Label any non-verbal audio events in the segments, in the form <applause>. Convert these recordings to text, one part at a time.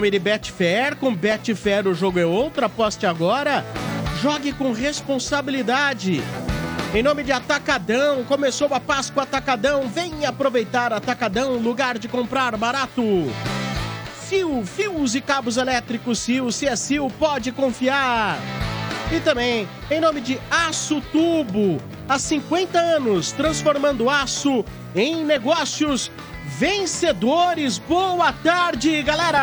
nome de Betfair. Com Betfair o jogo é outro, aposte agora. Jogue com responsabilidade. Em nome de Atacadão, começou a Páscoa Atacadão. Venha aproveitar Atacadão, lugar de comprar barato. Fio, fios e cabos elétricos Sil, se é Sil, pode confiar. E também, em nome de Aço Tubo, há 50 anos, transformando aço em negócios vencedores. Boa tarde, galera!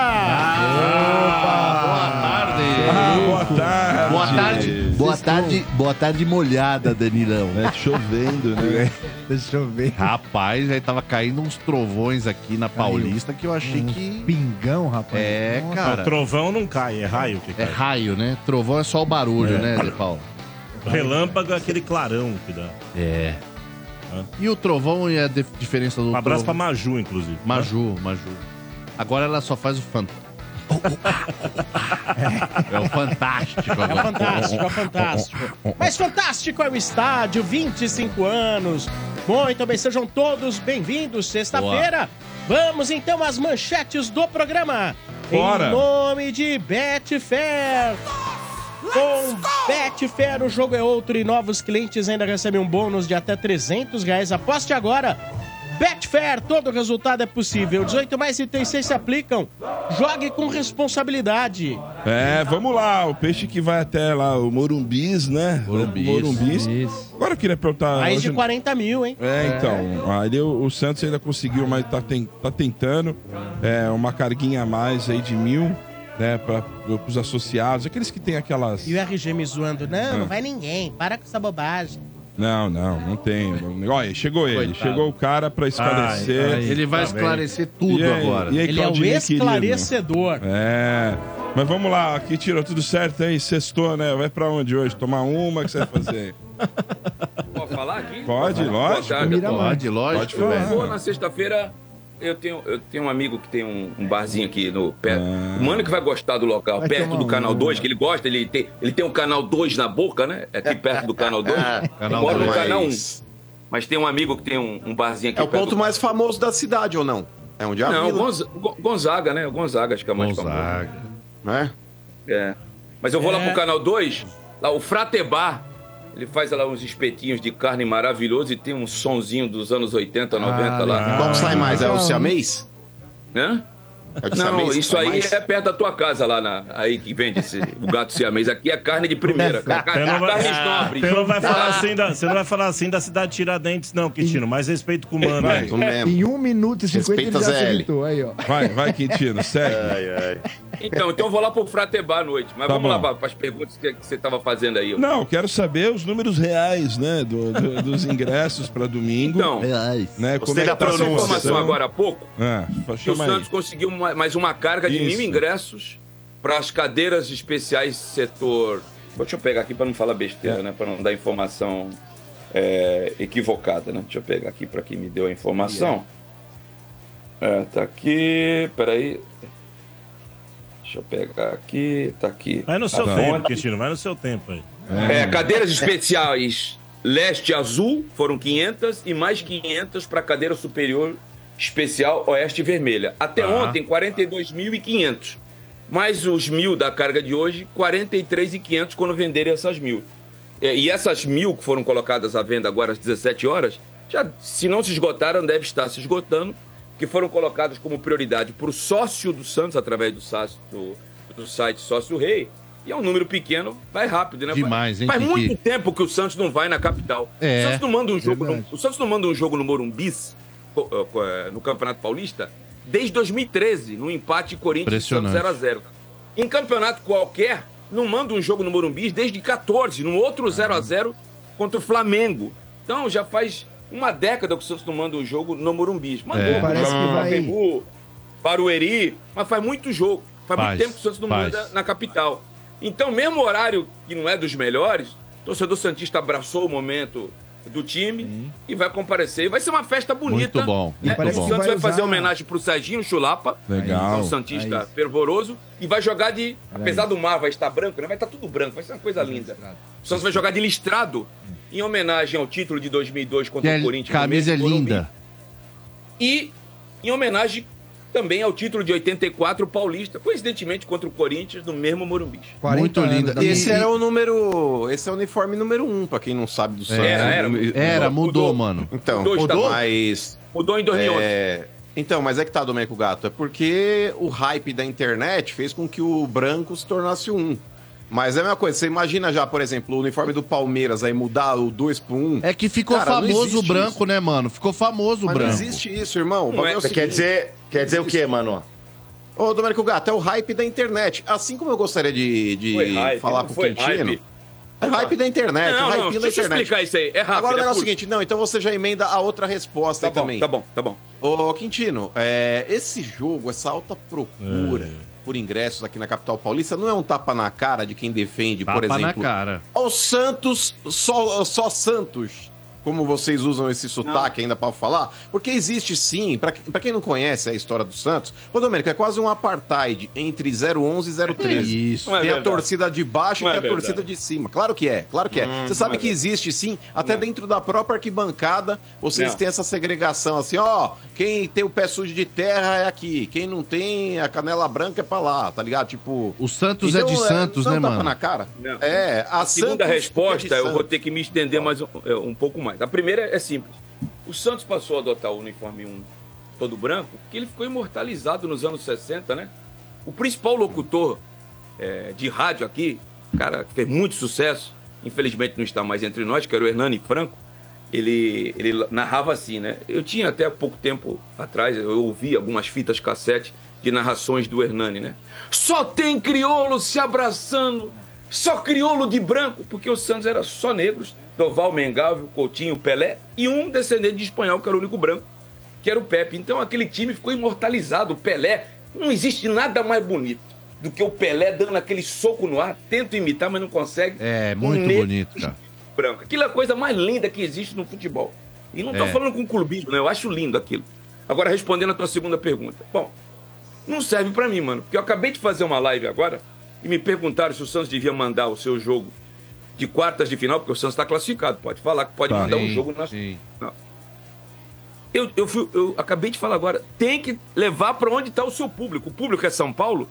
boa tarde. Ah, boa tarde. Boa tarde. Boa tarde, boa tarde molhada, Danilão. É chovendo, né? Deixa eu ver. Rapaz, aí tava caindo uns trovões aqui na Paulista que eu achei que. Pingão, rapaz. É, Nossa. cara. O trovão não cai, é raio que É cai. raio, né? Trovão é só o barulho, É. né, De Paulo? Relâmpago é aquele clarão que dá. É. E o trovão e a dif- diferença do Um abraço pra trovão? Maju, inclusive. Maju, Maju. Agora ela só faz o fan. <laughs> É o fantástico É agora. fantástico, é fantástico. Mas fantástico é o estádio, 25 anos. Muito bem, sejam todos bem-vindos. Sexta-feira, vamos então às manchetes do programa. Bora. Em nome de Betfair. Com Betfair, o jogo é outro e novos clientes ainda recebem um bônus de até 300 reais. Aposte agora. Betfair, todo resultado é possível. 18 mais itens se aplicam. Jogue com responsabilidade. É, vamos lá. O peixe que vai até lá, o Morumbis, né? Morumbis. Morumbis. Agora eu queria perguntar. Mais hoje- de 40 mil, hein? É, então. Ali o, o Santos ainda conseguiu, mas tá, ten- tá tentando. É, uma carguinha a mais aí de mil, né? Para os associados. Aqueles que tem aquelas. E o RG me zoando. Não, É. não vai ninguém. Para com essa bobagem. Não, não, não tem. Olha, chegou ele. Coitado. Chegou o cara pra esclarecer. Ai, ai. Ele vai Tá bem. esclarecer tudo E aí- agora. e aí, Ele é o Claudinei, querido? esclarecedor. É. Mas vamos lá, aqui tirou tudo certo aí, sextou, né? Vai pra onde hoje? Tomar uma, o que você vai fazer? Pode falar aqui? Pode, lógico. Pode, lógico. Pode falar. Eu vou na sexta-feira. Eu tenho, eu tenho um amigo que tem um, um barzinho aqui no perto. Ah. O mano que vai gostar do local, Vai perto do um, canal né? 2, que ele gosta, ele tem, ele tem um canal 2 na boca, né? Aqui perto do canal 2. <laughs> Canal eu moro no canal 1. Mas tem um amigo que tem um, um barzinho aqui É o perto ponto do... mais famoso da cidade, ou não? É onde é a Não, Gonzaga, né? O Gonzaga acho que é mais famoso. Gonzaga. né? É. Mas eu vou lá É. pro canal 2, lá o Fratebar. Ele faz lá uns espetinhos de carne maravilhoso e tem um sonzinho dos anos 80, 90 lá. Qual que sai mais? É o siamês? Né? É Não, siamês isso aí mais? é perto da tua casa lá, na, aí que vende esse, o gato siamês. Aqui é carne de primeira, cara. Carne, Você não vai, carnes nobres. você não vai falar Ah, assim da, você não vai falar assim da cidade de Tiradentes, não, Quintino. Mais respeito com o mano. Vai. aí. Mesmo. Em 1 minuto e 50 ele Respeita já se irritou. Aí, ó. Vai, vai, Quintino, segue. Então, então eu vou lá pro Fratebar à noite. Mas Tá vamos lá bom. para as perguntas que, que você tava fazendo aí. Não, quero saber os números reais, né? do- do- <laughs> dos ingressos pra domingo. Então, Reais. né? Da tá essa pronúncia. informação agora há pouco. É, que o chama aí. Santos conseguiu uma- mais uma carga de Isso. mil ingressos para as cadeiras especiais setor. Deixa eu pegar aqui para não falar besteira, né? Para não dar informação é, equivocada, né? Deixa eu pegar aqui para quem me deu a informação. É, tá aqui. Peraí. Deixa eu pegar aqui. Tá aqui. Vai no seu Tá. tempo, Quintino, vai no seu tempo aí. É, cadeiras especiais leste azul foram 500 e mais 500 para cadeira superior especial oeste vermelha. Até Tá. ontem, 42.500. Mais os mil da carga de hoje, 43.500 quando venderem essas mil. É, E essas mil que foram colocadas à venda agora às 17 horas, já, se não se esgotaram, deve estar se esgotando, que foram colocadas como prioridade para o sócio do Santos, através do, sócio- do, do site Sócio Rei. E é um número pequeno, vai rápido, né? Demais, hein, Faz muito tempo que o Santos não vai na capital. É. O Santos não manda um jogo no, o Santos não manda um jogo no Morumbis eh, eh, no Campeonato Paulista desde 2013, no empate Corinthians e Santos Impressionante. 0 a 0. Em campeonato qualquer, não manda um jogo no Morumbis desde 14, no outro 0 a 0 contra o Flamengo. Então já faz uma década que o Santos não manda um jogo no Morumbis. Mandou É. Parece que para vai- Pacaembu, Barueri, mas faz muito jogo. Faz, Faz, muito tempo que o Santos não faz. manda na capital. Então, mesmo horário que não é dos melhores, o torcedor Santista abraçou o momento do time e vai comparecer. E vai ser uma festa bonita. Muito bom, né? muito O bom. Santos Vai vai, usar- fazer homenagem pro Serginho Chulapa, Legal. um Santista Aí. fervoroso, e vai jogar de. Apesar do mar vai estar branco, né? vai estar tudo branco, vai ser uma coisa linda. O Santos vai jogar de listrado em homenagem ao título de 2002 Que contra é, o Corinthians. no camisa é mesmo Morumbi. linda. E em homenagem também ao título de 84 paulista, coincidentemente contra o Corinthians no mesmo Morumbi. 40 Muito linda. da- E- Esse era o número. Esse é o uniforme número um, pra quem não sabe do Santos. Era, era. Era, mudou, Mudou. mano. Então, Mudou, Mudou? mas. Mudou em 2011. É, Então, mas é que tá, Domênico Gato. É porque o hype da internet fez com que o branco se tornasse o um. Mas é a mesma coisa. Você imagina já, por exemplo, o uniforme do Palmeiras aí mudar o 2 pro 1. Um. É que ficou Cara, famoso o branco, isso. né, mano? Ficou famoso o Mas não branco. existe isso, irmão. O é- é o Quer dizer, quer dizer o quê, mano? Ô, Domênico Gato, é o hype da internet. Assim como eu gostaria de, de Foi hype, falar pro foi Quintino. hype. É hype da internet, Não, o hype não, da deixa eu internet. explicar isso aí. É rápido. Agora o é negócio é o seguinte, não, então você já emenda a outra resposta Tá aí bom, também. tá bom, tá bom. Ô, Quintino, é, esse jogo, essa alta procura por ingressos aqui na capital paulista, não é um tapa na cara de quem defende, por Tapa na exemplo, cara. ao Santos, só, só Santos, como vocês usam esse sotaque ainda pra falar, porque existe sim, pra, pra quem não conhece a história do Santos, ô Domênico, é quase um apartheid entre 011 e 013. Isso. Não é tem a verdade. torcida de baixo Não e é tem a torcida verdade. de cima. Claro que é, claro que é. Você sabe não é que existe sim, até Não. dentro da própria arquibancada, vocês Não. têm essa segregação assim, ó, quem tem o pé sujo de terra é aqui, quem não tem a canela branca é pra lá, tá ligado? Tipo, O Santos é de Santos, não né, tapa mano? na cara? Não. É, a A segunda Santos resposta, é eu vou ter que me estender mais um, é, um pouco mais. A primeira é simples. O Santos passou a adotar o uniforme 1 todo branco, porque ele ficou imortalizado nos anos 60, né? O principal locutor é, de rádio aqui, cara, que fez muito sucesso, infelizmente não está mais entre nós, que era o Hernani Franco, ele, ele narrava assim, né? Eu tinha até pouco tempo atrás, eu ouvi algumas fitas cassete de narrações do Hernani, né? Só tem crioulo se abraçando, só crioulo de branco, porque o Santos era só negros, Doval, Mengalvio, Coutinho, Pelé, e um descendente de espanhol, que era o único branco, que era o Pepe. Então aquele time ficou imortalizado. O Pelé, não existe nada mais bonito do que o Pelé dando aquele soco no ar, tenta imitar, mas não consegue. É, Um muito negro bonito, cara. branco. Aquilo é a coisa mais linda que existe no futebol. E não tô É. falando com clubismo, né? Eu acho lindo aquilo. Agora, respondendo a tua segunda pergunta. Bom, não serve pra mim, mano. Porque eu acabei de fazer uma live agora e me perguntaram se o Santos devia mandar o seu jogo de quartas de final, porque o Santos está classificado. Pode falar que pode Tá. mandar um Sim, jogo na. sim. Não. Eu, eu, fui- eu acabei de falar agora. Tem que levar pra onde tá o seu público. O público é São Paulo.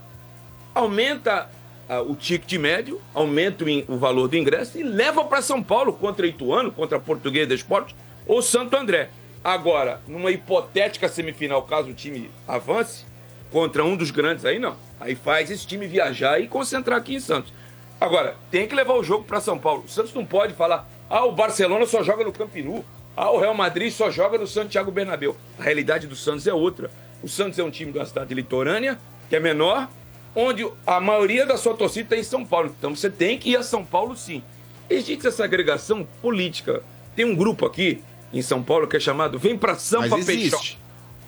Aumenta ah, o ticket médio, aumenta o, in- o valor do ingresso e leva para São Paulo contra Ituano, contra Português de Esporte ou Santo André. Agora, numa hipotética semifinal, caso o time avance contra um dos grandes aí, não. Aí faz esse time viajar e concentrar aqui em Santos. Agora, tem que levar o jogo para São Paulo. O Santos não pode falar, ah, o Barcelona só joga no Camp Nou. Ah, o Real Madrid só joga no Santiago Bernabéu. A realidade do Santos é outra. O Santos é um time de uma cidade litorânea, que é menor, onde a maioria da sua torcida está em São Paulo. Então você tem que ir a São Paulo sim. Existe essa agregação política. Tem um grupo aqui em São Paulo que é chamado Vem pra Sampa Peixão.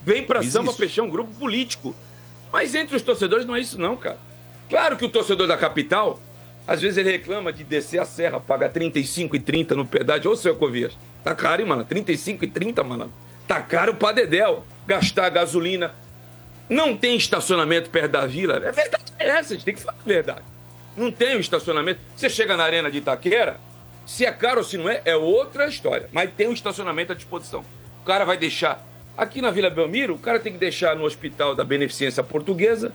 Vem pra Existe. Samba Peixão, um grupo político. Mas entre os torcedores não é isso não, cara. Claro que o torcedor da capital, às vezes ele reclama de descer a serra, pagar 35 e 30 no pedágio. Ô, seu Covias, tá caro, hein, mano? 35 e 30, mano. Tá caro pra dedéu. Gastar gasolina. Não tem estacionamento perto da vila. É verdade é essa, a gente tem que falar a verdade. Não tem o estacionamento. Você chega na arena de Itaquera, se é caro ou se não é, é outra história. Mas tem um estacionamento à disposição. O cara vai deixar. Aqui na Vila Belmiro, o cara tem que deixar no hospital da Beneficência Portuguesa,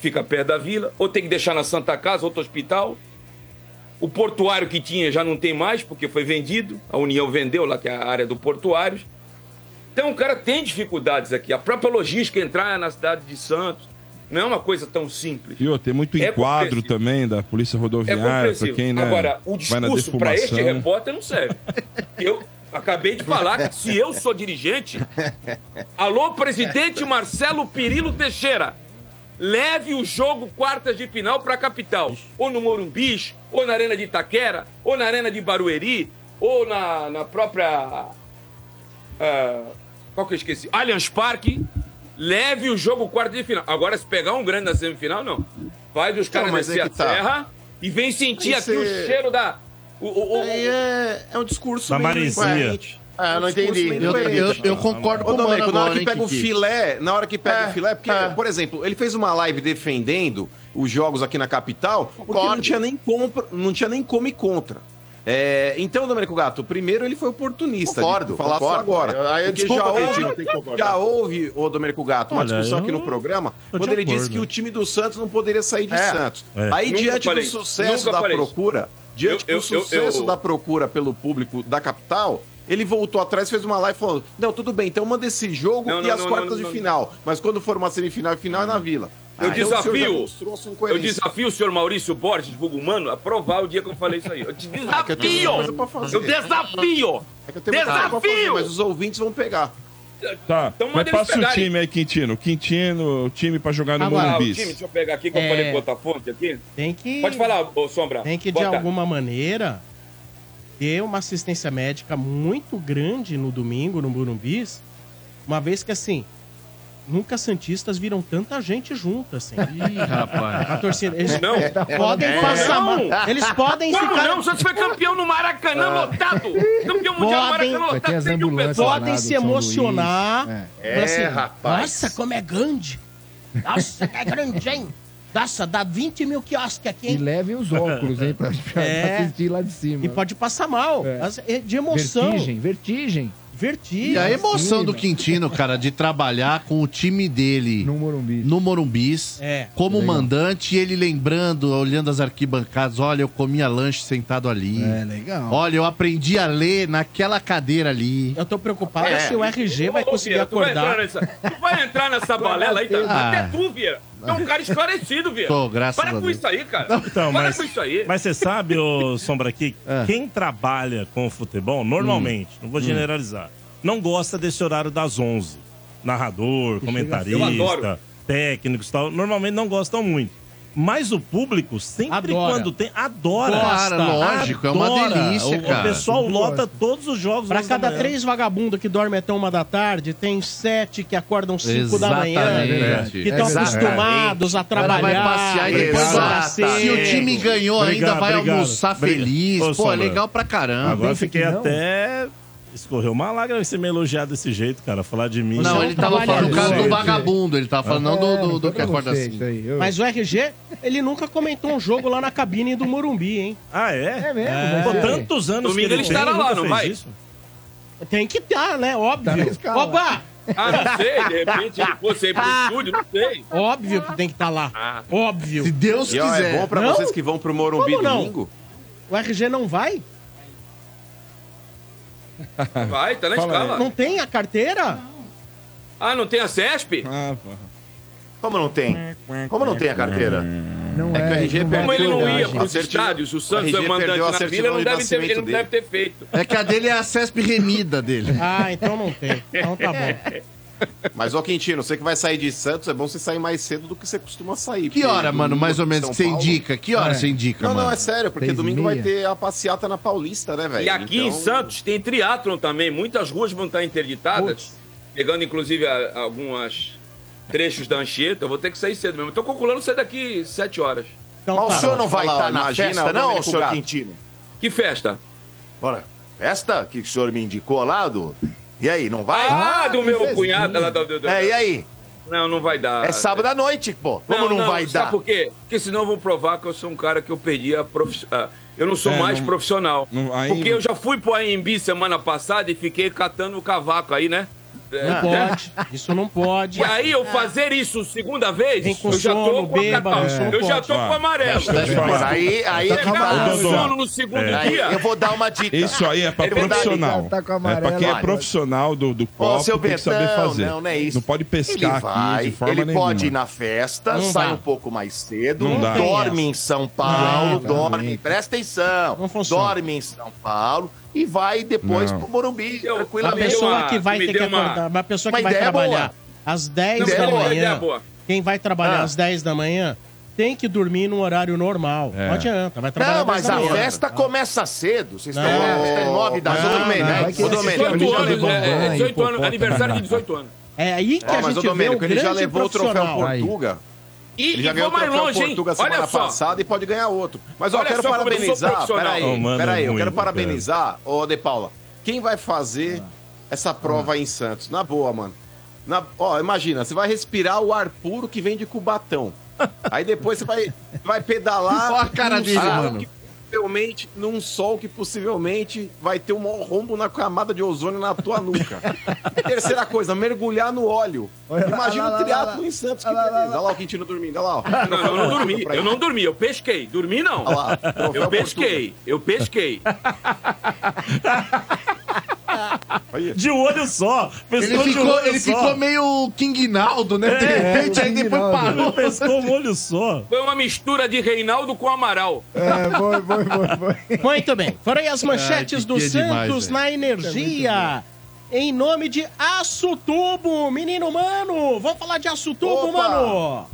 fica perto da vila, ou tem que deixar na Santa Casa, outro hospital. O portuário que tinha já não tem mais, porque foi vendido. A União vendeu lá, que é a área do portuário. Então o cara tem dificuldades aqui. A própria logística entrar na cidade de Santos não é uma coisa tão simples. E tem muito É enquadro também da Polícia É Rodoviária, pra compreensível. quem, né, Agora, o discurso para este repórter não serve. Eu acabei de falar que se eu sou dirigente, alô, presidente Marcelo Pirilo Teixeira, leve o jogo quartas de final para a capital. Ou no Morumbi, ou na Arena de Itaquera, ou na Arena de Barueri, ou na, na própria... ah, qual que eu esqueci? Allianz Parque. Leve o jogo quarta de final. Agora, se pegar um grande na semifinal, não. Faz os caras descer é a tá. serra e vem sentir Aí aqui o cheiro da. O, o, o- Aí é, é um discurso Da meio maresia. incoerente. Ah, eu não entendi. Eu, eu, eu concordo com o mano Domênico, na hora agora, que hein, pega o Kiki? filé, na hora que pega É, o filé, porque, é. por exemplo, ele fez uma live defendendo os jogos aqui na capital, porque não tinha nem como, não tinha nem como ir contra. É, então, Domênico Gato, primeiro ele foi oportunista. Concordo, falar concordo. agora. Aí, desculpa, já houve, tem que já houve, ô Domênico Gato, uma Olha, discussão eu aqui no programa, quando ele disse acordo. que o time do Santos não poderia sair de É. Santos. É. Aí, Nunca diante falei do sucesso Nunca da procura, diante Eu- eu- do eu- sucesso eu- da procura pelo público da capital, ele voltou atrás, fez uma live falou: Não, tudo bem, então manda esse jogo Não, e não, as não, quartas não, de não. final. Mas quando for uma semifinal e final é na Vila. Eu Ah, o desafio, eu desafio o senhor Maurício Borges, vulgo humano, a provar o dia que eu falei isso aí. Eu te <laughs> eu tenho desafio! pra fazer. Eu desafio! É que eu pra fazer, Desafio! mas os ouvintes vão pegar. Tá, Então mas passa o pegarem. time aí, Quintino. Quintino, o time pra jogar no Agora, Ah, o Morumbi. time, deixa eu pegar aqui que eu É. falei com outra fonte aqui. Tem que. Pode falar, ô Sombra. Tem que, de Bota. alguma maneira, ter uma assistência médica muito grande no domingo, no Burumbis, uma vez que, assim, nunca Santistas viram tanta gente junto, assim. Ih, rapaz. A torcida. Eles Não. podem É. passar Não. mal. Eles podem Como ficar. não? O Santos foi campeão no Maracanã lotado! Campeão mundial no Podem- Maracanã Vai ter lotado, as 100 mil ambulâncias pessoas. lá Podem se emocionar. É. Falar assim, rapaz. Nossa, como é grande! Nossa, que é grande, hein? Nossa, dá 20 mil quiosques aqui, E hein? levem os óculos, hein, pra, <laughs> pra É. assistir lá de cima. E pode passar mal. É. É De emoção. Vertigem, vertigem. Vertigem. E a emoção Sim, do. Quintino, cara, de trabalhar com o time dele No Morumbi. no Morumbis, É. como Legal. mandante, e ele lembrando, olhando as arquibancadas, olha, eu comia lanche sentado ali. É, legal. Olha, eu aprendi a ler naquela cadeira ali. Eu tô preocupado É. se o RG vai conseguir Vieira, tu vai acordar. entrar nessa- vai entrar nessa balela aí, tá? Ah. Até tu, Vieira. É um cara esclarecido. Tô, graças Para a com Deus. isso aí, cara. Então, Para mas, com isso aí. mas você sabe, ô Sombra, que É. quem trabalha com futebol, normalmente, Hum. não vou generalizar, não gosta desse horário das 11. Narrador, comentarista, técnicos e tal, normalmente não gostam muito. Mas o público, sempre Adora. quando tem, adora. Cara, lógico, é uma Adora. delícia, O- O, cara. pessoal lota todos os jogos. Pra 11 da cada três vagabundos que dormem até uma da tarde, tem sete que acordam cinco da manhã. Exatamente. Que estão Exatamente. acostumados a cara vai trabalhar. passear e depois vai-. Se o time ganhou, ainda Obrigado, vai obrigado. almoçar Obrigado. feliz. Ô, Pô, é legal pra caramba. Agora fiquei até. Escorreu uma lágrima você me elogiar desse jeito, cara. Falar de mim. Não, é ele tava falando do caso do vagabundo. Ele tava falando não do, do, do É, que acorda assim. aí. Eu- Mas o RG, ele nunca comentou um jogo lá na cabine do Morumbi, hein? Ah, é? É mesmo, É. Pô, é. tantos anos Domingo que ele, ele tem, estará lá, nunca não fez vai? isso. Tem que estar, né? Tá na Óbvio. escala. Opa! Ah, não sei, de repente ele fosse aí pro estúdio, não sei. Óbvio que tem que estar lá. Ah. Óbvio. Se Deus E ó, quiser. é bom pra Não? vocês que vão pro Morumbi Como não? domingo. O RG não vai? <laughs> Vai, tá na Fala escala. Não tem a carteira? Ah, não tem a CESP? Ah, pô. Como não tem? Como não tem a carteira? Não É que o é, RG não vai Como ele não ia coragem. pros Certidão- estádios, o Santos é mandante perdeu a na certidão vila, ele não de deve ter, ele não deve ter feito. É que a dele é a CESP remida dele. Ah, então não tem. Então tá bom. <laughs> Mas, ó, Quintino, você que vai sair de Santos, é bom você sair mais cedo do que você costuma sair. Que hora, mano, mais ou menos, que você indica? Que hora É. você indica, Não, mano? não, é sério, porque Seis e domingo vai meia. ter a passeata na Paulista, né, velho? E aqui em Então- Santos tem triatlon também. Muitas ruas vão estar interditadas. Pegando, inclusive, a- algumas trechos da Anchieta. Eu vou ter que sair cedo mesmo. Tô calculando sair daqui sete horas. Então Mas o tá. senhor não vai Fala, estar na imagina festa, o não, Domênico senhor Gato. Quintino? Que festa? Bora. Festa que o senhor me indicou lá do... E aí, não vai? Ah, do meu cunhado lá do, do, do- É, e aí? Não, não vai dar. É sábado à noite, pô. Como não, vai sabe dar? por quê? Porque senão vão provar que eu sou um cara que eu perdi a profiss... ah, Eu não sou É, mais não- profissional. não- aí porque não- eu já fui pro AMB semana passada e fiquei catando o cavaco aí, né? É, Não né? pode. Isso não pode. E aí eu fazer isso segunda vez, Vem com eu já tô sono, com a bêbado, capa- isso não Eu já pode. tô com o amarelo. Falar. Aí, aí, Tá com Pegar amarelo. com sono no segundo É. aí dia. eu vou dar uma dica. Isso aí é pra Ele vai dar- profissional. Tá com é pra quem é vai. profissional do, do Ô, copo, seu tem que saber fazer. não, não é isso. pode Ele pescar vai, aqui de forma ele nenhuma. pode ir na festa, Não sai dá. um pouco mais cedo, Não dá. dorme em São Paulo, Não, dorme, presta atenção, Não funciona. dorme em São Paulo e vai depois Não. pro Morumbi, Eu- A tranquilamente. deu pessoa uma- que vai ter que uma- acordar, uma pessoa uma que vai ideia trabalhar boa. às 10 Ideia da boa, manhã, ideia boa. quem vai trabalhar Ah. às 10 da manhã, tem que dormir no horário normal. É. Não adianta, vai trabalhar Não, às 10 mas a manhã. festa começa cedo. Vocês Não. estão festa é 9 da Não, noite, não, né? vai Ô, que- Domênico, 18 Ele já anos, é, é, banho, 18 anos, aniversário de 18 anos. É aí que Ó, a mas gente vê o Domênico, ele já grande levou o troféu profissional. Aí. Portuga. E, Ele já e ganhou mais troféu longe, hein? Portuga semana Olha só. passada e pode ganhar outro. Mas ó, eu quero só parabenizar. Peraí, Oh, peraí, eu quero parabenizar, ô De Paula. Quem vai fazer essa prova aí em Santos? Na boa, mano. Na, ó, imagina, você vai respirar o ar puro que vem de Cubatão. <laughs> Aí depois você vai, vai pedalar. Olha a cara dele, mano. que- Possivelmente num sol que possivelmente vai ter um maior rombo na camada de ozônio na tua nuca. <laughs> Terceira coisa, mergulhar no óleo. Imagina lá, lá, o triatlo lá, lá. em Santos. Que beleza. Olha lá o Quintino dormindo, olha lá. Não, eu não dormi, eu não dormi, eu pesquei. Dormi não. Olha lá, troféu Eu pesquei, eu <laughs> pesquei. De um olho só. Ele Pescou de um ficou, olho ele só. ficou meio King Naldo, né? De É, repente, aí depois parou. Pescou um olho só. Foi uma mistura de Reinaldo com Amaral. É, foi, foi, foi, foi. Muito bem. Foram aí as manchetes Ai, do é demais, Santos velho. na energia. Em nome de Aço Tubo, menino mano. Vamos falar de Aço Tubo, Opa! mano.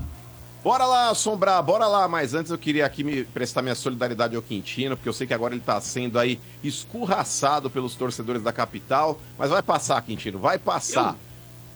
Bora lá, Sombrar, bora lá. Mas antes eu queria aqui me prestar minha solidariedade ao Quintino, porque eu sei que agora ele tá sendo aí escurraçado pelos torcedores da capital. Mas vai passar, Quintino, vai passar.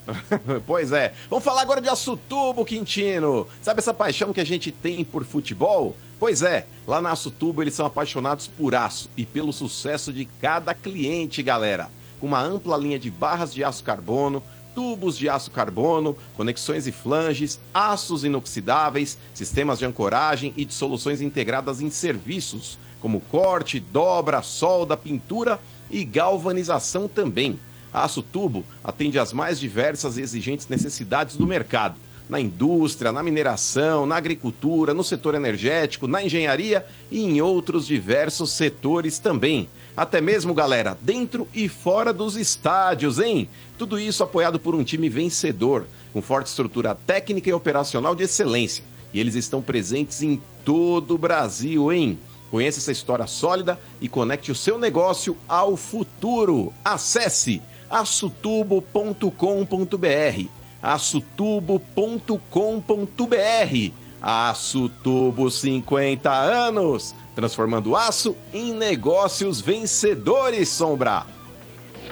<laughs> pois é. Vamos falar agora de Açutubo, Quintino. Sabe essa paixão que a gente tem por futebol? Pois é, lá na Açutubo eles são apaixonados por aço e pelo sucesso de cada cliente, galera. Com uma ampla linha de barras de aço carbono, tubos de aço carbono, conexões e flanges, aços inoxidáveis, sistemas de ancoragem e de soluções integradas em serviços, como corte, dobra, solda, pintura e galvanização também. Aço Tubo atende às mais diversas e exigentes necessidades do mercado. Na indústria, na mineração, na agricultura, no setor energético, na engenharia e em outros diversos setores também. Até mesmo, galera, dentro e fora dos estádios, hein? Tudo isso apoiado por um time vencedor, com forte estrutura técnica e operacional de excelência. E eles estão presentes em todo o Brasil, hein? Conheça essa história sólida e conecte o seu negócio ao futuro. Acesse açutubo.com.br. açutubo.com.br. Aço Tubo 50 anos, transformando aço em negócios vencedores, Sombra.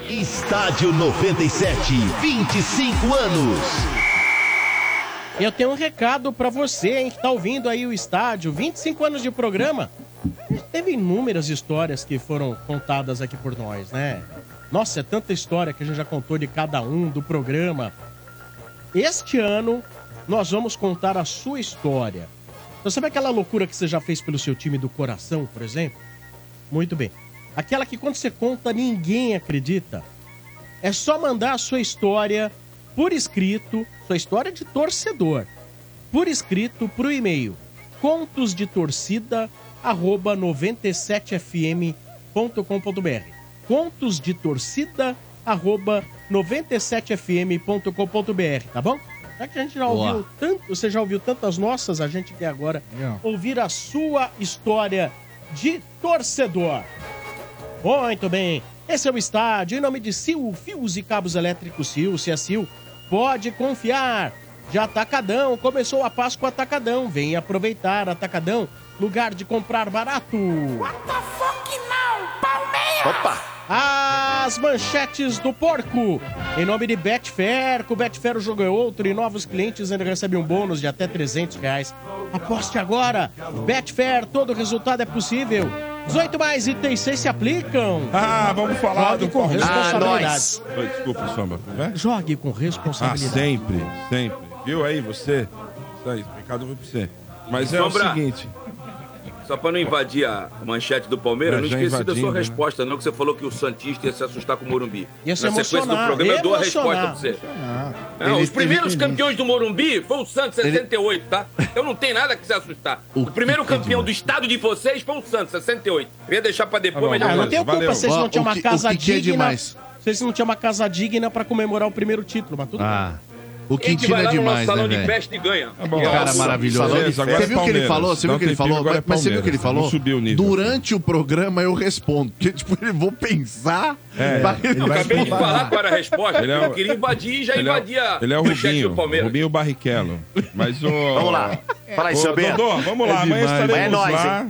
Estádio 97, 25 anos. Eu tenho um recado pra você, hein, que tá ouvindo aí o estádio. 25 anos de programa. Teve inúmeras histórias que foram contadas aqui por nós, né? Nossa, é tanta história que a gente já contou de cada um do programa. Este ano, nós vamos contar a sua história. Então, sabe aquela loucura que você já fez pelo seu time do coração, por exemplo? Muito bem. Aquela que quando você conta, ninguém acredita. É só mandar a sua história por escrito, sua história de torcedor, por escrito pro e-mail contos de torcida arroba 97fm.com.br contos de torcida arroba 97fm.com.br, tá bom? Já que a gente já Boa. ouviu tanto, você já ouviu tantas nossas, a gente quer agora Não. ouvir a sua história de torcedor. Muito bem. Esse é o estádio. Em nome de Sil, fios e cabos elétricos Sil, se é Sil, pode confiar. De Atacadão, começou a Páscoa Atacadão. Vem aproveitar Atacadão, lugar de comprar barato. Opa! As manchetes do porco. Em nome de Betfair, com Betfair o jogo é outro e novos clientes ainda recebem um bônus de até 300 reais. Aposte agora. Betfair, todo resultado é possível. 18 mais itens 6 se aplicam. Ah, vamos falar Jogue do com responsabilidade. Oi, desculpa, Sombra. né? Jogue com Ah, responsabilidade. sempre, sempre. Viu aí você? Isso aí, recado foi pra você. Mas é Sombra. o seguinte. Só pra não invadir a manchete do Palmeiras, É, não esqueci da sua né? resposta, não, que você falou que o Santista ia se assustar com o Morumbi. Ia se Na sequência do programa, eu dou a resposta pra você. Ah, Não, Ele os primeiros campeões do Morumbi foi o Santos 68, tá? Eu não tenho nada que se assustar. O O, primeiro é campeão do estado de vocês foi o Santos 68. Eu ia deixar pra depois, Tá Ah, já eu não tenho culpa vocês não Ó, tinham o uma casa é digna. Vocês não tinham uma casa digna pra comemorar o primeiro título, mas tudo bem. O Quintino é demais, salão né, de velho? festa e ganha? Tá bom. Cara Nossa, maravilhoso. beleza, agora Você é viu o que ele Palmeiras. falou? Você viu o que ele tempinho, falou? agora é Mas você viu o que ele Palmeiras. falou? Não subiu o nível. Durante o programa eu respondo. Porque, tipo, eu vou pensar. É, pra- ele Eu vai acabei de falar qual era a resposta. Ele é o- eu queria invadir e já Ele é, invadia ele é o Rubinho, do Palmeiras. Rubinho Barrichello. Mas o... Vamos lá. Fala aí, Ô, seu Bento. Dodô, vamos lá. É Amanhã demais. estaremos É nóis, lá.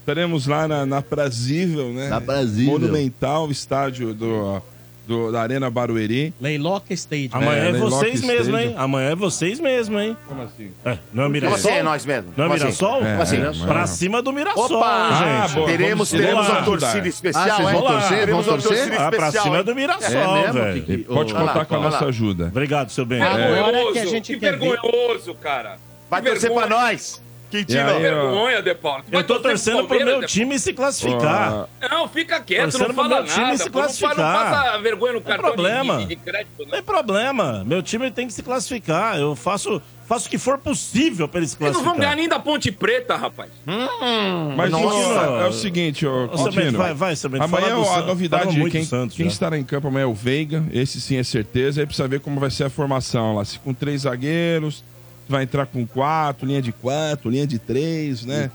Estaremos lá na, na Prazível, né? Na Prazível. Monumental, estádio do, do- da Arena Barueri. Leiloca Stadium. Amanhã é, É, vocês mesmo, hein? Amanhã é vocês mesmo, hein? Como assim? É, não é Como Mirassol? assim é nós mesmo? Não é Como assim? Mirassol? É, assim? é, Pra mas- cima do Mirassol, Opa! hein, Ah, gente. boa. Teremos, vamos teremos lá uma torcida Ah, especial, hein? vão torcer? Teremos uma torcer? Ah, pra cima hein? do Mirassol, É velho. Que- Pode contar lá, com a nossa ajuda. Obrigado, seu bem. Agora Vergonhoso, que a gente que quer ver- vergonhoso, cara. Vai torcer pra nós. Quintino. Aí, Vergonha, De Paulo. Eu tô torcendo pro meu time se classificar. Não, fica quieto, Torcendo não fala meu time nada. se pô, não fa- Não, classificar. passa vergonha no Não tem cartão problema. de, de crédito, Não não. tem problema. Meu time tem que se classificar. Eu faço, faço o que for possível pra ele se Eles não classificar. vão ganhar nem da Ponte Preta, rapaz. Mas Nossa. Quintino, é o seguinte, ó, Ô, Quintino. vai, vai, Samento, Amanhã fala do a San- novidade, fala muito quem, Santos quem estará em campo amanhã é o Veiga, esse sim é certeza. Aí precisa ver como vai ser a formação lá. Se com três zagueiros, vai entrar com quatro, linha de quatro, linha de três, né?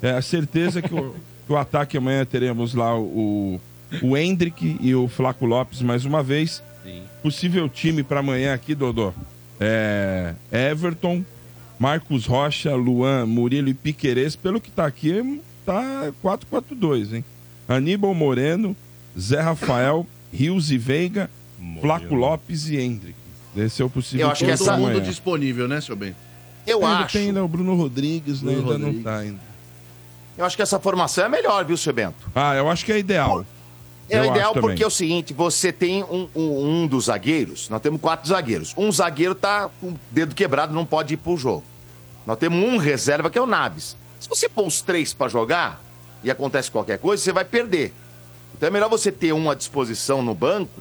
É a certeza que o, <laughs> que o ataque amanhã teremos lá o, o Hendrick e o Flaco Lopes mais uma vez. Possível time para amanhã aqui, Dodô. É Everton, Marcos Rocha, Luan, Murilo e Piquerez. Pelo que tá aqui, tá 4-4-2, hein? Aníbal Moreno, Zé Rafael, <laughs> Rios e Veiga, Flaco Lopes e Hendrick. Esse é o possível Eu acho que essa- Todo mundo disponível, né, seu bem? Eu Ainda acho. tem ainda o Bruno Rodrigues, né? Bruno ainda não tá ainda. Eu acho que essa formação é melhor, viu, seu Bento? Ah, eu acho que é ideal. É Eu o ideal acho também. porque é o seguinte, você tem um, um- um dos zagueiros, nós temos quatro zagueiros. Um zagueiro tá com o dedo quebrado, não pode ir pro jogo. Nós temos um reserva que é o Naves. Se você pôr os três pra jogar e acontece qualquer coisa, você vai perder. Então é melhor você ter um à disposição no banco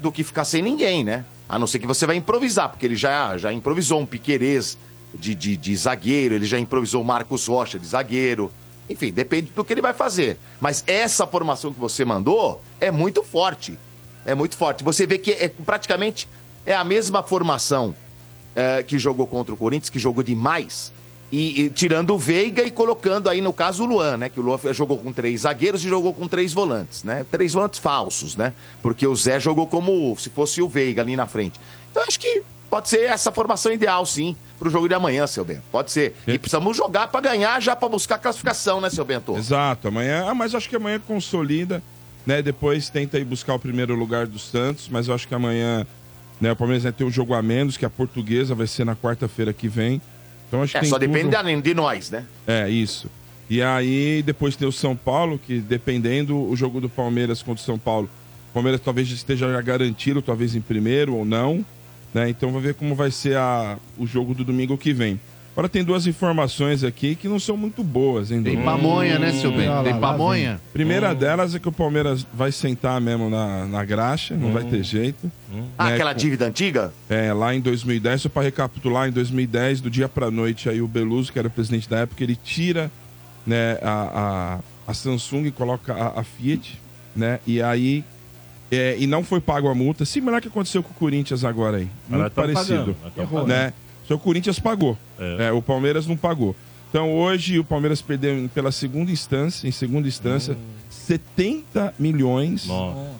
do que ficar sem ninguém, né? A não ser que você vai improvisar, porque ele já, já improvisou um Piquerez de, de, de zagueiro, ele já improvisou o Marcos Rocha de zagueiro. Enfim, depende do que ele vai fazer. Mas essa formação que você mandou é muito forte. É muito forte. Você vê que é praticamente é a mesma formação é, que jogou contra o Corinthians, que jogou demais. E, e tirando o Veiga e colocando aí, no caso, o Luan, né? Que o Luan jogou com três zagueiros e jogou com três volantes, né? Três volantes falsos, né? Porque o Zé jogou como se fosse o Veiga ali na frente. Então, acho que pode ser essa formação ideal, sim, pro jogo de amanhã, seu Bento. Pode ser. E precisamos jogar pra ganhar, já pra buscar classificação, né, seu Bento? Exato, amanhã. Ah, mas acho que amanhã consolida, né? Depois tenta ir buscar o primeiro lugar do Santos, mas eu acho que amanhã, né, o Palmeiras vai ter um jogo a menos, que a portuguesa vai ser na quarta-feira que vem. Então acho que É, tem só tudo- depende da- de nós, né? É, isso. E aí depois tem o São Paulo, que dependendo o jogo do Palmeiras contra o São Paulo, o Palmeiras talvez esteja já garantido, talvez em primeiro ou não. Né? Então vamos ver como vai ser a, o jogo do domingo que vem. Agora tem duas informações aqui que não são muito boas, hein, Tem pamonha, né, seu bem? lá, Tem lá, pamonha? Primeira delas é que o Palmeiras vai sentar mesmo na, na graxa, não vai ter jeito. Ah, né? aquela Com- dívida antiga? É, lá em 2010, só para recapitular, em 2010, do dia para noite, aí o Beluso, que era presidente da época, ele tira né, a, a, a Samsung e coloca a, a Fiat, né? E aí. é, e não foi pago a multa, similar que aconteceu com o Corinthians agora aí. Mas Muito nós tamo parecido. pagando, nós tamo pagando. Só o Corinthians pagou. É. É, o Palmeiras não pagou. Então hoje o Palmeiras perdeu em- pela segunda instância, em segunda instância, 70 milhões. Nossa.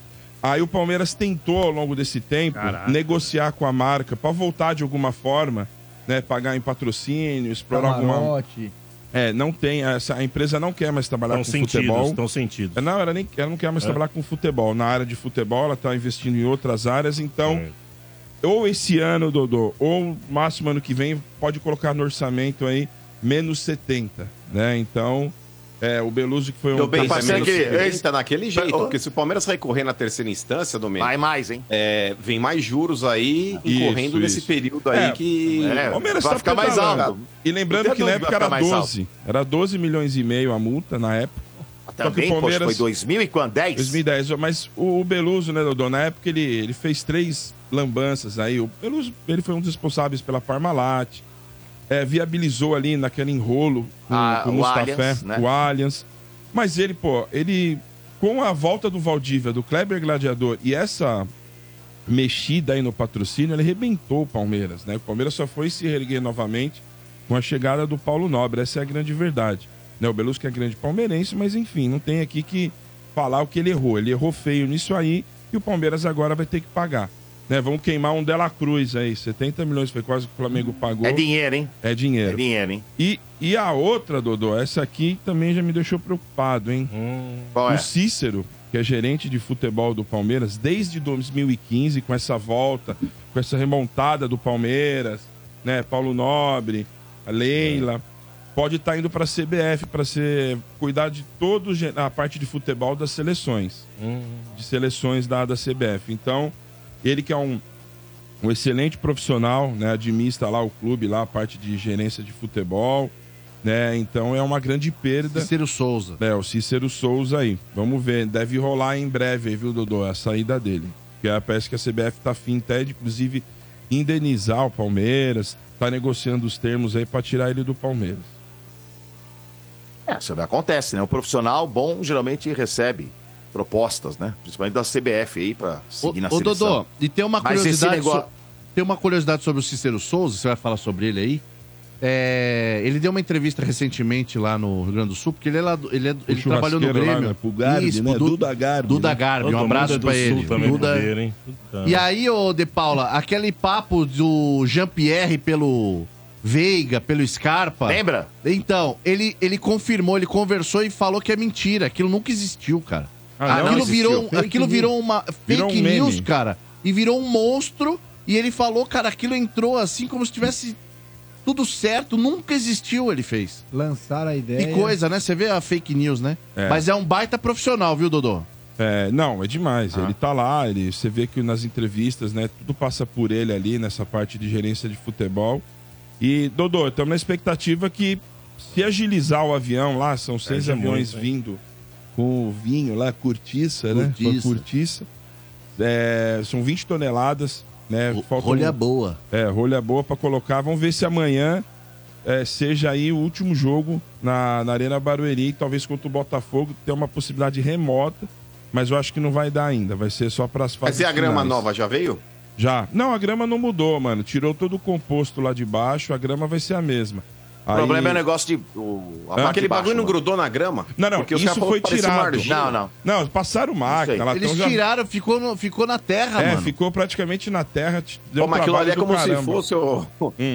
Aí o Palmeiras tentou ao longo desse tempo Caraca. negociar com a marca para voltar de alguma forma, né, pagar em patrocínio, explorar alguma. Camarote. É, não tem essa a empresa não quer mais trabalhar Estão com sentidos, futebol. estão sentidos. É, Não, ela, nem, ela não quer mais É. trabalhar com futebol. Na área de futebol, ela está investindo em outras áreas. Então, É. ou esse ano, Dodô, ou máximo ano que vem, pode colocar no orçamento aí menos 70, né? Então, é, o Beluso que foi um... Tô bem, Tá parecendo que- naquele jeito, Ô. porque se o Palmeiras recorrer na terceira instância, Domênico, Vai mais, hein? é, vem mais juros aí, Isso, incorrendo nesse isso. período aí É, que... é. O Palmeiras Vai tá ficar mais alto. E lembrando que na época que era vai ficar mais 12. Era 12 milhões e meio a multa na época. Também, o Palmeiras- poxa, foi 2000 e quando? 10? 2010. Mas o, o Beluso, né, Dodô, na época ele, ele fez três lambanças aí. O Beluso, ele foi um dos responsáveis pela Parmalat. É, viabilizou ali naquele enrolo com, Ah, com o o Mustafé, Allianz, né? o Allianz. Mas ele, pô, ele... Com a volta do Valdívia, do Kleber Gladiador e essa mexida aí no patrocínio, ele arrebentou o Palmeiras, né? O Palmeiras só foi se reerguer novamente com a chegada do Paulo Nobre. Essa é a grande verdade. Né? O Belusco é grande palmeirense, mas enfim, não tem aqui que falar o que ele errou. Ele errou feio nisso aí e o Palmeiras agora vai ter que pagar. Né? Vamos queimar um Dela Cruz aí, 70 milhões foi quase que o Flamengo pagou. É dinheiro, hein? É dinheiro. É dinheiro, hein? E, e a outra, Dodô, essa aqui também já me deixou preocupado, hein? É? O Cícero, que é gerente de futebol do Palmeiras, desde 2015, com essa volta, com essa remontada do Palmeiras, né? Paulo Nobre, a Leila, pode estar indo para a CBF para ser cuidar de toda a parte de futebol das seleções, de seleções da, da CBF. Então, ele que é um, um excelente profissional, né? Administra lá o clube, lá a parte de gerência de futebol. né? Então é uma grande perda. Cícero Souza. É, o Cícero Souza aí. Vamos ver, deve rolar em breve aí, viu, Dodô, a saída dele. Porque parece que a CBF tá afim até de, inclusive, indenizar o Palmeiras, tá negociando os termos aí pra tirar ele do Palmeiras. É, isso acontece, né? O profissional bom geralmente recebe propostas, né? Principalmente da CBF aí pra seguir na Ô, seleção. Dodô, e tem uma Mas curiosidade. negócio- so- Tem uma curiosidade sobre o Cícero Souza, você vai falar sobre ele aí. É, ele deu uma entrevista recentemente lá no Rio Grande do Sul, porque ele, é lá do- ele, é- ele trabalhou no churrasqueiro lá, Grêmio. né? Garbi, né? pro Du- Duda Garbi, Duda né? Garbi, Todo um abraço Sul ele. também, Duda- poder. E aí, ô De Paula, aquele papo do Jean-Pierre pelo Veiga, pelo Scarpa. Lembra? Então, ele, ele confirmou, ele conversou e falou que é mentira. Aquilo nunca existiu, cara. Ah, aquilo virou, Fake <laughs> aquilo virou uma fake Virou um meme. news, cara. E virou um monstro. E ele falou, cara, aquilo entrou assim como se tivesse tudo certo. Nunca existiu, ele fez. Lançaram a ideia. Que coisa, né? Você vê a fake news, né? É. Mas é um baita profissional, viu, Dodô? É, não, é demais. Ele tá lá, ele, você vê que nas entrevistas, né, tudo passa por ele ali nessa parte de gerência de futebol. E, Dodô, estamos na expectativa que se agilizar o avião lá, são seis Perde aviões vindo com o vinho lá, cortiça, né? Com a Cortiça. cortiça. É, são 20 toneladas, né? Faltam- Rolha boa. É, rolha boa pra colocar. Vamos ver se amanhã é, seja aí o último jogo na, na Arena Barueri, talvez contra o Botafogo, tem uma possibilidade remota, mas eu acho que não vai dar ainda, vai ser só para as fases Mas e a grama finais. nova já veio? Já. Não, a grama não mudou, mano. Tirou todo o composto lá de baixo, a grama vai ser a mesma. O problema é o negócio de. O, a parte Aquele de baixo, bagulho não mano. grudou na grama? Não, não, Porque isso foi tirado. Não, não. Não, passaram máquina lá. Eles então já- tiraram, ficou, no- ficou na terra, É, mano. ficou praticamente na terra. Deu Pô, mas aquilo ali é do como se caramba. fosse o.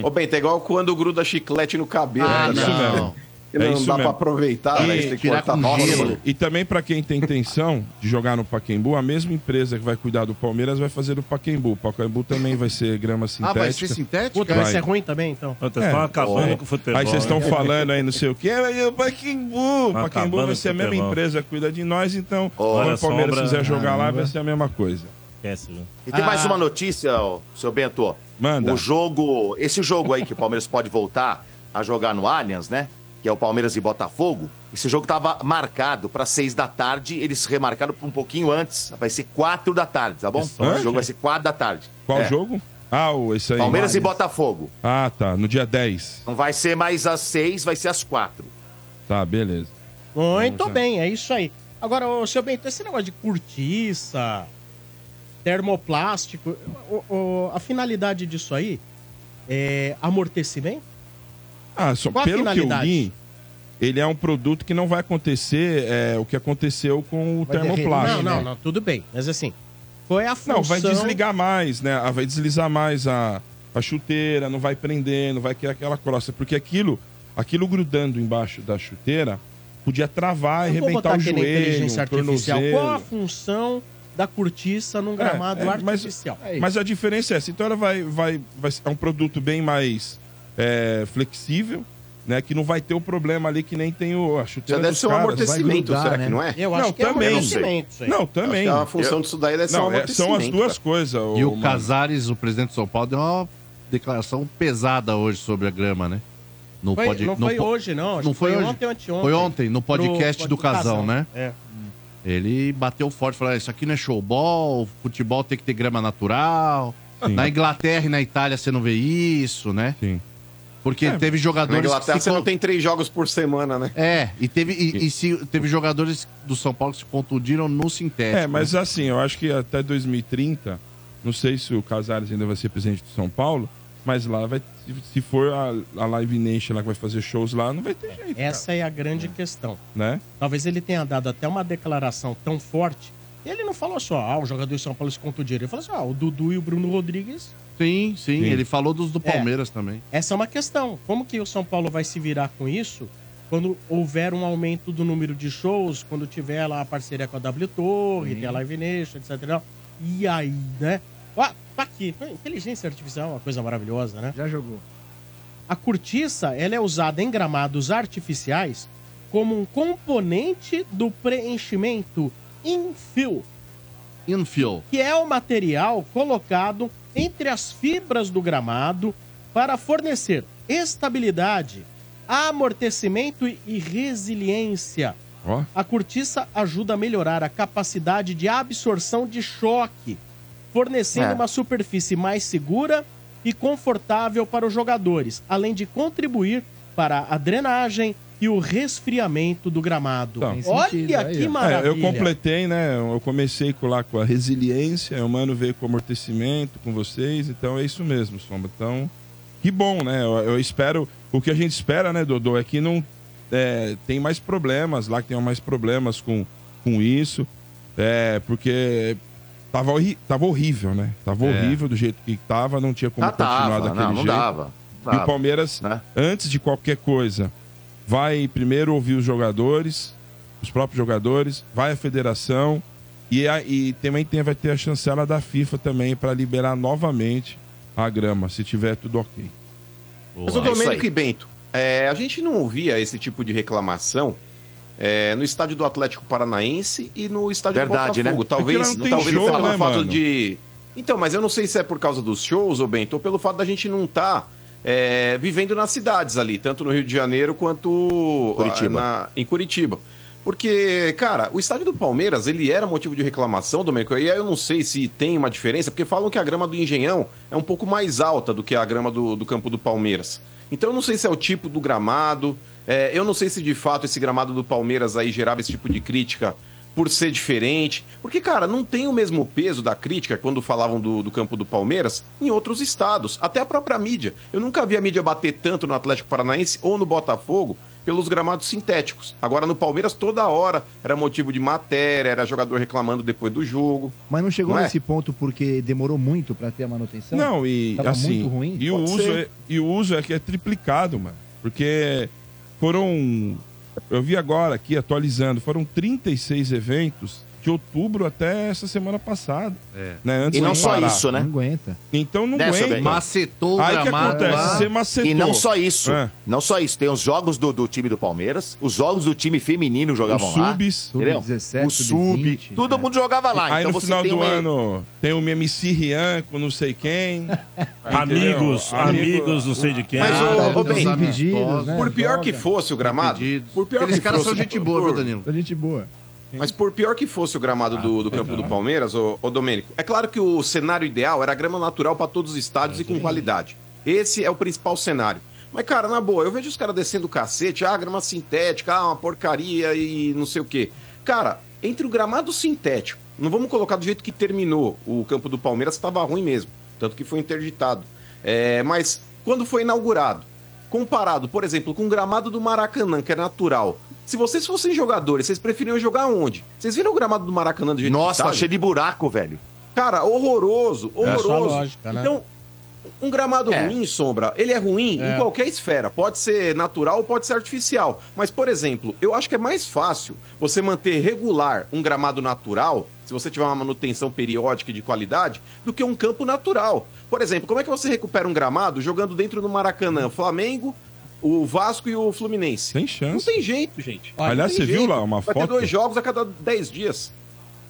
Ô, Bento, é igual quando gruda chiclete no cabelo. Ah, tá isso ligado? mesmo. Que É não isso dá pra aproveitar, E né? Tem que cortar Nossa, gelo. mano. E também pra quem tem intenção de jogar no Paquembu, a mesma empresa que vai cuidar do Palmeiras vai fazer o Paquembu. O Paquembu também vai ser grama Ah, sintética. vai ser sintética? Puta, vai Vai. ser ruim também, então. Vocês É. estão acabando Ó. com o futebol. Aí vocês estão né? falando aí não sei o quê, mas o Paquembu, Tá Paquembu vai ser a o mesma empresa que cuida de nós, então quando o Palmeiras sombra- quiser jogar lá, vai ser a mesma coisa. Esquece, viu? E tem mais Ah. uma notícia, ó, seu Bento. Manda. O jogo. Esse jogo aí que o Palmeiras pode voltar a jogar no Allianz, né? Que é o Palmeiras e Botafogo. Esse jogo tava marcado para seis da tarde. Eles remarcaram pra um pouquinho antes. Vai ser quatro da tarde, tá bom? O jogo vai ser quatro da tarde. Qual É. jogo? Ah, o, esse aí. Palmeiras e Botafogo. Ah, tá. No dia 10. Não vai ser mais às seis, vai ser às quatro. Tá, beleza. Muito Vamos bem, é isso aí. Agora, ô, seu Bento, esse negócio de cortiça, termoplástico, o- o- a finalidade disso aí é amortecimento? Ah, só Qual pelo que eu li, ele é um produto que não vai acontecer é, o que aconteceu com o Vai termoplástico. Não, não, não, tudo bem. Mas assim, qual é a função... Não, vai desligar mais, né? Ah, Vai deslizar mais a, a chuteira, não vai prender, não vai criar aquela crosta. Porque aquilo, aquilo grudando embaixo da chuteira, podia travar e arrebentar o joelho, o tornozelo. Qual a função da cortiça num gramado É, é, mas- artificial? Mas a diferença é essa. Então ela vai, vai, vai é um produto bem mais é, flexível, né? Que não vai ter o problema ali que nem tem o, a Já deve dos ser um caras. amortecimento, grudar, será né? que não é? Eu Não, acho que é um também. amortecimento isso aí. Não, Acho que também. a função disso daí deve ser um Não, é, são as amortecimento, duas cara. coisas. E o mano. Casares, o presidente de São Paulo, deu uma declaração pesada hoje sobre a grama, né? No Foi- pod- não no foi po- hoje, não. Acho Não que foi hoje? ontem ou anteontem. Foi ontem, no podcast Pro- do Casão, né? É. Ele bateu forte, falou: "Ah, Isso aqui não é showball, futebol tem que ter grama natural. Sim. Na Inglaterra e na Itália você não vê isso, né? Sim. Porque É, teve Na jogadores. Inglaterra que você não tem três jogos por semana, né? É, e teve, e, e se, teve jogadores do São Paulo que se contundiram no sintético. É, mas né? assim, eu acho que até 2030, não sei se o Casares ainda vai ser presidente do São Paulo, mas lá vai, se- for a, a Live Nation lá que vai fazer shows lá, não vai ter jeito, Essa é a grande questão. né? Talvez ele tenha dado até uma declaração tão forte. Ele não falou só, ah, o jogador de São Paulo se contundiram. Ele falou assim, ah, o Dudu e o Bruno Rodrigues. Sim, sim, Sim. ele falou dos do É. Palmeiras também. Essa é uma questão. Como que o São Paulo vai se virar com isso quando houver um aumento do número de shows, quando tiver lá a parceria com a W Torre, tem a Live Nation, etc. e tal. E aí, né? Ó, tá aqui. Inteligência artificial é uma coisa maravilhosa, né? Já jogou. A cortiça, ela é usada em gramados artificiais como um componente do preenchimento infill, Infill. que é o material colocado entre as fibras do gramado para fornecer estabilidade amortecimento e resiliência. Ó. A cortiça ajuda a melhorar a capacidade de absorção de choque, fornecendo É. uma superfície mais segura e confortável para os jogadores, além de contribuir para a drenagem e o resfriamento do gramado. Então. Olha sentido aí, que ó. maravilha. É, eu completei, né? Eu comecei com, lá com a resiliência, o mano veio com o amortecimento com vocês, então é isso mesmo, Sombra. Então, que bom, né? Eu, eu espero. O que a gente espera, né, Dodô, é que não é, tem mais problemas lá, que tenham mais problemas com, com isso. É, porque tava, horri- tava horrível, né? Tava É. horrível do jeito que tava, não tinha como Ah, continuar tava. daquele Não, não jeito. dava. E o Dava. Palmeiras, Né? antes de qualquer coisa, vai primeiro ouvir os jogadores, os próprios jogadores, vai à federação e, a- e também tem, vai ter a chancela da FIFA também para liberar novamente a grama, se tiver tudo ok. Mas o É Domênico aí. e Bento, é, a gente não ouvia esse tipo de reclamação é, no estádio do Atlético Paranaense e no estádio Verdade, do Botafogo. né? Talvez, não talvez show, pelo né, fato mano? de. Então, mas eu não sei se é por causa dos shows, ô Bento, ou pelo fato da gente não estar vivendo nas cidades ali, tanto no Rio de Janeiro quanto Curitiba. ah, na- em Curitiba. Porque, cara, o estádio do Palmeiras, ele era motivo de reclamação, Domênico, e aí eu não sei se tem uma diferença, porque falam que a grama do Engenhão é um pouco mais alta do que a grama do, do campo do Palmeiras. Então eu não sei se é o tipo do gramado, é, eu não sei se de fato esse gramado do Palmeiras aí gerava esse tipo de crítica por ser diferente. Porque, cara, não tem o mesmo peso da crítica quando falavam do, do campo do Palmeiras em outros estados. Até a própria mídia. Eu nunca vi a mídia bater tanto no Atlético Paranaense ou no Botafogo pelos gramados sintéticos. Agora no Palmeiras toda hora era motivo de matéria, era jogador reclamando depois do jogo. Mas não chegou Não é? nesse ponto porque demorou muito pra ter a manutenção? Não, e Tava assim, muito ruim? e o uso é, e o uso é que é triplicado, mano. Porque foram eu vi agora aqui atualizando, foram 36 eventos de outubro até essa semana passada. É. Né? Antes E não de só parar. isso, né? Não aguenta. Então não seu aguenta. bem? Macetou o Aí que acontece? lá. Você macetou. E não só isso. É. Não só isso. Tem os jogos do, do time do Palmeiras, os jogos do time feminino Os jogavam lá. subs. Entendeu? Sub-17, o sub, sub-20, todo é. mundo jogava lá. Aí então no você final tem do uma- ano tem o MC Rian com não sei quem. <laughs> Amigos, Amigo- amigos, não sei de quem. Mas, Ah, ô, tá, ô, bem, impedidos, né? Por pior Joga. que fosse o gramado, por pior Aqueles que caras fosse, são gente boa, por- Danilo? Tá gente boa. Mas por pior que fosse o gramado do, do campo do Palmeiras, ô, ô Domênico, é claro que o cenário ideal era grama natural para todos os estádios e com qualidade. Esse é o principal cenário. Mas, cara, na boa, eu vejo os caras descendo o cacete, ah, grama sintética, ah, uma porcaria e não sei o quê. Cara, entre o gramado sintético, não vamos colocar do jeito que terminou o campo do Palmeiras, estava ruim mesmo, tanto que foi interditado. É, mas quando foi inaugurado, comparado, por exemplo, com o gramado do Maracanã, que é natural, se vocês fossem jogadores, vocês preferiam jogar onde? Vocês viram o gramado do Maracanã do jeito Nossa, que tá tá? cheio de buraco, velho. Cara, horroroso, É horroroso. lógica, né? Então, um gramado É. ruim, Sombra, ele é ruim É. em qualquer esfera. Pode ser natural ou pode ser artificial. Mas, por exemplo, eu acho que é mais fácil você manter regular um gramado natural, se você tiver uma manutenção periódica e de qualidade, do que um campo natural. Por exemplo, como é que você recupera um gramado jogando dentro do Maracanã? Flamengo, o Vasco e o Fluminense. Tem Não chance. tem jeito, gente. Olha, Não Aliás, você viu jeito. lá uma Vai foto? ter dois jogos a cada 10 dias.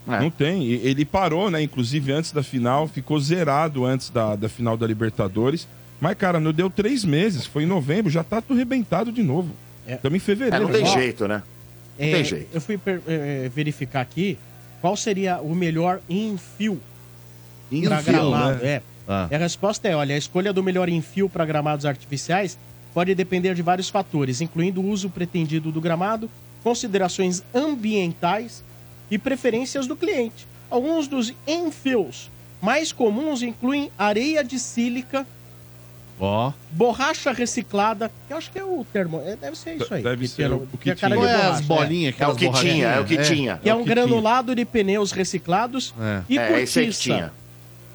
É. Não tem. Ele parou, né? Inclusive antes da final, ficou zerado antes da, da final da Libertadores. Mas, cara, não deu três meses. Foi em novembro, já tá tudo rebentado de novo. É. Estamos em É, fevereiro. não tem Ó, jeito, né? Não É, tem jeito. Eu fui per- é, verificar aqui qual seria o melhor enfio para Infio, gramado. né? É. Ah. E a resposta é: olha, a escolha do melhor enfio para gramados artificiais pode depender de vários fatores, incluindo o uso pretendido do gramado, considerações ambientais e preferências do cliente. Alguns dos enfios mais comuns incluem areia de sílica, Ó. borracha reciclada, que eu acho que é o termo, é, deve ser isso aí. Deve que ser o- o que é que Não é as é. bolinhas, É o aquelas que tinha, é o que tinha. Que é o um granulado de pneus reciclados É. e É, esse aí que cortiça.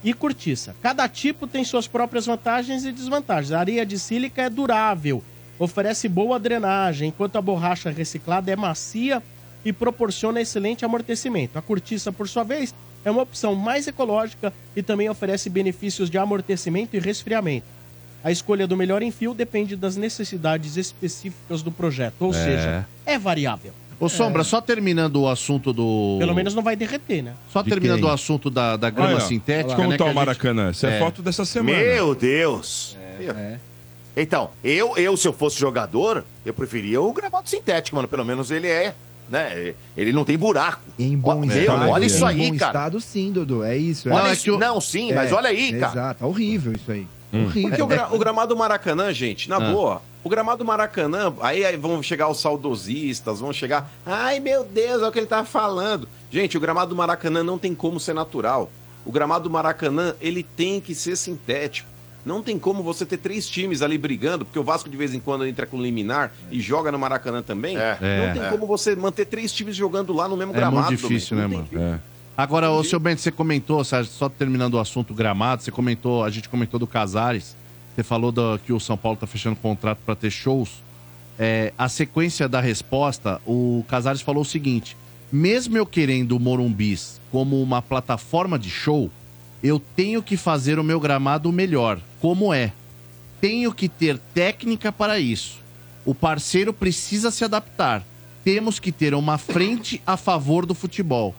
E cortiça. Cada tipo tem suas próprias vantagens e desvantagens. A areia de sílica é durável, oferece boa drenagem, enquanto a borracha reciclada é macia e proporciona excelente amortecimento. A cortiça, por sua vez, é uma opção mais ecológica e também oferece benefícios de amortecimento e resfriamento. A escolha do melhor enfio depende das necessidades específicas do projeto, ou É. seja, é variável. Ô, Sombra, só terminando o assunto do. Pelo menos não vai derreter, né? Só De terminando quem? o assunto da, da grama Olha, sintética. Como né, tá o a gente- Maracanã? Essa é, É. foto dessa semana. Meu Deus. É. Então, eu, eu, se eu fosse jogador, eu preferia o gramado sintético, mano. Pelo menos ele é, né? Ele não tem buraco. Em bom Ó, estado, olha isso em aí, bom cara. estado, sim, Dudu. É isso. Olha é. isso- não, sim, mas olha aí, cara. Exato, é horrível isso aí. Hum. Horrível. Porque o, gra- o gramado Maracanã, gente, na Ah. boa, o gramado Maracanã, aí, aí vão chegar os saudosistas, vão chegar. Ai meu Deus, é o que ele tá falando. Gente, o gramado do Maracanã não tem como ser natural. O gramado do Maracanã, ele tem que ser sintético. Não tem como você ter três times ali brigando, porque o Vasco de vez em quando entra com liminar e joga no Maracanã também. É. não tem É. como você manter três times jogando lá no mesmo É gramado. muito difícil, né, mano? Não tem Agora, o seu Bento, você comentou, só terminando o assunto gramado, você comentou, a gente comentou do Casares, você falou do- que o São Paulo tá fechando contrato para ter shows. É, a sequência da resposta, o Casares falou o seguinte: mesmo eu querendo o Morumbis como uma plataforma de show, eu tenho que fazer o meu gramado melhor, como é. Tenho que ter técnica para isso. O parceiro precisa se adaptar. Temos que ter uma frente a favor do futebol.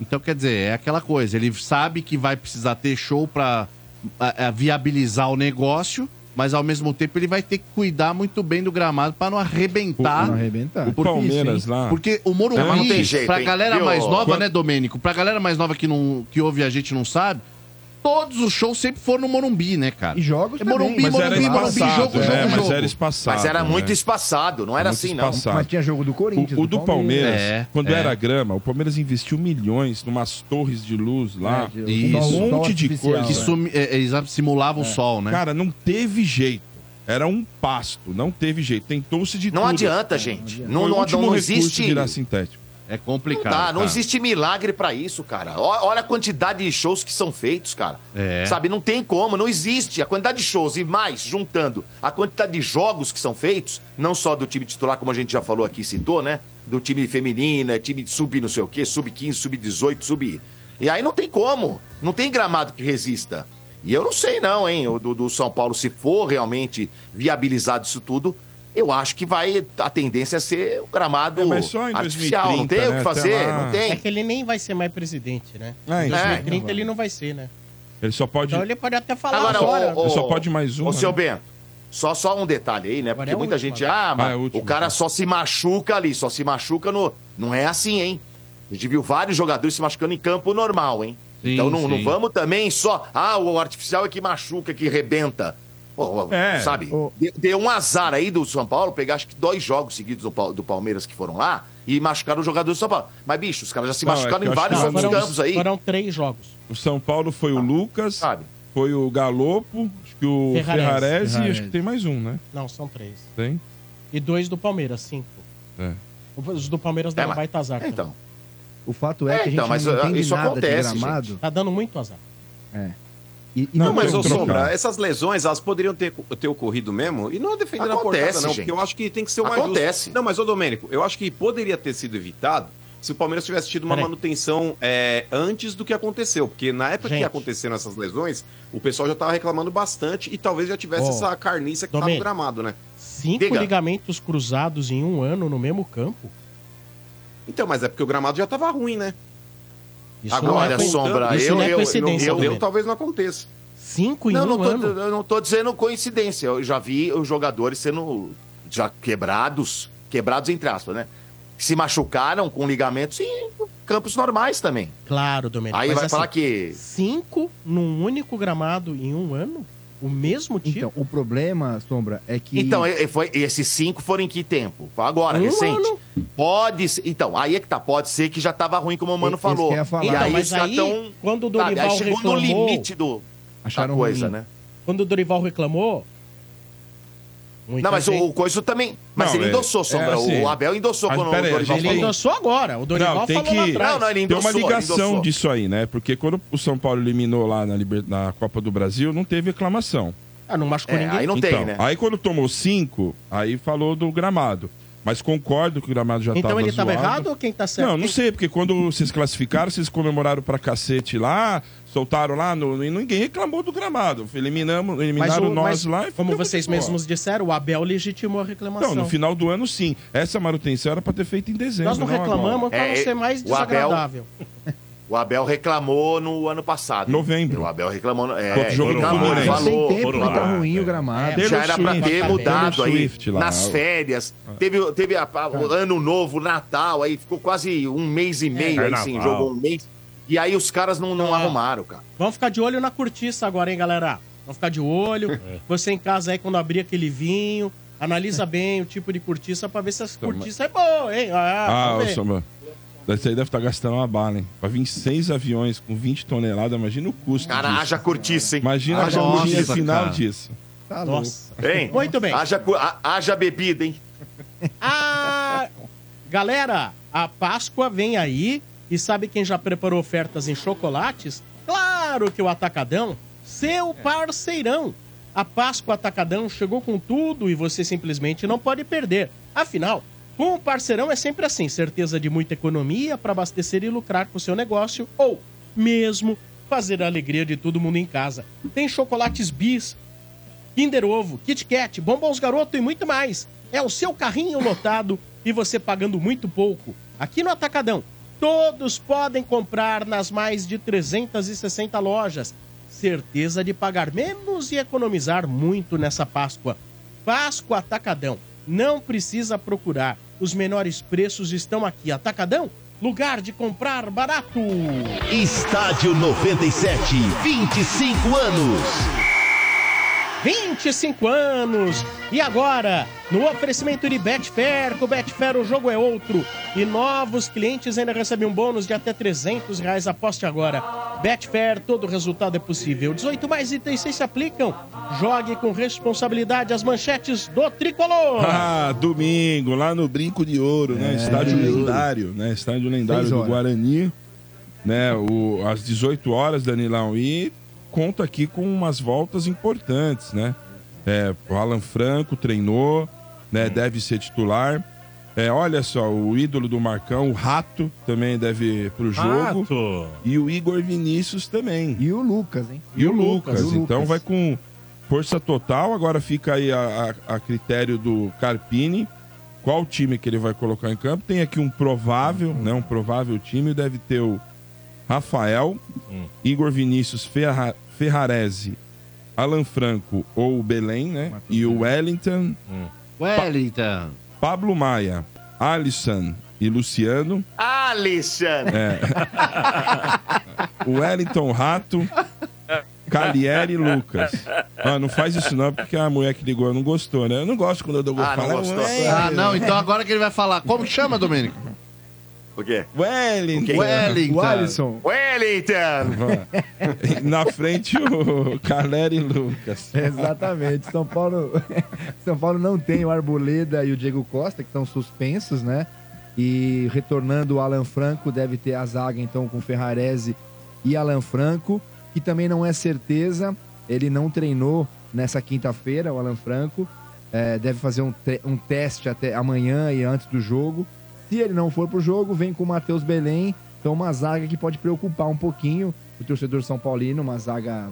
Então, quer dizer, é aquela coisa. Ele sabe que vai precisar ter show para viabilizar o negócio, mas ao mesmo tempo ele vai ter que cuidar muito bem do gramado para não arrebentar. Não arrebentar. O Palmeiras lá. Porque o É, Morumbi, jeito, pra hein? galera Viu? mais nova, Quando- né, Domênico? Pra galera mais nova que, não, que ouve a gente e não sabe, todos os shows sempre foram no Morumbi, né, cara? E jogos É. Morumbi, Mas era Morumbi, Morumbi, espaçado, jogo, é, jogo, mas jogo. era espaçado. Mas era né? muito espaçado, não era Muito assim, não. espaçado. Mas tinha jogo do Corinthians. O, o do Palmeiras, É, quando é. era grama, o Palmeiras investiu milhões numas torres de luz lá. É, de- Isso. um sol monte de coisa. Que sumi- é, é, simulava o sol, né? Cara, não teve jeito. Era um pasto, não teve jeito. Tentou-se de Não tudo. adianta, gente. Não, não, não recurso existe. virar sintético. É Não complicado. dá, não cara. existe milagre pra isso, cara. Olha a quantidade de shows que são feitos, cara. É. Sabe, não tem como, não existe. A quantidade de shows e mais, juntando a quantidade de jogos que são feitos, não só do time titular, como a gente já falou aqui, citou, né? Do time feminino, é time de sub não sei o quê, sub 15, sub 18, sub. E aí não tem como. Não tem gramado que resista. E eu não sei, não, hein, o do, do São Paulo, se for realmente viabilizado isso tudo. Eu acho que vai. A tendência é ser o gramado É, mas só em artificial. não 2030, tem o né? que fazer, Até lá. não tem. É que ele nem vai ser mais presidente, né? É, em então. 2030 ele não vai ser, né? Ele só pode. Então ele pode até falar Agora, agora. ô, ô, Ele só pode mais uma, Ô, seu né? Bento, só, só um detalhe aí, né? Porque é muita última, gente, né? ah, mas Ah, é a última, o cara tá. só se machuca ali, só se machuca no. Não é assim, hein? A gente viu vários jogadores se machucando em campo normal, hein? Sim, então não, não vamos também só. Ah, o artificial é que machuca, que rebenta. Pô, É. Sabe? Ô. Deu- um azar aí do São Paulo pegar acho que dois jogos seguidos do, Pal- do Palmeiras que foram lá e machucaram o jogador do São Paulo. Mas, bicho, os caras já se Não, é machucaram eu em vários outros foram, campos aí. foram três jogos. O São Paulo foi o Lucas, Sabe? foi o Galopo, acho que o Ferrarese. E acho que tem mais um, né? Não, são três. Tem? E dois do Palmeiras, cinco. É. Os do Palmeiras É, deram mas- baita azar. também. Então. O fato é, É, que a gente então, mas, não uh, entende isso nada acontece, de gramado. Tá dando muito azar. É. E, e Não, Não, mas, ô. Sombra, essas lesões, elas poderiam ter, ter ocorrido mesmo, e não é defendendo a Acontece, portada, não, gente. porque eu acho que tem que ser o mais Acontece. justo. Não, mas, ô Domênico, eu acho que poderia ter sido evitado se o Palmeiras tivesse tido uma Peraí. manutenção é, antes do que aconteceu, porque na época Gente. que aconteceram essas lesões, o pessoal já tava reclamando bastante e talvez já tivesse Ó, essa carniça que tá no gramado, né? Cinco Diga. ligamentos cruzados em um ano no mesmo campo. Então, mas é porque o gramado já tava ruim, né? Isso Agora, é, Sombra, isso eu, é eu, coincidência, eu, eu, Domênico. talvez não aconteça. Cinco em não, um não tô, ano. eu não tô dizendo coincidência. Eu já vi os jogadores sendo já quebrados, quebrados entre aspas, né? Se machucaram com ligamentos em campos normais também. Claro, Domênico. Aí vai assim, falar que Cinco num único gramado em um ano? O mesmo tipo? Então, o problema, Sombra, é que. Então, foi, esses cinco foram em que tempo? Agora, Um recente. ano. Pode ser. Então, aí é que tá. Pode ser que já tava ruim, como o Mano Esse falou. eu ia falar. E Então, aí mas os caras aí, tão. quando o sabe, aí Dorival chegou no reclamou- limite do, Acharam da coisa, ruim. né? Quando o Dorival reclamou. Muita Não, mas o, gente- o Coisa também. Mas Não, ele é- endossou, é Sombra. assim. o Abel endossou Mas quando o pera a Dorival Ele tem- falou. endossou agora. O Dorival Não, tem falou lá que- atrás. Não, não, ele Tem endossou. uma ele ligação disso aí, né? Porque quando o São Paulo eliminou lá na, Liber- na Copa do Brasil, não teve reclamação. Ah, não machucou É, ninguém. aí não então, tem, né? Aí quando tomou cinco, aí falou do gramado. Mas concordo que o gramado já Então tava ele tava zoado. errado ou quem tá certo? Não, não Quem- sei, porque quando vocês classificaram, vocês comemoraram pra cacete lá, soltaram lá, no, e ninguém reclamou do gramado. Eliminamos, eliminaram o- nós mas, lá e como vocês mesmos disseram, o Abel legitimou a reclamação. Não, no final do ano sim. Essa manutenção era pra ter feito em dezembro. Nós não reclamamos agora. pra não É, ser mais o Abel- desagradável. <laughs> O Abel reclamou no ano passado. Novembro. O Abel reclamou. no- É, jogo reclamou, ele falou. Sem tempo, tá lá. ruim o gramado. Já Taylor era pra Swift, ter mudado aí Swift lá. nas férias. Teve, teve a- a- o ano novo, Natal, aí ficou quase um mês e meio aí sem Carnaval. jogo, um mês. E aí os caras não, não Ah. arrumaram, cara. Vamos ficar de olho na cortiça agora, hein, galera? Vamos ficar de olho. <laughs> Você em casa aí, quando abrir aquele vinho, analisa bem o tipo de cortiça pra ver se essa cortiça é boa, hein? Ah, Ah. Samba. Isso aí deve estar gastando uma bala, hein? Pra vir seis aviões com 20 toneladas, imagina o custo Cara, disso. haja cortiça, hein? Imagina a haja cortina cortiça. final cara. disso. Tá louco. Nossa. Hein? Muito bem. Haja, haja bebida, hein? Ah, galera, a Páscoa vem aí e sabe quem já preparou ofertas em chocolates? Claro que o Atacadão, seu parceirão. A Páscoa Atacadão chegou com tudo e você simplesmente não pode perder. Afinal, com o parceirão é sempre assim, certeza de muita economia para abastecer e lucrar com o seu negócio ou mesmo fazer a alegria de todo mundo em casa. Tem chocolates bis, Kinder Ovo, Kit Kat, Bombons Garoto e muito mais. É o seu carrinho lotado e você pagando muito pouco. Aqui no Atacadão, todos podem comprar nas mais de 360 lojas. Certeza de pagar menos e economizar muito nessa Páscoa. Páscoa Atacadão. Não precisa procurar. Os menores preços estão aqui. Atacadão, lugar de comprar barato. Estádio 97, 25 anos. 25 anos. E agora, no oferecimento de Betfair, com Betfair o jogo é outro. E novos clientes ainda recebem um bônus de até 300 reais. Aposte agora. Betfair, todo resultado é possível. 18 mais itens se aplicam. Jogue com responsabilidade as manchetes do Tricolor. <laughs> Ah, domingo, lá no Brinco de Ouro, né? Estádio lendário, né? Estádio lendário do. Guarani, né? O, às 18 horas, Danilão. E conta aqui com umas voltas importantes, né? É, o Alan Franco treinou, né? Deve ser titular. É, olha só, o ídolo do Marcão, o Rato, também deve ir pro jogo. Rato. E o Igor Vinícius também. E o Lucas, hein? E o Lucas. E o Então Lucas. vai com força total. Agora fica aí a, a- a critério do Carpini. Qual time que ele vai colocar em campo? Tem aqui um provável, né? Um provável time. Deve ter o Rafael, Igor Vinícius Ferra, Ferrarese, Alan Franco ou Belém, né? E o Wellington, Wellington. Pablo Maia, Alisson e Luciano. Alexandre! É. o Wellington Rato, Calieri e Lucas. Ah, não faz isso não, porque a mulher que ligou não gostou, né? Eu não gosto quando o Douglas Ah, não fala. gostou. "Ué, Ah, não, então agora que ele vai falar. Como que chama, Domênico? O quê? Wellington. Wellington. Alisson. Wellington! Na frente o Caleri e Lucas. Exatamente. São Paulo, <laughs> São Paulo não tem o Arboleda e o Diego Costa, que estão suspensos, né? E retornando o Alan Franco, deve ter a zaga então com Ferrarese e Alan Franco, que também não é certeza. Ele não treinou nessa quinta-feira, o Alan Franco. É, deve fazer um, um teste até amanhã e antes do jogo. Se ele não for pro jogo, vem com o Matheus Belém. Então, uma zaga que pode preocupar um pouquinho o torcedor São Paulino, uma zaga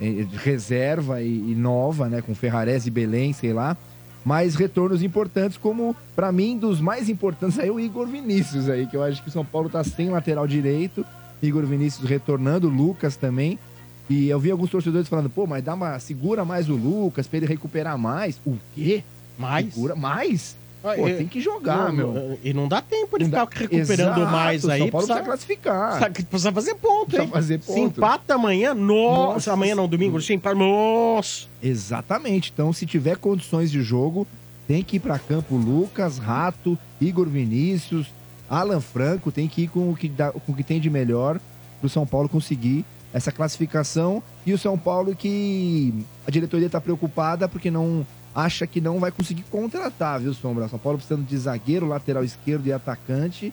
eh, de reserva e, nova, né? Com Ferrarese e Belém, sei lá. Mas retornos importantes, como, pra mim, dos mais importantes aí, o Igor Vinícius aí, que eu acho que o São Paulo tá sem lateral direito. Igor Vinícius retornando, o Lucas também. E eu vi alguns torcedores falando, pô, mas dá uma. Segura mais o Lucas pra ele recuperar mais. O quê? Mais? Segura mais? Pô, e- tem que jogar, Não, meu. E não dá tempo de ficar recuperando Exato, mais aí. São Paulo precisa classificar. Precisa, precisa fazer ponto, Precisa hein? fazer Se ponto. empata amanhã, nossa, Nossa. amanhã não, domingo, se empata, nossa. Exatamente. Então, se tiver condições de jogo, tem que ir para campo Lucas, Rato, Igor Vinícius, Alan Franco, tem que ir com o que, dá, com o que tem de melhor para o São Paulo conseguir essa classificação. E o São Paulo que a diretoria está preocupada porque não acha que não vai conseguir contratar, viu, Sombra? São Paulo precisando de zagueiro, lateral esquerdo e atacante.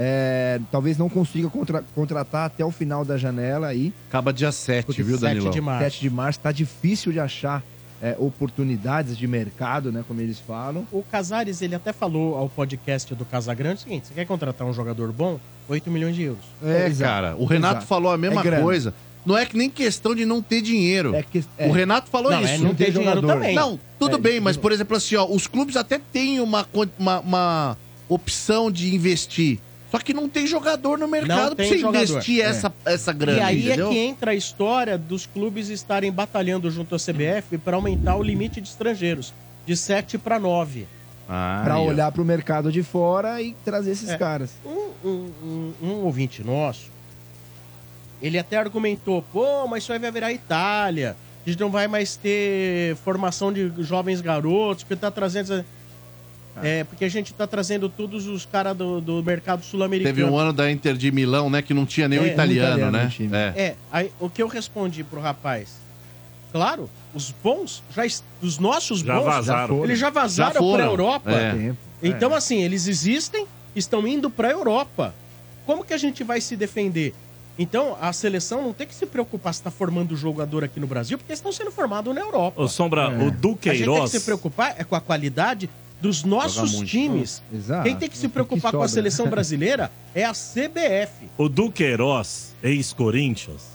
É, talvez não consiga contra- contratar até o final da janela aí. Acaba dia 7, viu, 7 Danilão? de março. 7 de março, tá difícil de achar é, oportunidades de mercado, né? Como eles falam. O Casares, ele até falou ao podcast do Casagrande o seguinte: você quer contratar um jogador bom? 8 milhões de euros. É, exato. cara. O Renato Exato. falou a mesma É coisa. Não é que nem questão de não ter dinheiro. É que, é, O Renato falou Não, isso. é não ter dinheiro também. Não, tudo É, bem, mas por exemplo, assim, ó, os clubes até têm uma, uma, uma opção de investir. Só que não tem jogador no mercado pra tem você jogador. investir É. essa, essa grana, E aí entendeu? é que entra a história dos clubes estarem batalhando junto à CBF para aumentar o limite de estrangeiros, de 7 para 9. Ah, Pra aí, ó. olhar pro mercado de fora e trazer esses É. caras. Um, um- um- um ouvinte nosso, ele até argumentou, pô, mas isso aí vai virar Itália. A gente não vai mais ter formação de jovens garotos, porque tá trazendo... É, porque a gente tá trazendo todos os caras do, do mercado sul-americano. Teve um ano da Inter de Milão, né? Que não tinha nenhum É, italiano, italiano né? time. É. É, aí, o que eu respondi pro rapaz? Claro, os bons, já os nossos Já bons, vazaram. eles já vazaram Já foram. pra Europa. É. Então, assim, eles existem, estão indo pra Europa. Como que a gente vai se defender? Então, a seleção não tem que se preocupar se está formando jogador aqui no Brasil, porque eles estão sendo formados na Europa. Ô, Sombra, o A gente tem que Duqueiroz... se preocupar é com a qualidade dos nossos times. Exato. Quem tem que se O que preocupar com a seleção brasileira é a CBF. O Duqueiroz, ex-Corinthians,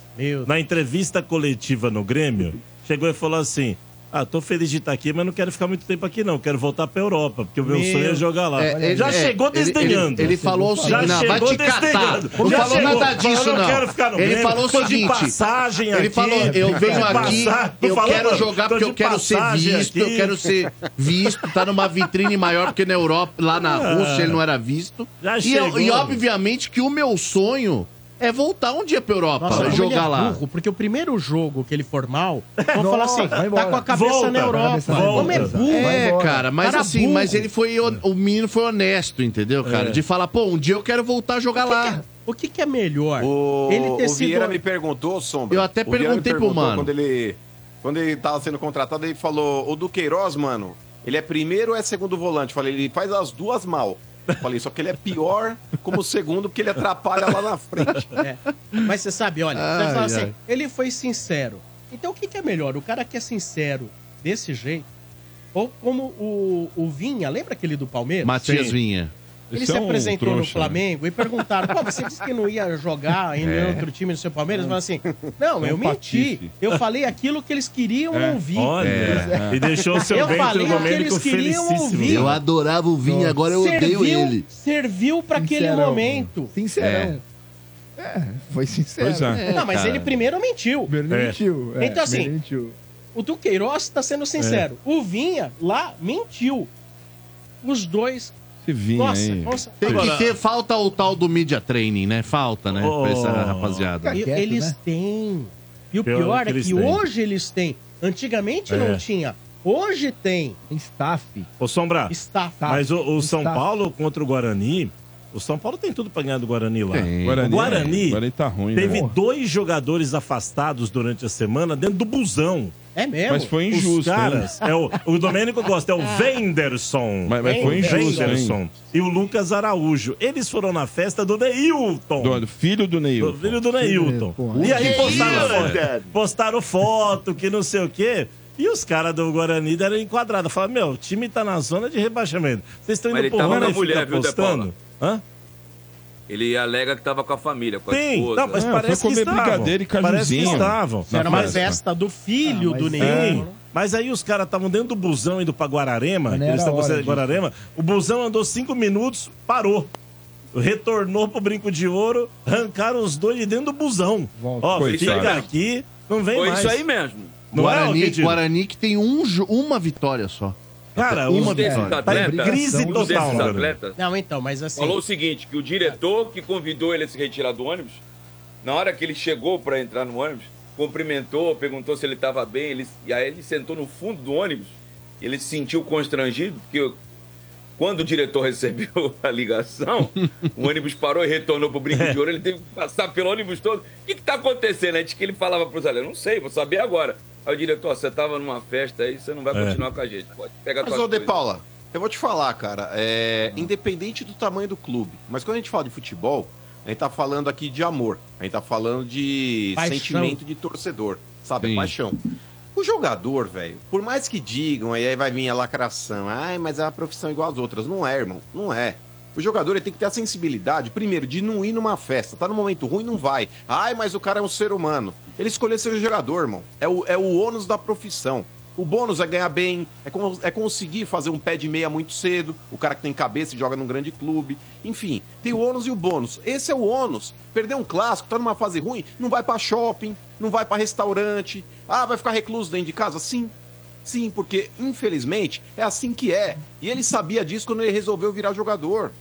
na entrevista coletiva no Grêmio, chegou e falou assim: Ah, tô feliz de estar aqui, mas não quero ficar muito tempo aqui, não. Quero voltar pra Europa, porque o meu, Meu- sonho é jogar lá. É, ele- Já é, chegou ele- ele- desdenhando. Ele, falou o seguinte, não, vai chegou te catar. desdenhando. Não Já falou chegou, nada disso, falou, não. quero ficar no ele falou o seguinte, passagem ele aqui, falou, eu venho aqui, eu falando, quero jogar porque eu quero ser visto, aqui. eu quero ser visto, tá numa vitrine maior, porque na Europa, lá na Ah. Rússia, ele não era visto. Já E, eu- chegou. e obviamente que o meu sonho é voltar um dia pra Europa, Nossa, jogar ele é lá. burro, porque o primeiro jogo que ele for mal, vamos Nossa, falar assim, vai tá com a cabeça Volta, na vai Europa. Como é burro. É, cara, mas Cara assim, burro. mas ele foi. O menino foi honesto, entendeu, cara? É. De falar, pô, um dia eu quero voltar a jogar lá. O que, que é melhor? O, Ele ter o sido- Vieira me perguntou, Sombra. Eu até o perguntei pro perguntou mano. Quando ele, quando ele tava sendo contratado, ele falou: o Duqueiroz, mano, ele é primeiro ou é segundo volante? Falei, ele faz as duas mal. Falei, só que ele é pior como segundo, porque ele atrapalha lá na frente. É. Mas você sabe, olha, você Ai, fala assim, ai. ele foi sincero. Então o que, que é melhor? O cara que é sincero desse jeito? Ou como o, o Vinha, lembra aquele do Palmeiras? Matias Sim. Vinha. Ele Esse se é um apresentou no trouxa, Flamengo e perguntaram: pô, você disse que não ia jogar em <laughs> É. outro time no seu Palmeiras? Ele falou assim: não, É eu menti. Eu falei aquilo que eles queriam É. ouvir. Olha, <laughs> É. e deixou o seu Eu falei o que eles queriam ouvir. Eu adorava o Vinha, agora eu odeio serviu, ele. serviu para aquele momento. Sincerão. É, foi sincero. Pois é. não, mas cara. ele primeiro mentiu. Primeiro É. mentiu. é, Então, assim, mentiu. O Duqueiroz está sendo sincero. O Vinha lá mentiu. Os dois. Esse vinho Nossa, aí. nossa. Tem Agora- que ter, falta o tal do media training, né? Falta, né? Oh. Pra essa rapaziada. E- quieto, eles né? têm. E o Pior pior, que é eles que têm. hoje eles têm. Antigamente É. não tinha. Hoje tem. Staff. Ô, Sombra. Tá. mas o, o São Está. Paulo contra o Guarani, o São Paulo tem tudo pra ganhar do Guarani lá. Tem. O Guarani, Guarani tá ruim, teve né? dois jogadores afastados durante a semana dentro do busão. É mesmo? Mas foi Os injusto, hein? caras, é o, o Domênico gosta, é o <laughs> Wenderson. Mas, mas foi injusto, Wenderson. hein? E o Lucas Araújo. Eles foram na festa do Neilton. Do, do filho do Neil. Do filho do Neilton. Porra. E aí postaram postaram foto, que não sei o quê. E os caras do Guarani deram enquadrada. Falaram, meu, o time tá na zona de rebaixamento. Vocês estão indo pro tava rolê com a e mulher, viu, postando? Hã? Ele alega que tava com a família, com a Tem. esposa. Não, mas É, parece foi que comer estavam. brigadeiro e Parece que estavam. Na Era uma festa. do filho Ah, do mas Neil. Sim. Mas aí os caras estavam dentro do busão indo pra Guararema, Mas que não eles em disso. Guararema. O busão andou cinco minutos, parou. Retornou pro brinco de ouro, arrancaram os dois de dentro do busão. Volta. Ó, Coitado. fica aqui, não vem Foi mais. isso aí mesmo. Não é, Guarani, Alquidino? Guarani que tem um, uma vitória só. Cara, Uma os desses vitória. tá atletas, crise um desses total, mano. atletas Não, então, mas assim. falou o seguinte, que o diretor que convidou ele a se retirar do ônibus, na hora que ele chegou para entrar no ônibus, cumprimentou, perguntou se ele estava bem, ele, e aí ele sentou no fundo do ônibus, ele se sentiu constrangido, porque quando o diretor recebeu <laughs> a ligação, o ônibus parou e retornou pro brinco de ouro, ele teve que passar pelo ônibus todo. O que que tá acontecendo? Antes que ele falava pros alunos, não sei, vou saber agora. Aí o diretor, ó, você tava numa festa aí, você não vai É. continuar com a gente, pode. Pega a Mas, ô, De. Paula, eu vou te falar, cara, é, independente do tamanho do clube, mas quando a gente fala de futebol, a gente tá falando aqui de amor, a gente tá falando de Paixão. sentimento de torcedor, sabe? Sim. É paixão. O jogador, velho, por mais que digam, aí vai vir a lacração, ai, mas é uma profissão igual às outras. Não é, irmão, não é. O jogador ele tem que ter a sensibilidade, primeiro, de não ir numa festa. Tá no momento ruim, não vai. Ai, mas o cara é um ser humano. Ele escolheu ser jogador, irmão. É o, é o ônus da profissão. O bônus é ganhar bem, é, con- é conseguir fazer um pé de meia muito cedo, o cara que tem cabeça e joga num grande clube. Enfim, tem o ônus e o bônus. Esse é o ônus. Perder um clássico, tá numa fase ruim, não vai pra shopping, não vai pra restaurante. Ah, vai ficar recluso dentro de casa? Sim. Sim, porque infelizmente é assim que é. E ele sabia disso quando ele resolveu virar jogador.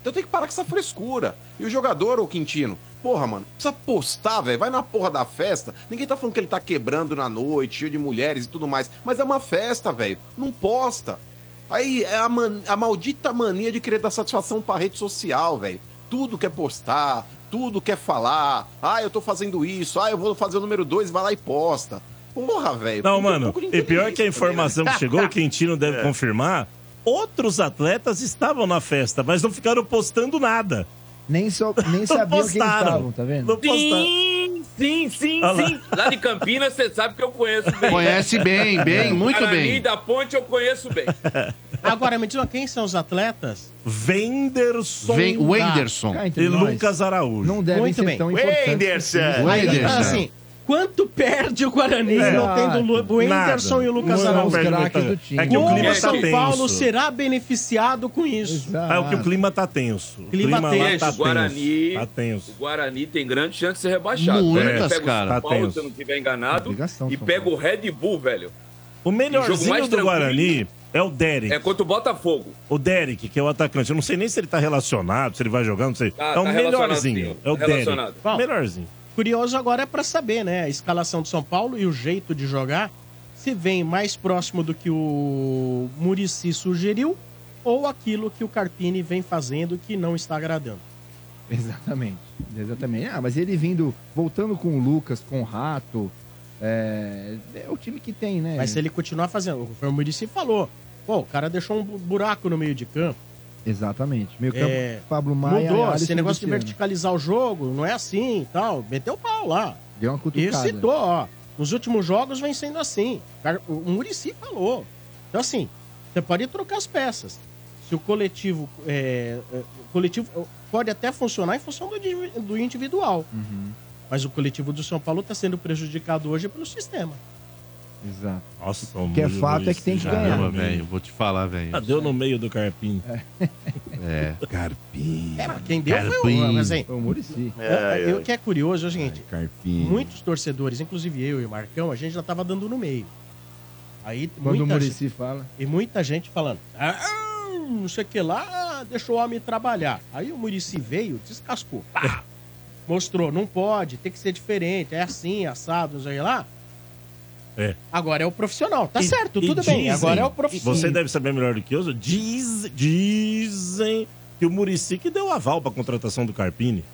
Então tem que parar com essa frescura. E o jogador, ô Quintino, porra, mano, precisa postar, velho. Vai na porra da festa. Ninguém tá falando que ele tá quebrando na noite, cheio de mulheres e tudo mais. Mas é uma festa, velho. Não posta. Aí é a, man- a maldita mania de querer dar satisfação pra rede social, velho. Tudo quer postar, tudo quer falar. Ah, eu tô fazendo isso. Ah, eu vou fazer o número dois, vai lá e posta. Porra, velho. Não, um mano, de e pior que a inteligência informação também, que chegou, o Quintino deve <laughs> É. confirmar, outros atletas estavam na festa, mas não ficaram postando nada. Nem, so, nem <laughs> sabiam que eles postaram. estavam, tá vendo? Sim, sim, sim, sim. Lá de Campinas, você sabe que eu conheço bem. Conhece bem, bem, muito Guarani bem. da Ponte eu conheço bem. <laughs> Agora, me diz uma, quem são os atletas? Venderson Vem- Wenderson. E Lucas Araújo. Não devem Muito ser bem. tão importantes. Wenderson. assim, quanto perde o Guarani É. não tendo o Nada. e o Lucas Araújo? time. É que o Como clima o tá São. Paulo será beneficiado com isso? Exato. É o que o clima tá tenso. O Clima clima, tenso. lá tá o Guarani, tenso. Tá tenso. o Guarani tem grande chance de ser rebaixado. Muitas, Ele pega cara. o São Paulo, Tá se eu não estiver enganado, Obrigação, e pega o Red Bull, velho. O jogo melhorzinho mais do. Guarani é o Derek. É contra o Botafogo. O Derek, que é o atacante. Eu não sei nem se ele tá relacionado, se ele vai jogar, não sei. Tá- é o tá melhorzinho. É o. Derek. Bom. Melhorzinho. Curioso agora é pra saber, né? A escalação do São Paulo e o jeito de jogar. Se vem mais próximo do que o Murici sugeriu ou aquilo que o Carpini vem fazendo que não está agradando. Exatamente. Exatamente. Ah, mas ele vindo, voltando com o Lucas, com o Rato, é, é o time que tem, né? Mas se ele continuar fazendo, o Murici falou, pô, o cara deixou um bu- buraco no meio de campo. Exatamente. Meio campo, É, Pablo Maia, Mudou, Alisson esse e negócio de verticalizar o jogo, não é assim e tal. Meteu o pau lá. Deu uma E cutucada. citou, ó. Nos últimos jogos vem sendo assim. O Murici falou. Então, assim, você pode trocar as peças. Se o coletivo. é, é, o coletivo pode até funcionar em função do, do individual. Uhum. Mas o coletivo do São Paulo está sendo prejudicado hoje pelo sistema. Exato. Nossa, o que é Muricy fato é que tem que já ganhar. velho, vou te falar, velho. Ah, deu no meio do Carpini. É. <laughs> Carpini. É, mas quem deu foi o. Mas, assim, Foi o Murici. eu- eu- o que é curioso é o seguinte: Carpini. muitos torcedores, inclusive eu e o Marcão, a gente já tava dando no meio. Aí Quando o muita Murici fala. E muita gente falando, ah, não sei o que lá, deixa o homem trabalhar. Aí o Murici veio, descascou. Pá! <laughs> Mostrou, não pode, tem que ser diferente, é assim, assado, não sei o que lá. É. Agora é o profissional, tá E- certo, e tudo bem, dizem- agora é o profissional. Você deve saber melhor do que eu. Diz, dizem que o Murici que deu aval pra contratação do Carpini.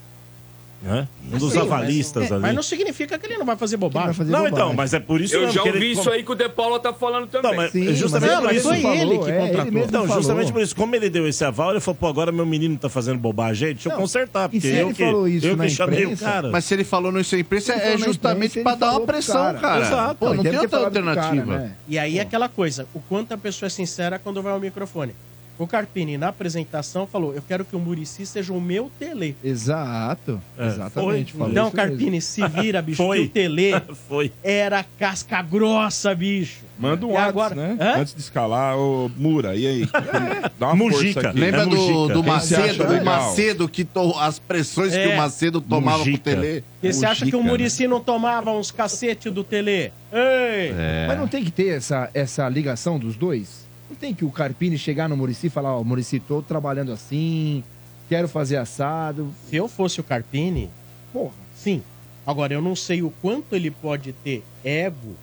Né? Um dos Sim, avalistas mas, é, ali. mas não significa que ele não vai fazer bobagem. vai fazer Não, bobagem. então, mas é por isso Eu mesmo já que ouvi ele... isso aí que o De Paula tá falando também. Não, mas Sim, justamente mas por mas isso. foi falou, ele que é, ele contratou. mesmo Então, falou. justamente por isso, como ele deu esse aval, ele falou, pô, agora meu menino tá fazendo bobagem aí, deixa eu Não, consertar, e porque se eu ele que, falou isso eu na que chamei o cara. Mas se ele falou isso na imprensa, é falou justamente pra dar uma falou pressão, cara. Exato. Pô, não tem outra alternativa. né? E aí aquela coisa, o quanto a pessoa é sincera quando vai ao microfone. O Carpini, na apresentação, falou, eu quero que o Murici seja o meu tele. Exato. É, Exatamente. foi. falou Então, isso mesmo. Carpini, se vira, <laughs> bicho, Foi. que o tele <laughs> Foi. era casca grossa, bicho. Manda um E agora- né? Hã? Antes de escalar, ô Mura, e aí? <laughs> Dá uma Mujica. força aqui. Lembra É do, Mujica. do Macedo? O legal? Macedo que to- as pressões que É. o Macedo tomava Mujica. pro Tele. E você acha que o Mujica, Murici não tomava uns cacete do tele? Ei! É. Mas não tem que ter essa, essa ligação dos dois? Não tem que o Carpini chegar no Murici e falar, ó, Murici, tô trabalhando assim, quero fazer assado. Se eu fosse o Carpini, Porra, sim. Agora, eu não sei o quanto ele pode ter ego.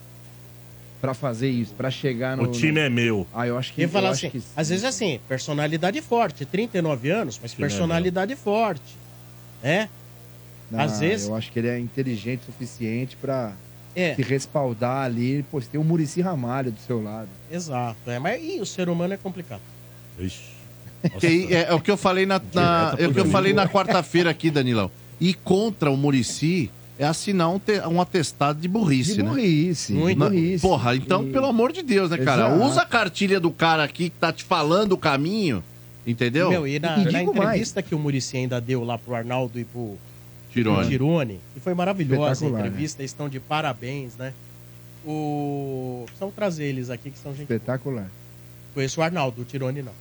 pra fazer isso, pra chegar no... O time é meu. Ah, eu acho que... Ele falar eu assim, acho que sim. às vezes é assim, personalidade forte, 39 anos, mas é personalidade forte. Né? Não, às vezes- Eu acho que ele é inteligente o suficiente pra É, se respaldar ali. Pô, você tem o Murici Ramalho do seu lado. exato. É, mas e o ser humano é complicado. Ixi. <laughs> É, é o que eu falei na, na- é o que eu falei Danilo. na quarta-feira aqui, Danilão. E contra o Murici é assinar um, te- um atestado de burrice, De né? burrice, de Muito. burrice. Porra, então, E- pelo amor de Deus, né, cara? Exato. Usa a cartilha do cara aqui que tá te falando o caminho, entendeu? Meu, e na, E na entrevista que o Murici ainda deu lá pro Arnaldo e pro Tirone. Tirone, que foi maravilhosa a entrevista, eles estão de parabéns, né? O... Precisamos trazer eles aqui, que são gente Espetacular. Conheço o Arnaldo, o Tirone não.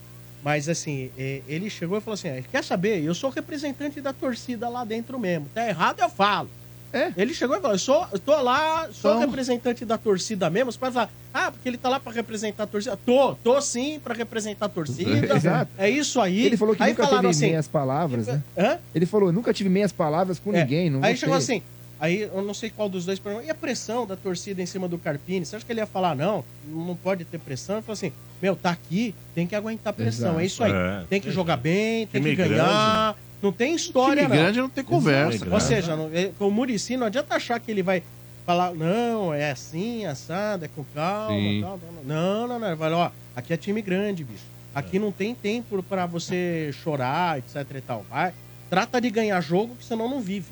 Mas assim, é, ele chegou e falou assim: "É, quer saber? Eu sou representante da torcida lá dentro mesmo. Tá errado, eu falo. É. Ele chegou e falou: eu, sou, eu tô lá, sou Então- representante da torcida mesmo. Você pode falar, ah, porque ele tá lá pra representar a torcida. Tô, tô sim pra representar a torcida. <laughs> Exato. É isso aí. Ele falou que aí nunca teve assim, meias palavras, né? Hã? Ele falou, nunca tive meias palavras com É. ninguém. Não aí gostei. chegou assim, aí eu não sei qual dos dois perguntou, e a pressão da torcida em cima do Carpini? Você acha que ele ia falar, não, não pode ter pressão? Ele falou assim, meu, tá aqui, tem que aguentar pressão, Exato. é isso aí. É. Tem que jogar bem, tem que ganhar, grande. Não tem história Time não. grande não tem conversa, Ou seja, não- é, com o Murici não adianta achar que ele vai falar, não, é assim, assado, é com calma, tal, tal, não, não, não, ele vai, ó, aqui é time grande, bicho. Aqui não tem tempo pra você chorar, etc e tal. Vai, trata de ganhar jogo, que senão não vive.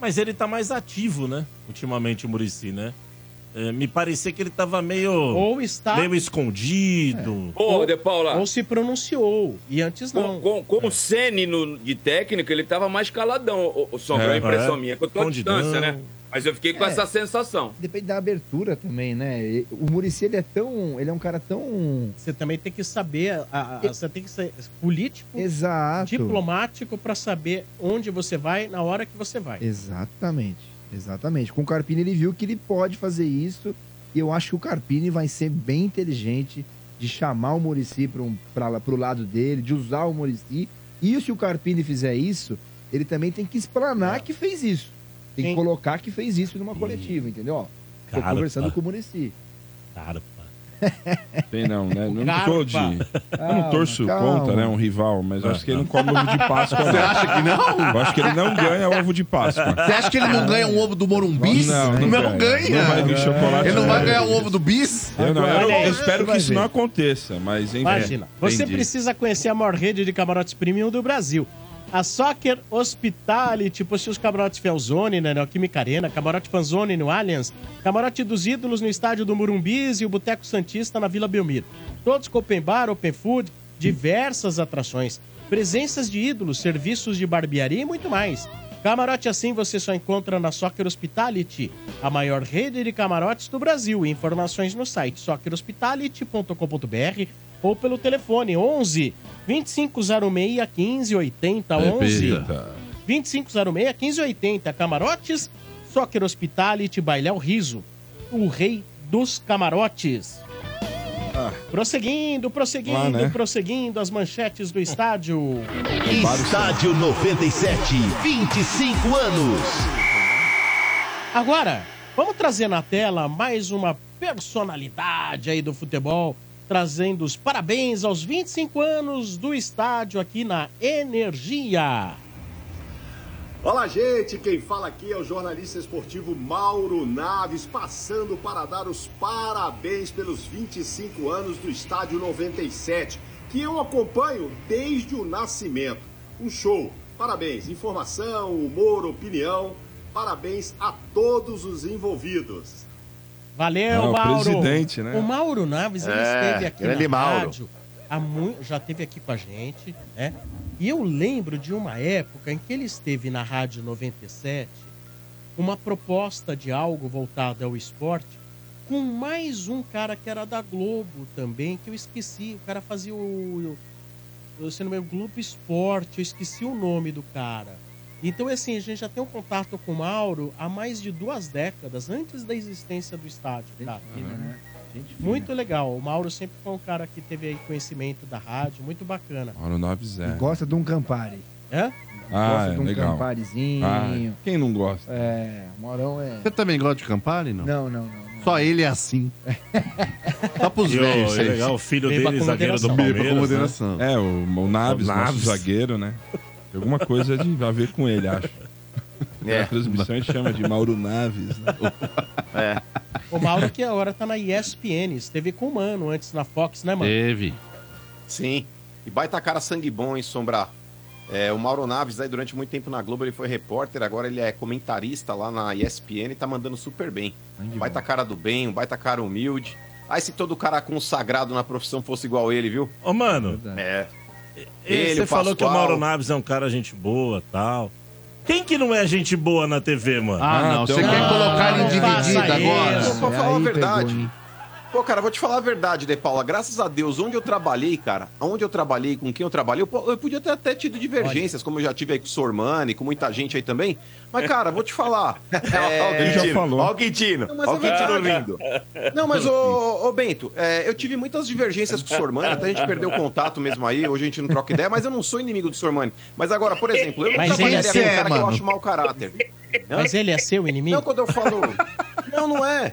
Mas ele tá mais ativo, né? Ultimamente, o Murici, né? É, me parecia que ele tava meio. Ou está- Meio escondido. Ô, De Paula. Ou se pronunciou. E antes Com, com, com o Ceni no, de técnico, ele tava mais caladão. Sombra, É, é, a impressão é. minha, que eu tô à distância, né? Mas eu fiquei com É. essa sensação. Depende da abertura também, né? O Murici, ele é tão... Ele é um cara tão... Você também tem que saber, a- a- você tem que ser político, Exato. diplomático pra saber onde você vai na hora que você vai. Exatamente. Exatamente. Com o Carpini ele viu que ele pode fazer isso e eu acho que o Carpini vai ser bem inteligente de chamar o Murici para um, pro lado dele, de usar o Murici. E se o Carpini fizer isso, ele também tem que explanar que fez isso. Tem que Sim. colocar que fez isso numa coletiva, entendeu? Cara, conversando com o Murici. Cara, Tem não, né? Eu não tô de. Eu não torço calma. contra, né? Um rival, mas eu acho que ele não come ovo de Páscoa. Você acha que não? Eu acho que ele não ganha ovo de Páscoa. Você acha que ele não ganha um ovo do Morumbi? Não, não não ganha. ganha. Não vai vir chocolate Ele não vai ganhar o ovo do bis? Eu, não, eu, eu espero que isso não aconteça, mas enfim. Imagina. Você Entendi. precisa conhecer a maior rede de camarotes premium do Brasil. A Soccer Hospitality possui os camarotes Felzone na Neoquímica Arena, camarote Fanzone no Allianz, camarote dos ídolos no estádio do Murumbis e o Boteco Santista na Vila Belmiro. Todos com open bar, open food, diversas atrações, presenças de ídolos, serviços de barbearia e muito mais. Camarote assim você só encontra na Soccer Hospitality, a maior rede de camarotes do Brasil. Informações no site soccerhospitality.com.br ou pelo telefone 11 2506 1580 11 Repita. 2506 1580 Camarotes Soccer Hospitality Bailéu Riso, o rei dos camarotes. Prosseguindo, prosseguindo, Lá, né? prosseguindo as manchetes do estádio. Estádio 97, 25 anos. Agora, vamos trazer na tela mais uma personalidade aí do futebol, trazendo os parabéns aos 25 anos do estádio aqui na Energia. Olá, gente! Quem fala aqui é o jornalista esportivo Mauro Naves, passando para dar os parabéns pelos 25 anos do Estádio 97, que eu acompanho desde o nascimento. Um show! Parabéns! Informação, humor, opinião. Parabéns a todos os envolvidos. Valeu, Ah, o Mauro. presidente, né? O Mauro Naves, ele É, esteve aqui grande na Mauro. rádio, há mui- já esteve aqui com a gente, né? E eu lembro de uma época em que ele esteve na Rádio 97, uma proposta de algo voltado ao esporte, com mais um cara que era da Globo também, que eu esqueci. O cara fazia o. o se não me engano, Globo Esporte, eu esqueci o nome do cara. Então, assim, a gente já tem um contato com o Mauro há mais de duas décadas, antes da existência do estádio. Cara. né? Muito legal. O Mauro sempre foi um cara que teve aí conhecimento da rádio, muito bacana. Mauro Naves E é. gosta de um Campari. É? Ah, gosta é, de um legal. Camparizinho. Ah, quem não gosta? É, o Maurão é... Você também gosta de Campari, não? Não, não, não. Só ele é assim. <laughs> Só pros velhos. é legal, o filho Beba dele, zagueiro do. Palmeiras, Beba com né? moderação. É, o, o Naves, O nosso Naves. zagueiro, né? <laughs> Tem alguma coisa de, a ver com ele, acho. <laughs> É. Na transmissão a gente chama de Mauro Naves, né? É. O Mauro que agora tá na ESPN, esteve com o Mano antes na Fox, né, mano? Teve. Sim. E baita cara sangue bom, hein, Sombra? É, o Mauro Naves, aí, durante muito tempo na Globo, ele foi repórter, agora ele é comentarista lá na ESPN e tá mandando super bem. baita cara do bem, um baita cara humilde. Aí se todo cara consagrado na profissão fosse igual ele, viu? Ô, mano, É. ele, você falou que o. Mauro Naves é um cara gente boa tal. Quem que não é gente boa na TV, mano? Ah, não. Você quer colocar ele dividido agora? Pô, pra É, falar a verdade. Pô, cara, vou te falar a verdade, De Paula. Graças a Deus, onde eu trabalhei, cara, onde eu trabalhei, com quem eu trabalhei, eu, po- eu podia ter até tido divergências, como eu já tive aí com o Sormani, com muita gente aí também. Mas, cara, vou te falar. <laughs> é... Ele já falou. Olha o Quintino. Não, mas Olha o é Quintino rindo. Não, mas, ô, ô Bento, é, eu tive muitas divergências com o Sormani, até a gente perdeu o contato mesmo aí, hoje a gente não troca ideia, mas eu não sou inimigo do Sormani. Mas agora, por exemplo, eu não Mas trabalharia com é, um cara que eu mano. acho mau caráter. Mas ele é seu inimigo? Não, quando eu falo. Não, não é.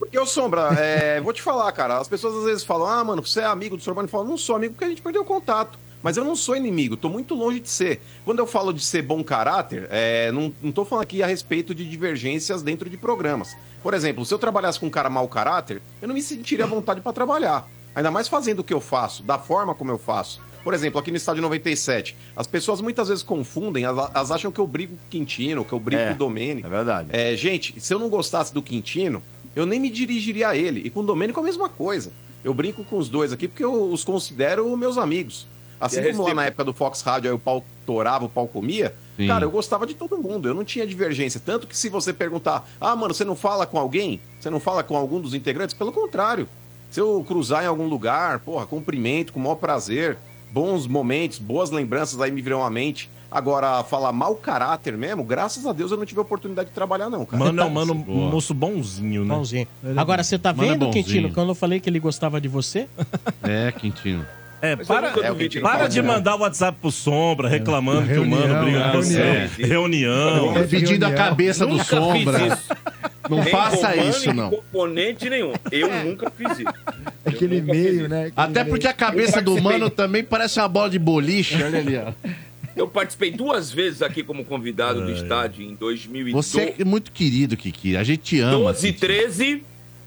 Porque, ô Sombra, é, <laughs> vou te falar, cara. As pessoas às vezes falam, ah, mano, você é amigo do Sormani. Eu falo, não sou amigo porque a gente perdeu o contato. Mas eu não sou inimigo, tô muito longe de ser. Quando eu falo de ser bom caráter, é, não, não tô falando aqui a respeito de divergências dentro de programas. Por exemplo, se eu trabalhasse com um cara mau caráter, eu não me sentiria à vontade pra trabalhar. Ainda mais fazendo o que eu faço, da forma como eu faço. Por exemplo, aqui no estádio 97, as pessoas muitas vezes confundem, elas, elas acham que eu brigo com o Quintino, que eu brigo É, com o Domênico. É verdade. É, gente, se eu não gostasse do Quintino, eu nem me dirigiria a ele. E com o Domênico a mesma coisa. Eu brinco com os dois aqui porque eu os considero meus amigos. Assim a como lá na época do Fox Rádio aí o pau torava, o pau comia, Sim. cara, eu gostava de todo mundo. Eu não tinha divergência. Tanto que se você perguntar, ah, mano, você não fala com alguém? Você não fala com algum dos integrantes? Pelo contrário. Se eu cruzar em algum lugar, porra, cumprimento, com o maior prazer. Bons momentos, boas lembranças aí me virão à mente. Agora, falar mau caráter mesmo, graças a Deus eu não tive a oportunidade de trabalhar, não, cara. Mano é um mano, Boa. moço bonzinho, né? Bonzinho. Agora, você tá Mano é vendo, bonzinho. Quintino, quando eu falei que ele gostava de você? É, Quintino. É, Mas para, É, para de né? mandar o WhatsApp pro Sombra reclamando que o mano Reunião, briga com você. reunião. Reunião. É, Pedindo a reunião. cabeça do Nunca Sombra. Não Nem faça isso, não. componente nenhum. Eu nunca fiz isso. Eu Aquele meio, isso. né? Aquele Até meio. porque a cabeça do mano também parece uma bola de boliche. Olha ali, ó. Eu participei duas vezes aqui como convidado do estádio em 2012. Você é muito querido, Kiki. A gente te ama. 12 e Kiki. 13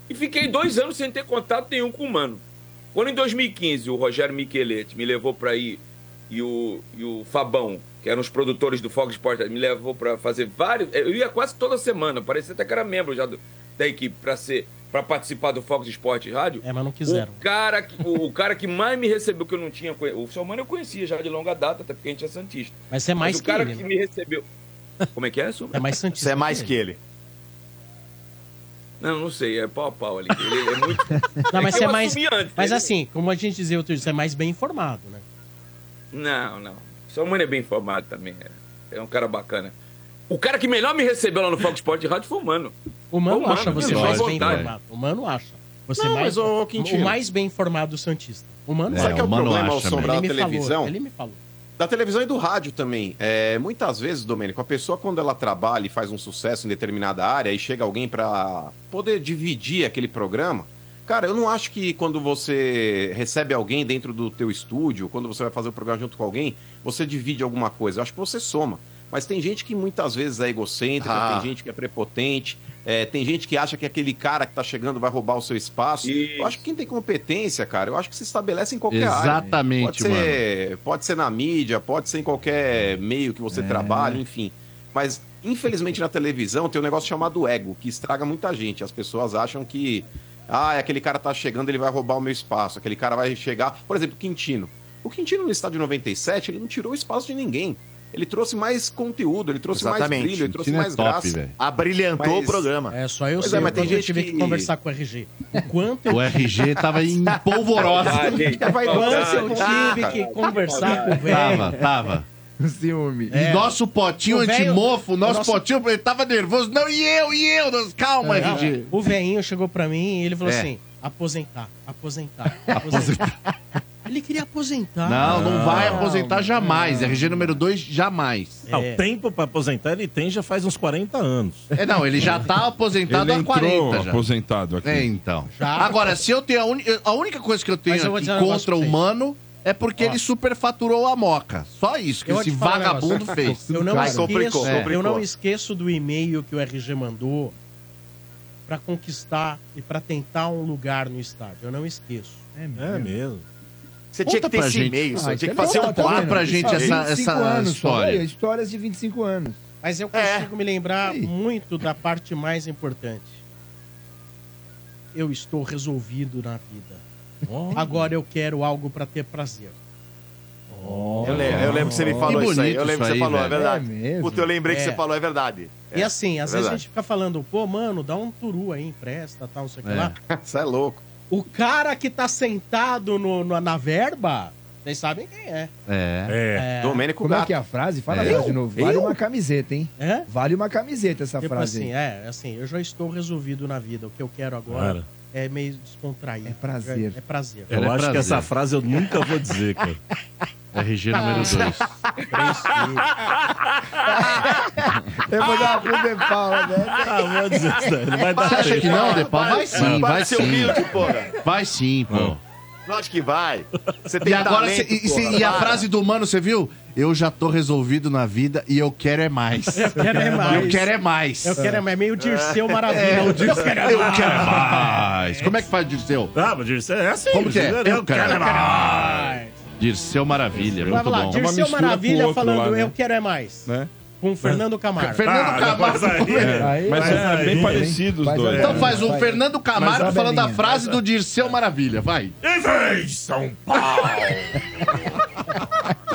e fiquei dois anos sem ter contato nenhum com o mano. Quando em 2015 o Rogério Micheletti me levou pra ir e o, e o Fabão, que eram os produtores do Fox Sport, me levou pra fazer vários. Eu ia quase toda semana, parecia até que era membro já do- da equipe pra ser para participar do Fox Sport Rádio. É, mas não quiseram. O cara, que- o, o cara que mais me recebeu, que eu não tinha. O seu mano eu conhecia já de longa data, até porque a gente é Santista. Mas você é mais Mas o que cara ele, que né? me recebeu. Como é que é, Sombra? É mais Santista. Você é mais que ele. Não, não sei, é pau a pau ali. Ele é muito. <laughs> Não, mas que você é mais. antes, Mas ele- assim, como a gente dizia outro dia, você é mais bem informado, né? Não, não. Seu mano é bem informado também. É, é um cara bacana. O cara que melhor me recebeu lá no Fox Sport Rádio foi o Mano. O Mano Ô, Mano, acha você mais bem tá? informado. O Mano acha. Você Não, mais, mas, o, Quintino. mais bem informado do Santista. O Mano É, Sabe que é o o Mano problema ao acha sombrar ele da televisão? falou. Ele me falou. Da televisão e do rádio também. É, muitas vezes, Domênico, a pessoa quando ela trabalha e faz um sucesso em determinada área e chega alguém pra poder dividir aquele programa, cara, eu não acho que quando você recebe alguém dentro do teu estúdio, quando você vai fazer o programa junto com alguém, você divide alguma coisa. Eu acho que você soma. Mas tem gente que muitas vezes é egocêntrica, Ah. tem gente que é prepotente, é, tem gente que acha que aquele cara que tá chegando vai roubar o seu espaço. Isso. Eu acho que quem tem competência, cara, eu acho que se estabelece em qualquer área. Exatamente, Pode ser, pode ser na mídia, pode ser em qualquer meio que você trabalha, enfim. Mas, infelizmente, na televisão tem um negócio chamado ego, que estraga muita gente. As pessoas acham que, ah, aquele cara tá chegando, ele vai roubar o meu espaço. Aquele cara vai chegar. Por exemplo, o Quintino. O Quintino no estádio 97, ele não tirou o espaço de ninguém. Ele trouxe mais conteúdo, ele trouxe mais Exatamente. brilho, ele trouxe é mais top, graça. velho. Abrilhantou Mas- o programa. É, só eu Pois sei. é, mas tem gente tive que... que- conversar com o RG. O quanto eu, O RG tava em polvorosa. Saudade, É vaidade. quanto eu tive que conversar com o velho. Tava, tava. Ciúme. E nosso potinho antimofo, nosso, nosso- potinho, ele tava nervoso. Não, e eu, e eu? Nós- Calma, Não, RG. O velhinho chegou pra mim e ele falou É. assim: aposentar, aposentar, <laughs> aposentar. Ele queria aposentar. Não, não vai Não, aposentar jamais. RG número 2, jamais. Ah, É. o tempo pra aposentar ele tem já faz uns 40 anos. É, não, ele já tá aposentado Ele há 40 entrou já. aposentado aqui. É, então. Já. Agora, se eu tenho a, uni- a única coisa que eu tenho Mas eu vou aqui dizer um negócio contra pra o vocês. mano é porque ele superfaturou a moca. Só isso que Eu vou esse te falar um vagabundo negócio. fez. Eu não, Aí esqueço, complicou, é, complicou. eu não esqueço do e-mail que o RG mandou pra conquistar e pra tentar um lugar no estádio. Eu não esqueço. É mesmo. Você tinha que ter esse e-mail, você Ah, tinha que é fazer bom, um tá quadro. pra gente essa- 25 essa história. Histórias de 25 anos. Mas eu É. consigo me lembrar muito da parte mais importante. Eu estou resolvido na vida. Agora eu quero algo pra ter prazer. Eu lembro, eu lembro que você me falou Que isso aí. Eu lembro que você aí, falou, é velho. verdade. É? Puta, eu lembrei que É. você falou, é verdade. E assim, às é vezes a gente fica falando, pô, mano, dá um turu aí, empresta, tal, não sei o que lá. <laughs> Você é louco. O cara que tá sentado no, no- na verba, vocês sabem quem é. É. É. Domênico Como é Gato. que é a frase? Fala É. a frase de novo. Vale Eu? uma camiseta, hein? É? Vale uma camiseta essa Tipo frase. assim, aí. é, assim, eu já estou resolvido na vida. O que eu quero agora Cara. É meio descontraído. É prazer. É, é prazer. Eu Ela é acho que prazer. essa frase eu nunca vou dizer, cara. <laughs> RG número 2. Eu vou dar uma pro De Paula, né? Ah, vou dizer isso daí. Não vai dar Você acha tempo. que não, Depau? Vai sim, vai ser sim. humilde, porra. Vai sim, pô. Lógico que vai. Você tem E agora, talento, cê- e, cê- porra, e a frase do mano, você viu? Eu já tô resolvido na vida e eu quero é mais. Eu quero é mais. Eu quero é mais. Eu quero é mais. É meio Dirceu Maravilha. É, o eu Dirceu. quero é Eu mais. quero é mais. Como é que faz Dirceu? Ah, mas Dirceu, é assim. Como que é? Eu, Eu quero é mais. Dirceu Maravilha, muito Vamos lá, bom. uma Dirceu mistura Maravilha falando lá, né? Eu quero é mais. Né? Com o Fernando Camargo. Fernando Ah, Camargo. aí- Mas vai, é, vai, bem vai, parecido os vai, dois. Então vai. faz o Vai. Fernando Camargo falando a frase do Dirceu Maravilha, vai. E vem São Paulo! <laughs>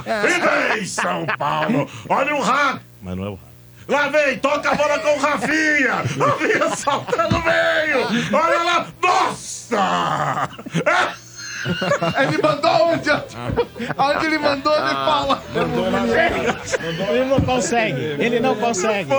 e vem São Paulo! Olha o Rafa! Mas não é o Rafa. Lá vem, toca a bola com o Rafinha! Rafinha saltando no meio! Olha lá! Nossa! Ele mandou onde? Aonde ele mandou, ele fala. Ele não consegue. Ele não consegue.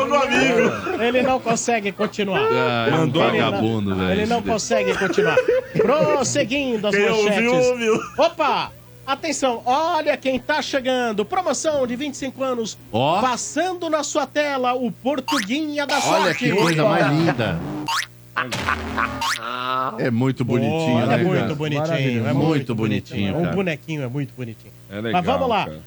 Ele não consegue continuar. Ah, é Ele não- vagabundo, velho. Ele não consegue continuar. <laughs> Prosseguindo as manchetes. Opa! Atenção, olha quem tá chegando. Promoção de 25 anos. Ó. Passando na sua tela o Portuguinha da Sorte. Olha que coisa mais linda. É muito bonitinho, Olha, é né, muito cara? bonitinho. É Muito bonitinho, Um cara. bonequinho é muito bonitinho. É legal, Mas vamos lá. cara.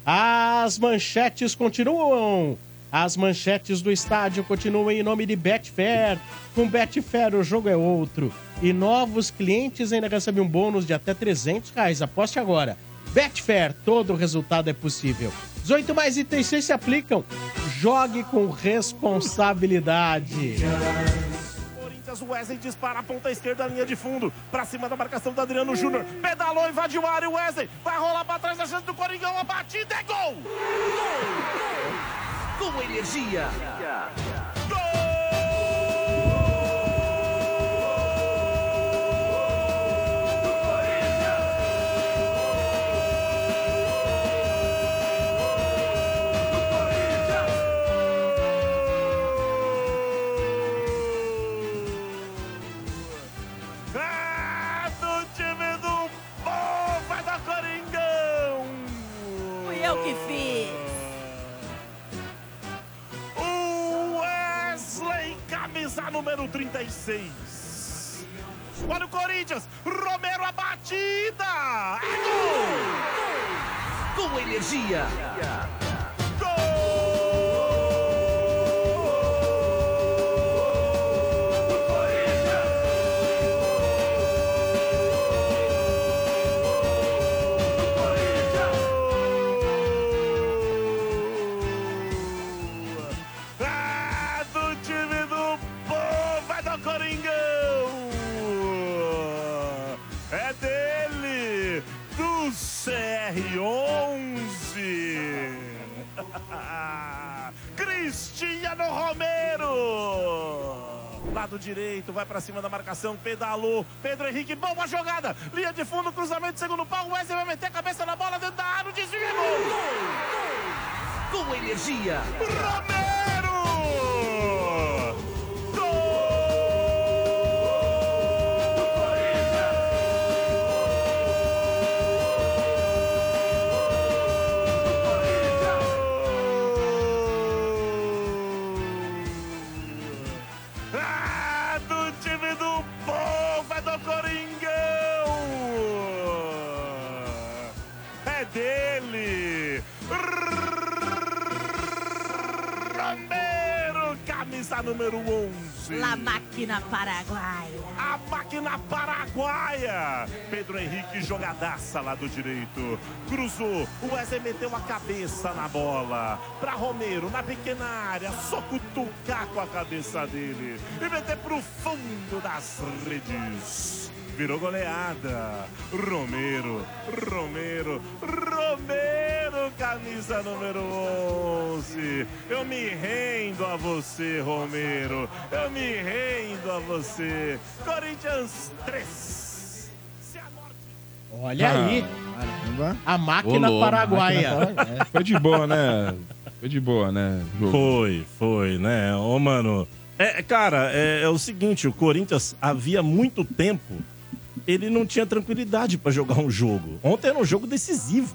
As manchetes continuam. As manchetes do estádio continuam em nome de Betfair. Com Betfair o jogo é outro. E novos clientes ainda recebem um bônus de até 300 reais. Aposte agora. Betfair, todo resultado é possível. 18 mais itens seis se aplicam. Jogue com responsabilidade. Corinthians, Wesley dispara a ponta esquerda, linha de fundo, pra cima da marcação do Adriano Júnior. Pedalou, invadiu a área, o Wesley vai rolar pra trás da chance do Coringão, a batida é gol! Com energia. Número 36. Olha o Corinthians, Romero a batida! É gol! Com energia. Lado direito, vai pra cima da marcação, pedalou. Pedro Henrique, boa jogada. Linha de fundo, cruzamento, segundo pau. Wesley vai meter a cabeça na bola dentro da área, o desvio é gol! Com energia. Romero! Número 11. La máquina paraguaia. A máquina paraguaia. Pedro Henrique, jogadaça lá do direito. Cruzou. O Wesley meteu a cabeça na bola. Pra Romero, na pequena área. Só cutucar com a cabeça dele. E meter pro fundo das redes. Virou goleada. Romero, Romero, Romero. Camisa número 11. Eu me rendo a você, Romero. Eu me rendo a você. Corinthians 3. Olha aí. Caramba. A máquina Ô, louco. paraguaia. É, Foi de boa, né? Foi de boa, né? jogo? Foi, foi, né? Ô, mano. É, cara, é, é o seguinte: o Corinthians havia muito tempo. Ele não tinha tranquilidade pra jogar um jogo. Ontem era um jogo decisivo.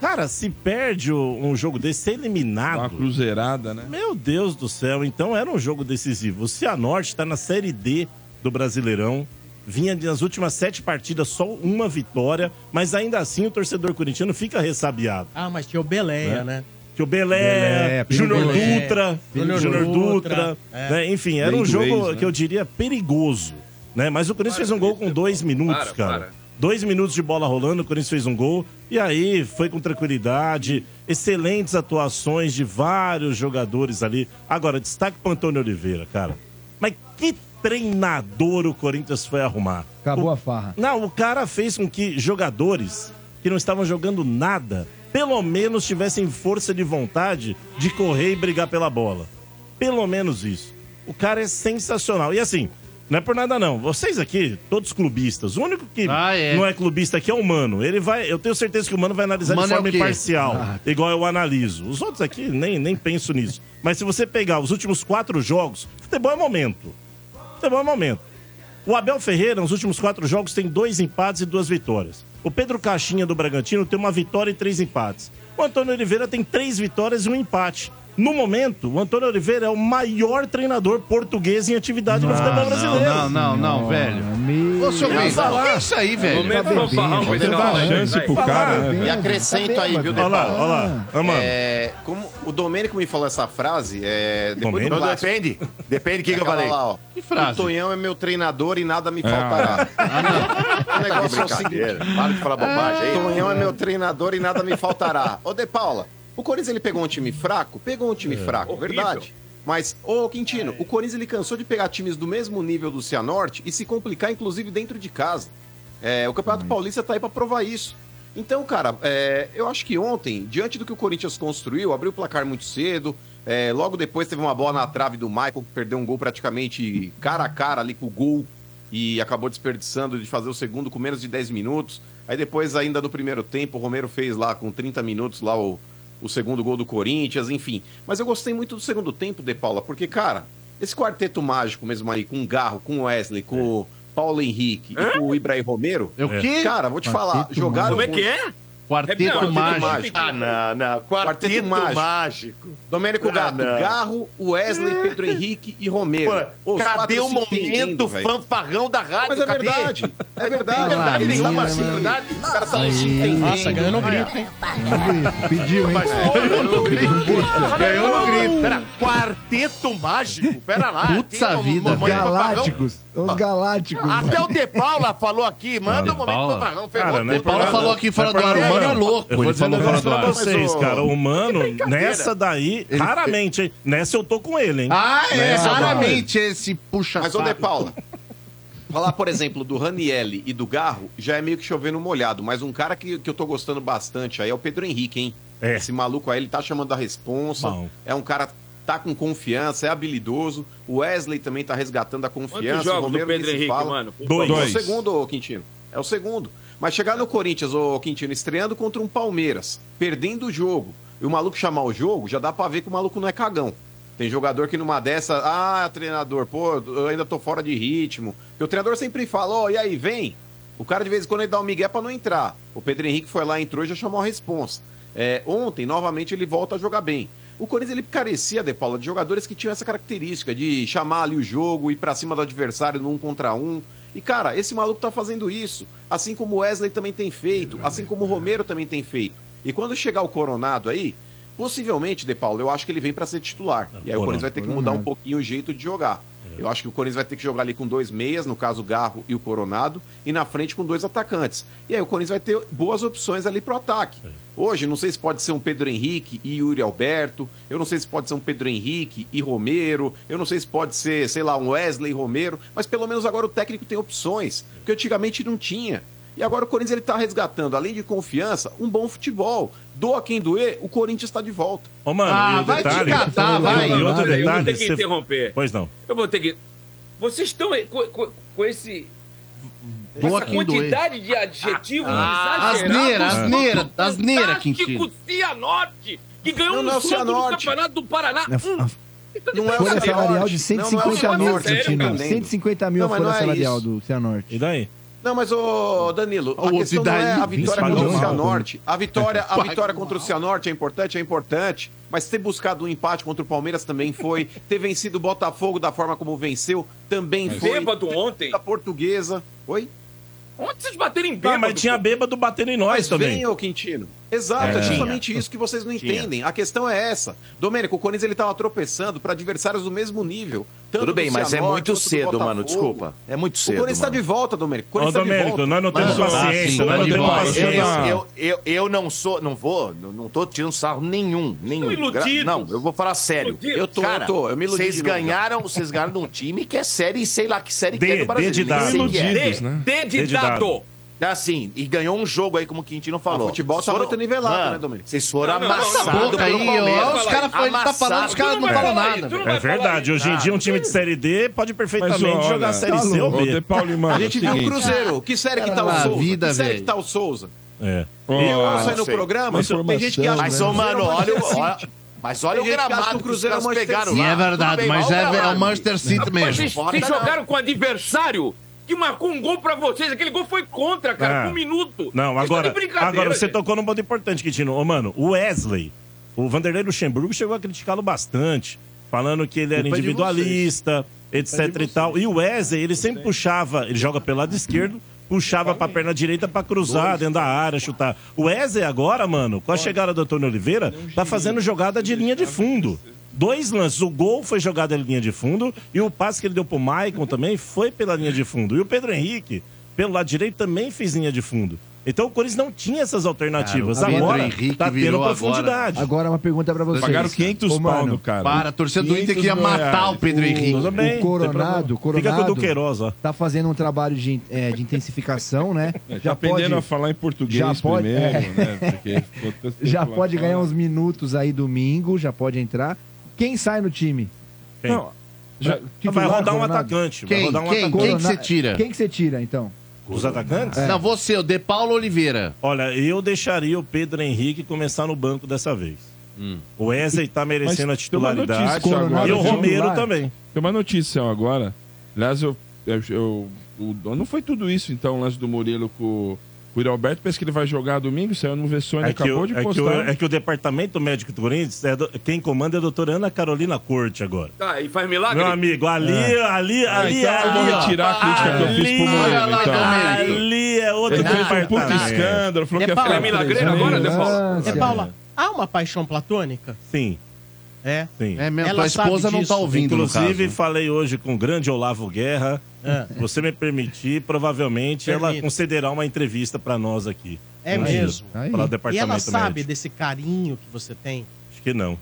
Cara, se perde um jogo desse, ser eliminado. Uma cruzeirada, né? Meu Deus do céu, então era um jogo decisivo. O Cianorte tá na Série D do Brasileirão. Vinha nas últimas sete partidas só uma vitória, mas ainda assim o torcedor corintiano fica ressabiado. Ah, mas tinha o Beleia, Né? né? Que o Belé, Belé, Júnior Dutra, Júnior Dutra, Dutra, é. né? enfim, era Bem um jogo ex, né? que eu diria perigoso, né? Mas o Corinthians fez um gol com dois minutos, Para, cara. para. Dois minutos de bola rolando, o Corinthians fez um gol e aí foi com tranquilidade, excelentes atuações de vários jogadores ali. Agora, destaque pro Antônio Oliveira, cara. Mas que treinador o Corinthians foi arrumar? Acabou a farra. Não, o cara fez com que jogadores que não estavam jogando nada, pelo menos tivessem força de vontade de correr e brigar pela bola. Pelo menos isso. O cara é sensacional. E assim, não é por nada não. Vocês aqui, todos clubistas, o único que Ah, é. não é clubista aqui é o Mano. Ele vai, eu tenho certeza que o Mano vai analisar Mano de é forma quê? imparcial, Ah. igual eu analiso. Os outros aqui nem, nem penso nisso. Mas se você pegar os últimos quatro jogos, futebol é momento. Futebol é momento. O Abel Ferreira, nos últimos quatro jogos, tem dois empates e duas vitórias. O Pedro Caixinha do Bragantino tem uma vitória e três empates. O Antônio Oliveira tem três vitórias e um empate. No momento, o Antônio Oliveira é o maior treinador português em atividade no futebol brasileiro. Não, não, não, velho. Ô, seu Bento, falar. o que é isso aí, velho? Momento fanfarrão, Você dá Pedrão. chance pro cara, né? E acrescento aí, viu, Olha lá, olha lá. Ah, mano. É, como o Domênico me falou essa frase, é, depois do Não, clássico, depende. Depende do que, que eu falei. Lá, ó, Que frase? O Tonhão é meu treinador e nada me faltará. <laughs> o Tá de negócio é o seguinte. Para de falar bobagem aí. Tonhão é meu treinador e nada me faltará. Ô, De Paula, o Corinthians ele pegou um time fraco? Pegou um time fraco, Horrível. verdade. Mas, ô Quintino, o Corinthians ele cansou de pegar times do mesmo nível do Cianorte e se complicar, inclusive, dentro de casa. É, o Campeonato Paulista tá aí pra provar isso. Então, cara, é, eu acho que ontem, diante do que o Corinthians construiu, abriu o placar muito cedo. é, logo depois teve uma bola na trave do Michael, que perdeu um gol praticamente cara a cara ali com o gol e acabou desperdiçando de fazer o segundo com menos de 10 minutos. Aí depois, ainda no primeiro tempo, o Romero fez lá com 30 minutos lá o, o segundo gol do Corinthians, enfim. Mas eu gostei muito do segundo tempo, De Paula, porque, cara, esse quarteto mágico mesmo aí, com o Garro, com o Wesley, com o Paulo Henrique e com o Ibrahim Romero. É o quê? Cara, vou te falar, Quarteto jogaram. Como é que é? Quarteto Não, mágico. Ah, não, não. Quarteto mágico. mágico. Domênico Ah, Gato, não. Garro, Wesley, Pedro <laughs> Henrique e Romero. Pô, Os cadê o momento velho. fanfarrão da rádio? Mas é Cadê? verdade, é verdade. tem verdade assim, verdade. Os caras estão Aí. se entendendo. Nossa, ganhou no grito, hein? Pediu, hein? Ganhou no grito. Ganhou no grito. Pera, quarteto mágico? Pera lá. Putz, vida. Galácticos. Os galácticos. Até o De Paula falou aqui, manda um momento Paula. fanfarrão. Cara, Ferrou não é falou aqui fora do ar, o Mano, mano é louco. Eu vou Ele falou fora do ar. vocês, cara. O Mano, brincadeira. nessa daí, raramente, hein? Nessa eu tô com ele, hein? Ah, é, Nessa raramente esse puxa Mas, ô De Paula, falar, por exemplo, do Ranielli e do Garro já é meio que chovendo molhado, mas um cara que, que eu tô gostando bastante aí é o Pedro Henrique, hein? É. Esse maluco aí, ele tá chamando a responsa, Bom. é um cara tá com confiança, é habilidoso. O Wesley também tá resgatando a confiança. Quantos o jogos do Romero Pedro se Henrique, fala. mano? Dois. É o segundo, ô, Quintino. É o segundo. Mas chegar no Corinthians, ô Quintino, estreando contra um Palmeiras, perdendo o jogo, e o maluco chamar o jogo, já dá pra ver que o maluco não é cagão. Tem jogador que numa dessa, ah, treinador, pô, eu ainda tô fora de ritmo. E o treinador sempre fala, ó, e aí, vem. O cara de vez em quando ele dá um migué pra não entrar. O Pedro Henrique foi lá, entrou e já chamou a responsa. É, ontem, novamente, ele volta a jogar bem. O Corinthians ele carecia, De Paula, de jogadores que tinham essa característica de chamar ali o jogo, ir pra cima do adversário no um contra um. E, cara, esse maluco tá fazendo isso. Assim como o Wesley também tem feito, assim como o Romero também tem feito. E quando chegar o Coronado aí, possivelmente, De Paulo, eu acho que ele vem pra ser titular. E aí o Corinthians vai ter que mudar um pouquinho o jeito de jogar. Eu acho que o Corinthians vai ter que jogar ali com dois meias, no caso o Garro e o Coronado, e na frente com dois atacantes. E aí o Corinthians vai ter boas opções ali pro ataque. Hoje, não sei se pode ser um Pedro Henrique e Yuri Alberto, eu não sei se pode ser um Pedro Henrique e Romero, eu não sei se pode ser, sei lá, um Wesley e Romero, mas pelo menos agora o técnico tem opções, porque antigamente não tinha. E agora o Corinthians ele tá resgatando, além de confiança, um bom futebol. Doa quem doer, o Corinthians está de volta. Ô, mano, Ah, vai te detalhe. catar, vai. E outro Eu vou ter que você- interromper. Pois não. Eu vou ter que. Vocês estão com, com- com esse. com Doa essa quem doer. quantidade de adjetivos Ah, exagerados. asneira, asneira, asneira, Quintino. Cianorte, que ganhou Não, não é um o soco no Cianorte. Campeonato do Paraná. É, Hum, Não é o Folha Cianorte. salarial de Não, 150 não é o mil, tá Quintino. entendendo. 150 mil a Não, mas folha não é salarial isso. do Cianorte. E daí? Não, mas ô Danilo, a Ô, questão não é a vitória contra o Cianorte. A vitória, a vitória contra o Cianorte é importante, é importante, mas ter buscado um empate contra o Palmeiras também foi. <laughs> ter vencido o Botafogo da forma como venceu também foi. Bêbado ontem. A portuguesa. Oi? Onde vocês bateram em Tá, bêbado? mas tinha bêbado batendo em nós Mas também. vem, ô Quintino. Exato, é, É. justamente isso que vocês não entendem. A questão é essa. Domênico, o Corinthians ele tava tropeçando para adversários do mesmo nível. tanto Tudo bem, mas é muito cedo, mano. Desculpa. É muito O cedo. Corinthians está de volta, Domênico. O Ô, Corinthians tá de Domênico, volta. nós não temos paciência, Ah, sim, nós não tá temos paciência. Eu, eu, eu, eu não sou, não vou, não, tô tirando sarro nenhum, nenhum. Iludidos. Gra- Não, eu vou falar sério. Eu tô, Cara, eu tô, eu me iludi Vocês ganharam, vocês ganharam de um time que é série, sei lá que série D, que é do Brasil. D de Que é. Né? Assim, e ganhou um jogo aí, como o Quintino falou. O futebol tá Vocês muito nivelado, Mano, né, Domênico? Vocês foram amassados cala a boca pelo aí, Palmeiras. os caras tá falando, os caras não falam nada, É verdade, hoje em dia um time de Série D pode perfeitamente Mas, olha, jogar Série tá C ou B. Paulo, mano, A gente é o viu o. Cruzeiro. Que série que tá o Souza? vida, que série velho. que tá o Souza? É. E eu Ah, no sei. programa, Mas tem gente que acha Mas, que ô, o Cruzeiro mano, é olha, mas olha Tem o que que gramado o que os Cruzeiro é caras o Manchester pegaram Sim, lá. é verdade, bem, mas é, é o. Manchester City mesmo. vocês, Foda vocês não. jogaram com adversário que marcou um gol pra vocês. Aquele gol foi contra, cara, É. com um minuto. Não, Vocês agora, agora você gente. tocou num ponto importante, Quintino. Ô, mano, o Wesley, o Vanderlei Luxemburgo chegou a criticá-lo bastante, falando que ele era é individualista, etc e tal. E o Wesley, ele sempre puxava, ele joga pelo lado esquerdo, puxava pra perna direita pra cruzar dentro da área, chutar. O Wesley agora, mano, com a chegada do Antônio Oliveira, tá fazendo jogada de linha de fundo. Dois lances, o gol foi jogado em linha de fundo e o passe que ele deu pro Maicon também foi pela linha de fundo. E o Pedro Henrique, pelo lado direito, também fez linha de fundo. Então o Corinthians não tinha essas alternativas. Cara, o Pedro agora Henrique tá tendo profundidade. Agora uma pergunta pra vocês. Pagaram 500 Ô, pau mano, no cara. Para, a torcida do Inter 500 queria matar reais. o Pedro Henrique. Tudo bem, o Coronado. Coronado Fica com o Duqueiroz, ó. tá fazendo um trabalho de, é, de intensificação, né? <laughs> Já aprendendo a falar em português já pode- primeiro, é. né? <laughs> Já pode ganhar uns minutos aí domingo, já pode entrar. Quem sai no time? Quem? Não, Já- titular, vai rodar um Coronado? atacante. Vai Quem? rodar um Quem? atacante. Quem que você tira? Quem que você tira, então? Os atacantes? Não, você, o De Paulo Oliveira. Olha, eu deixaria o Pedro Henrique começar no banco dessa vez. O Wesley tá merecendo Mas a tem uma titularidade. notícia agora, E o viu? Romero Titular. também. Tem uma notícia agora. Aliás, eu, eu, eu- o- não foi tudo isso, então, o lance do Murilo com o Alberto. Pensa que ele vai jogar domingo, saiu no Vessone, É acabou o, de é, que postar. o, é que o departamento médico do Corinthians, é do- quem comanda é a doutora Ana Carolina Corte agora. Tá, e faz milagre? Meu amigo, ali, ali, ali, então eu vou ali, ó. retirar a crítica que eu fiz pro Olha lá, então. Domênico. Ali é outro Ele fez um puta departamento. escândalo, falou É que ia ficar É milagreiro agora, De Paulo? Nossa. É, Paula, há uma paixão platônica? Sim, É. sim. É mesmo, Ela tua esposa sabe não tá disso. ouvindo, no Inclusive, caso. falei hoje com o grande Olavo Guerra. É. Se você me permitir, provavelmente ela Permito. concederá uma entrevista pra nós aqui. É mesmo. Para o E departamento ela sabe médico. desse carinho que você tem? Acho que não.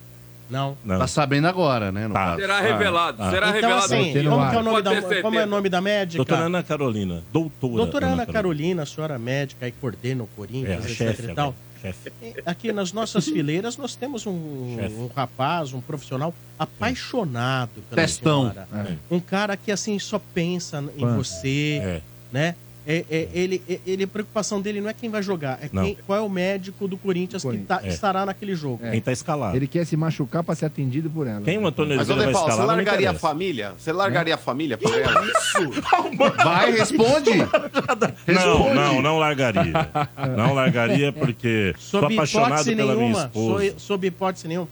Não. não. Tá sabendo agora, né? no Tá. caso. Será revelado, ah. será Então, revelado. assim, no como, é o nome da, como é o nome da médica? Doutora Ana Carolina, doutora. Doutora Ana Carolina, a senhora médica e coordena o É, Corinthians, a etc chefe e tal. agora, chefe. Aqui nas nossas <laughs> fileiras nós temos um, um rapaz, um profissional apaixonado pela Testão. senhora. Um cara que assim só pensa em você, É. né? É, é- ele, é- ele, a preocupação dele não é quem vai jogar, é quem, qual é o médico do Corinthians que tá- É. estará naquele jogo. Quem tá escalado. Ele quer se machucar pra ser atendido por ela. Quem o Antônio Mas, Oliveira vai Paulo, você escalar me largaria a família? Você largaria a família pra ela? Vai, responde. Não, não, não largaria. Não largaria porque sou apaixonado pela minha nenhuma. esposa. Sob, sob hipótese nenhuma.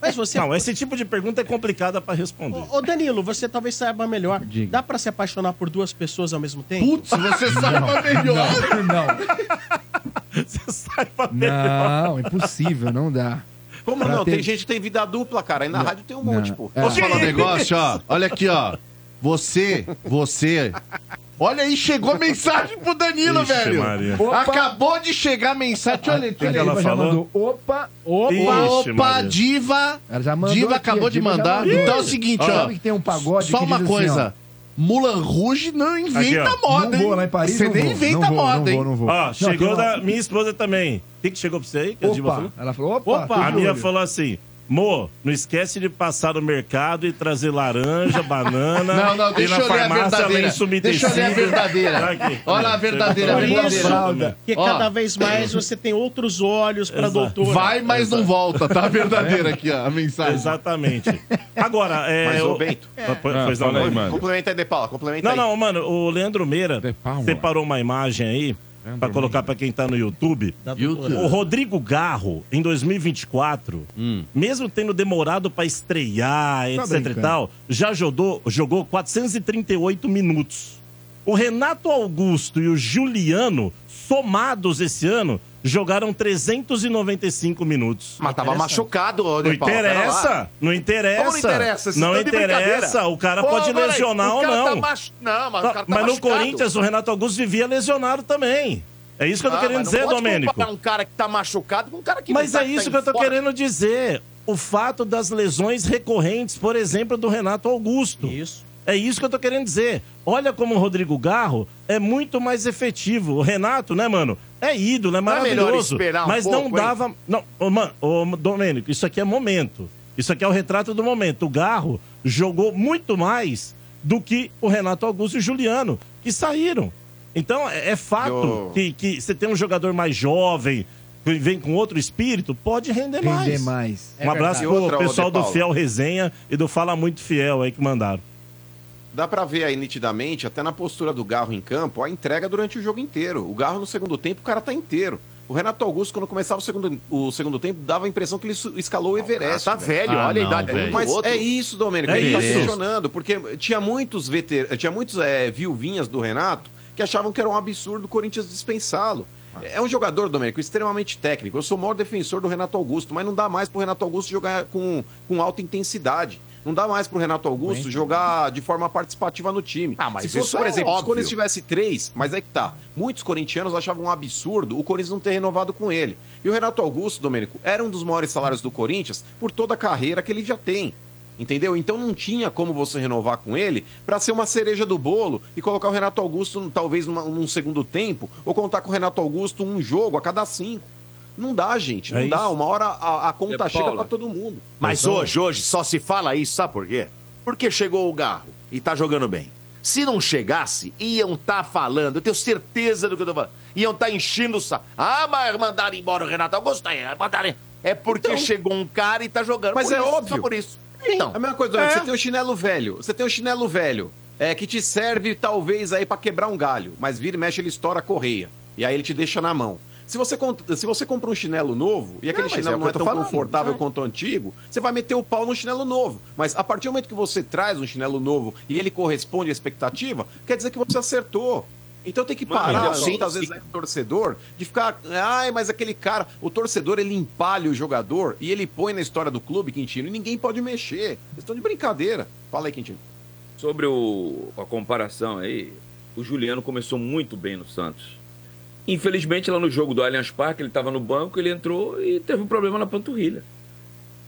Mas você. Não, esse tipo de pergunta é complicada pra responder. Ô, ô, Danilo, você talvez saiba melhor. Diga. Dá pra se apaixonar por duas pessoas ao mesmo tempo? Putz, você sabe melhor. Não, <laughs> Você saiba melhor. não, impossível, não dá. Como Pra não? ter- Tem gente que tem vida dupla, cara. Aí na rádio tem um monte, Não. pô. É. Posso falar um negócio, ó? Olha aqui, ó. Você, você. Olha aí, chegou mensagem pro Danilo, Ixi, velho. Maria. Opa. Acabou de chegar a mensagem. Eu que ler. ela já falou? mandou, Opa, opa. Ixi, Opa, Maria. Diva. Ela já mandou Diva aqui, acabou de já mandar. mandou. Então é o seguinte, ó. Sabe que tem um pagode Só que uma assim, coisa. Mulan Rouge não inventa Aqui, ó. moda, hein? Você nem inventa moda, hein? Ó, chegou da minha esposa também. O que, que chegou pra você aí? Que a Diva Opa, falou? ela falou, opa, tô A minha olho. falou assim. Mo, não esquece de passar no mercado e trazer laranja, <laughs> banana. Não, não, e deixa na eu ler a verdadeira. Deixa eu ler a verdadeira. Aqui. Olha a verdadeira, Por verdadeira. isso que Ó. cada vez mais você tem outros olhos pra doutora. Vai, mas não volta, tá? A verdadeira aqui, ó, a mensagem. Exatamente. Agora, é. Mas, o- Bento. Ah, pois- pois não, mano. Complementa aí, De Paula, complementa Não, aí. não, mano, o Leandro Meira separou uma imagem aí pra colocar pra quem tá no YouTube. YouTube. O Rodrigo Garro, em 2024, mesmo tendo demorado pra estrear, etc e brincando. tal, já jogou, jogou 438 minutos. O Renato Augusto e o Juliano, somados esse ano, jogaram 395 minutos. Mas tava machucado, ô, Não interessa, não interessa. Não interessa? Não interessa, o cara Pô, pode lesionar o ou cara não. tá machu- Não, mas o cara tá mas no. Corinthians, o Renato Augusto vivia lesionado também. É isso que eu tô Ah, querendo mas não dizer, pode Domênico. comparar um cara que tá machucado com um cara que Mas tá, é isso tá que eu tô fora. querendo dizer. O fato das lesões recorrentes, por exemplo, do Renato Augusto. Isso. É isso que eu tô querendo dizer. Olha como o Rodrigo Garro é muito mais efetivo. O Renato, né, mano? É ídolo, é Não é maravilhoso. um mas não pouco, hein? dava. Não, ô, mano, ô, Domênico, isso aqui é momento. Isso aqui é o retrato do momento. O Garro jogou muito mais do que o Renato Augusto e o Juliano, que saíram. Então, é, é fato Eu- que, que você tem um jogador mais jovem, que vem com outro espírito, pode render, Render mais. mais. Um É abraço pro pessoal do. Fiel Resenha e do Fala Muito Fiel aí que mandaram. Dá pra ver aí nitidamente, até na postura do Garro em campo, a entrega durante o jogo inteiro. O Garro no segundo tempo, o cara tá inteiro. O Renato Augusto, quando começava o segundo, o segundo tempo, dava a impressão que ele escalou o Everest. tá velho, olha a idade do Mas é isso, Domênico, É ele tá isso. questionando, porque tinha muitos veter... tinha muitos é, viuvinhas do Renato que achavam que era um absurdo o Corinthians dispensá-lo. É um jogador, Domênico, extremamente técnico. Eu sou o maior defensor do Renato Augusto, mas não dá mais pro Renato Augusto jogar com, com alta intensidade. Não dá mais pro Renato Augusto jogar de forma participativa no time. Ah, mas se fosse, isso por é exemplo, se o. Corinthians tivesse três, mas é que tá. Muitos corintianos achavam um absurdo o Corinthians não ter renovado com ele. E o Renato Augusto, Domênico, era um dos maiores salários do Corinthians por toda a carreira que ele já tem. Entendeu? Então não tinha como você renovar com ele pra ser uma cereja do bolo e colocar o Renato Augusto talvez numa- num segundo tempo ou contar com o Renato Augusto um jogo a cada cinco. Não dá, gente. Não É dá. isso. Uma hora a, a conta É, chega Paula. pra todo mundo. Mas hoje, hoje, só se fala isso, sabe por quê? Porque chegou o Garro e tá jogando bem. Se não chegasse, iam tá falando, eu tenho certeza do que eu tô falando. Iam tá enchendo o saco. Ah, mas mandaram embora o Renato Augusto, é, mandaram... É porque Então- chegou um cara e tá jogando. Mas Por é isso, óbvio. Só por isso. Então, a mesma coisa, Domênico, você tem o chinelo velho. Você tem o chinelo velho, é, que te serve talvez aí pra quebrar um galho, mas vira e mexe ele estoura a correia. E aí ele te deixa na mão. Se você, se você compra um chinelo novo e aquele mas é chinelo o não é tão falando, confortável é. quanto o antigo, você vai meter o pau no chinelo novo. Mas a partir do momento que você traz um chinelo novo e ele corresponde à expectativa, quer dizer que você acertou. Então tem que Mano, parar, sei, muitas vezes, o torcedor, de ficar. Ai, mas aquele cara. O torcedor, ele empalha o jogador e ele põe na história do clube, Quintino, e ninguém pode mexer. Vocês estão de brincadeira. Fala aí, Quintino. Sobre o- a comparação aí, o Juliano começou muito bem no Santos. Infelizmente, lá no jogo do Allianz Parque, ele estava no banco, ele entrou e teve um problema na panturrilha.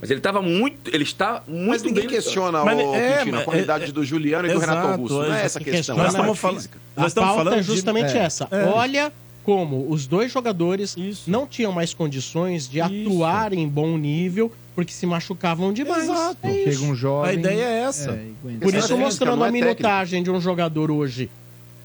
Mas ele estava muito. Ele está muito Mas ninguém questiona, ô, Quintino, a qualidade do Juliano e do Renato Augusto. Não é essa a questão. Nós é a estamos falando, física. a pauta é justamente É. essa. É. Olha como os dois jogadores não tinham mais condições de atuar em bom nível porque se machucavam demais. Exato. É isso. Chega um jovem, A ideia é essa. é. Por isso mostrando a é minutagem de um jogador hoje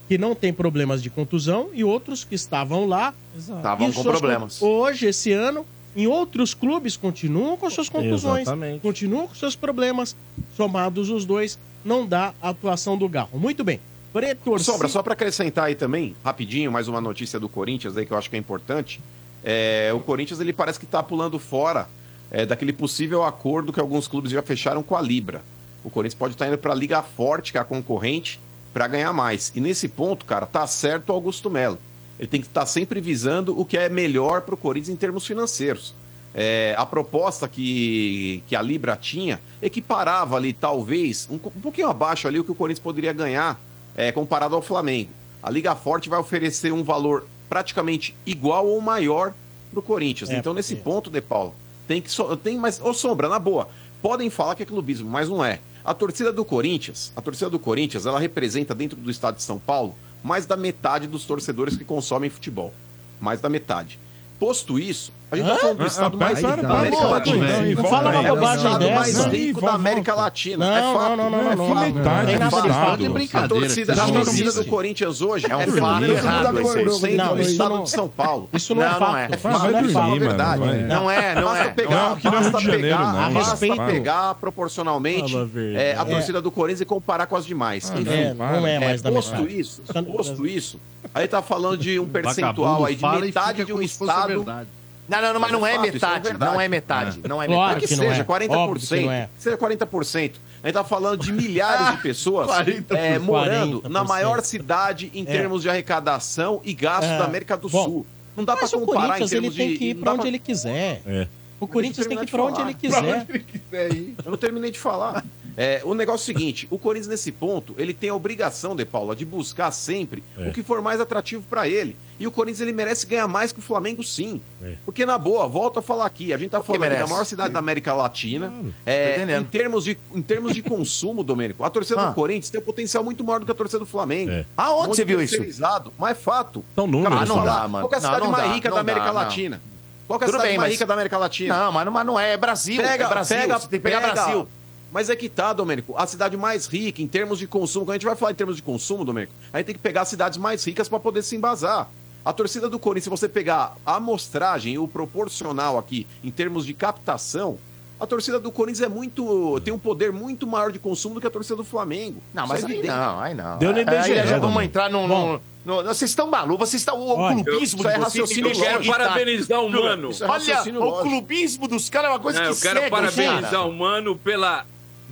que não tem problemas de contusão e outros que estavam lá. Estavam com problemas. Hoje, esse ano, em outros clubes continuam com suas contusões, Exatamente. continuam com seus problemas. Somados os dois, não dá a atuação do Garro. Muito bem. Pretor Sombra, só para acrescentar aí também, rapidinho, mais uma notícia do Corinthians aí que eu acho que é importante. É, o Corinthians ele parece que tá pulando fora é, daquele possível acordo que alguns clubes já fecharam com a Libra. O Corinthians pode estar indo para a Liga Forte, que é a concorrente, para ganhar mais. E nesse ponto, cara, tá certo o Augusto Melo. Ele tem que estar sempre visando o que é melhor para o Corinthians em termos financeiros. É, a proposta que, que a Libra tinha equiparava ali, talvez, um, um pouquinho abaixo ali o que o Corinthians poderia ganhar é, comparado ao Flamengo. A Liga Forte vai oferecer um valor praticamente igual ou maior para o Corinthians. É, então, nesse ponto, De Paulo, tem que. So, tem mais. Ô, Sombra, na boa, podem falar que é clubismo, mas não é. A torcida do Corinthians, a torcida do Corinthians, ela representa dentro do estado de São Paulo mais da metade dos torcedores que consomem futebol. Mais da metade. Posto isso, a gente tá Hã? falando do estado mais rico da América Latina. Não fala uma É o bobagem estado mais dessa. rico da América Latina. Não, é fato. não, não, não, não, não, não. É Metade fato. do É fato. estado. A torcida, a não do Corinthians hoje É um é fato feita errado do esse aí. estado Não, de São Paulo. Isso não é fato. É fato, dormir, é é verdade. Não é, não Basta é. Não é basta pegar, não. basta Respeito. pegar proporcionalmente a é, É. torcida do Corinthians e comparar com as demais. Ah, Enfim, é, não é mais da posto isso, posto isso, aí tá falando de um percentual aí de metade de um estado. Não, não, não, mas não é fato, isso metade. verdade. Não é metade. Não é Claro metade. que, que não seja, é. 40%. Óbvio que não é. Que seja 40%. A gente tá falando de milhares de pessoas 40%. é, morando 40%. na maior cidade em É. termos de arrecadação e gasto É. da América do Bom, Sul. Não dá o comparar em Corinthians ele termos tem de... que ir dá onde pra- ele quiser. É. O Corinthians tem que ir pra onde ele terminar de quiser. falar. Eu não terminei de falar. É, o negócio é o seguinte: o Corinthians, nesse ponto, ele tem a obrigação, De Paula, de buscar sempre É. o que for mais atrativo pra ele. E o Corinthians ele merece ganhar mais que o Flamengo, sim. É. Porque, na boa, volto a falar aqui: a gente tá falando da maior cidade da América Latina. Tô É, entendendo. em, termos de, em termos de consumo, Domênico, a torcida Ah. do Corinthians tem um potencial muito maior do que a torcida do Flamengo. É. Aonde você viu isso? Mas é fato. São números. Ah, não Falar, dá, mano. Qual é a Não, cidade não mais dá, rica não da América dá, não. Qual que é a Tudo cidade bem, mais mas- rica da América Latina? Não, mas não, mas não é. É Brasil. Pega, é Brasil. pega, tem que pegar pega. Brasil. Mas é que tá, Domênico, a cidade mais rica em termos de consumo, quando a gente vai falar em termos de consumo, Domênico, a gente tem que pegar as cidades mais ricas para poder se embasar. A torcida do Corinthians, se você pegar a amostragem o proporcional aqui em termos de captação, a torcida do Corinthians é muito. tem um poder muito maior de consumo do que a torcida do Flamengo. Não, mas é aí não, aí não. Deu no Aí IBGE, já vamos Domênico. entrar num... num- Vocês estão malucos, vocês estão... O Olha, clubismo isso é de vocês raciocínio Eu quero parabenizar o Mano. É Olha, o clubismo dos caras é uma coisa Não, que eu quero cega, parabenizar cara. o Mano pela.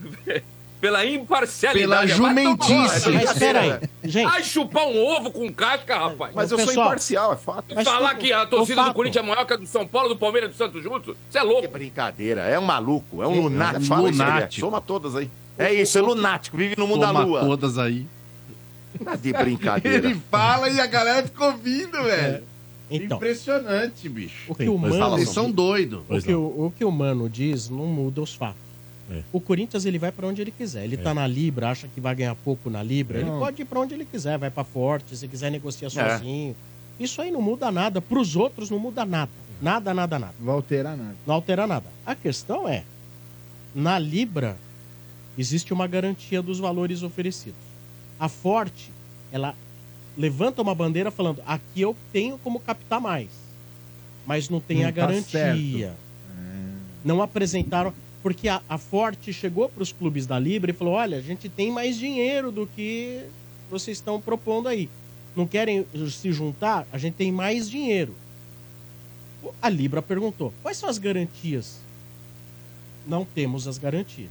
<laughs> pela imparcialidade. Pela jumentice. Mas aí. Gente, Vai chupar um ovo com casca, rapaz. Mas eu sou Pessoal, imparcial, é fato. Mas falar que a torcida o do Corinthians é maior que a do São Paulo, do Palmeiras e do Santos juntos? Você é Que louco. brincadeira, é um maluco, é um É lunático. fato, isso aí, é. lunático. Soma todas aí. É isso, é lunático, vive no mundo da lua. todas aí. Tá de brincadeira. Ele fala e a galera fica ouvindo, velho. então, Impressionante, bicho. o que Sim, o Mano fala Eles são doidos. O que o, o que o Mano diz não muda os fatos. É. O Corinthians ele vai pra onde ele quiser. Ele tá na Libra, acha que vai ganhar pouco na Libra. Ele pode ir pra onde ele quiser, vai pra Forte, se quiser negociar É. sozinho. Isso aí não muda nada. Pros outros não muda nada. Nada, nada, nada. Não vai alterar nada. Não altera nada. A questão é, na Libra existe uma garantia dos valores oferecidos. A Forte, ela levanta uma bandeira falando: aqui eu tenho como captar mais, mas não tem Não a tá garantia. Não apresentaram. Porque a, a Forte chegou para os clubes da Libra e falou: olha, a gente tem mais dinheiro do que vocês estão propondo aí. Não querem se juntar? A gente tem mais dinheiro. A Libra perguntou: quais são as garantias? Não temos as garantias.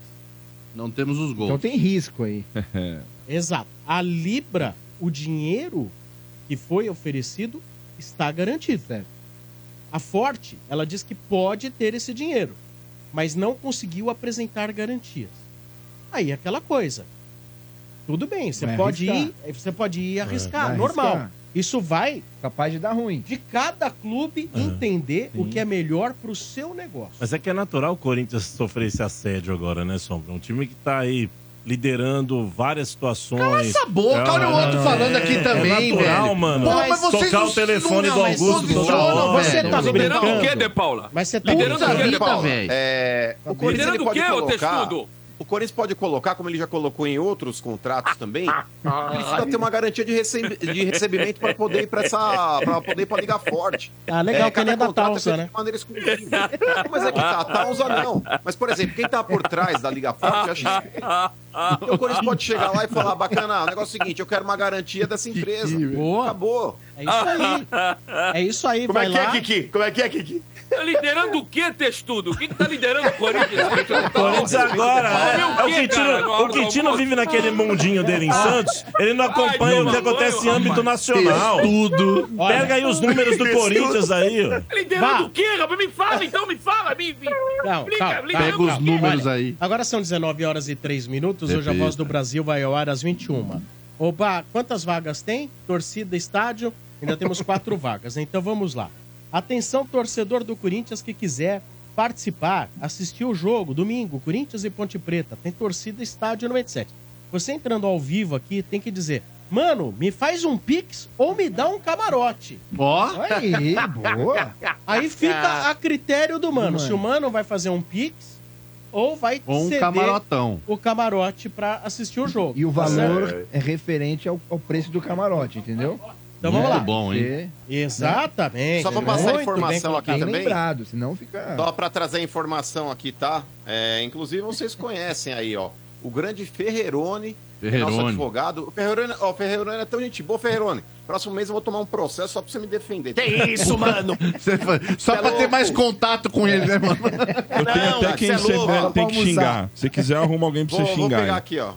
Não temos os gols. Então tem risco aí. <laughs> Exato. A Libra, o dinheiro que foi oferecido está garantido. Certo. A Forte, ela diz que pode ter esse dinheiro, mas não conseguiu apresentar garantias. Aí é aquela coisa. Tudo bem, você Vai pode arriscar. ir, você pode ir arriscar, Vai normal. arriscar. Isso vai Capaz de dar ruim. de cada clube entender o Sim. que é melhor pro seu negócio. Mas é que é natural o Corinthians sofrer esse assédio agora, né, Sombra? Um time que tá aí liderando várias situações. Cala essa boca, olha o outro falando aqui também, é natural, velho. mano. Pô, mas vocês Tocar não- o telefone não, do Augusto toda hora. Você tá Liderando o quê, De Paula? Mas você tá Liderando o quê, De Paula? É, o Liderando o quê, ô textudo? O Corinthians pode colocar, como ele já colocou em outros contratos também, ele precisa ter uma garantia de, receb- de recebimento para poder ir para essa, para poder ir para liga forte. Ah, legal, É, que cada a da contrato é Tausa, feito né? de maneira exclusiva. Mas é que tá, a Tausa não. Mas, por exemplo, quem tá por trás da Liga Forte é a XP. Então o Corinthians pode chegar lá e falar, bacana, o negócio é o seguinte, eu quero uma garantia dessa empresa. Boa. Acabou. É isso aí. É isso aí, Como vai é que lá. é, Kiki? Como é que é, Kiki? Tá liderando o quê, textudo? Quem que tá liderando o Corinthians? O <laughs> Corinthians agora, né? o O quê, Quintino, cara, o Quintino vive naquele mundinho dele em Santos, ele não acompanha Ai, o que não, acontece em não, âmbito nacional. Tudo. Olha, Pega aí os números do Corinthians aí, ó. Liderando Vá. o quê, rapaz? Me fala então, me fala. Me, me... Calma, Explica, calma. Pega os números Olha, aí. Agora são 19 horas e 3 minutos. Hoje a. Voz do Brasil vai ao ar às 21. Opa, quantas vagas tem? Torcida, estádio. Ainda temos quatro vagas. Então vamos lá. Atenção, torcedor do Corinthians que quiser participar, assistir o jogo, domingo, Corinthians e Ponte Preta, tem torcida Estádio 97. Você entrando ao vivo aqui, tem que dizer, mano, me faz um pix ou me dá um camarote. Ó. Aí, <laughs> boa. Aí fica a critério do mano, se o mano vai fazer um pix ou vai Ou um ceder camarotão. o camarote pra assistir o jogo. E o Tá valor é referente ao, ao preço do camarote, entendeu? Então vamos lá. bom, hein? Exatamente. Só pra passar Muito informação aqui também. lembrado, senão fica... Só pra trazer informação aqui, tá? É, inclusive vocês conhecem aí, ó. O grande Ferrerone, Ferrerone. nosso advogado. O Ferrerone, ó, o Ferrerone é tão gente boa, Ferrerone. Próximo mês eu vou tomar um processo só pra você me defender. Que isso, mano? <laughs> Você Só é pra ter mais contato com ele, né, mano? Eu tenho Não, até quem cê é você louco, tem que xingar. Se quiser, arruma alguém pra Vou, você vou xingar. pegar aí. aqui, ó.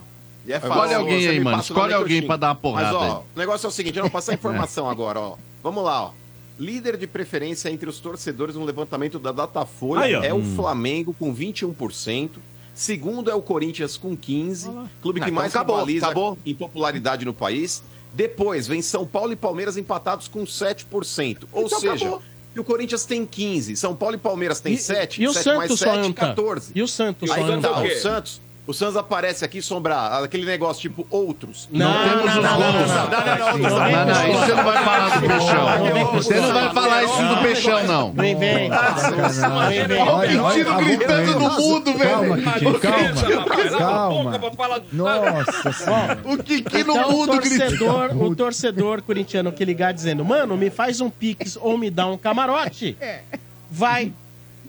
E é Escolhe alguém aí, mano. o Escolhe alguém pra dar uma porrada Mas, ó, aí. o negócio é o seguinte, eu vou passar a <laughs> informação agora, ó. Vamos lá, ó. Líder de preferência entre os torcedores no levantamento da Datafolha Aí, é o Hum. Flamengo com 21%. Segundo é o Corinthians com 15%. Clube Ah, que então mais acabou, rivaliza acabou. em popularidade no país. Depois vem São Paulo e Palmeiras empatados com 7%. Ou Então seja, acabou. e o Corinthians tem 15, São Paulo e Palmeiras tem E- 7, e o 7 mais Santos só 7, anta? 14. E o Santos Aí só tá, o o Santos. O Santos aparece aqui, sombrar, aquele negócio tipo outros. Não, temos não, os não, não, gols. não, Não, não, não, outros Não não. vem Não, não, isso você não vai falar do peixão. Você não vai falar isso do peixão, não. Não. Não inventa. Olha o Quintino gritando no mundo, velho. Quintino, calma. Calma. Calma. Nossa senhora. O Kiki no Então, mundo gritando. o torcedor corintiano que ligar dizendo, mano, me faz um pix ou me dá um camarote, vai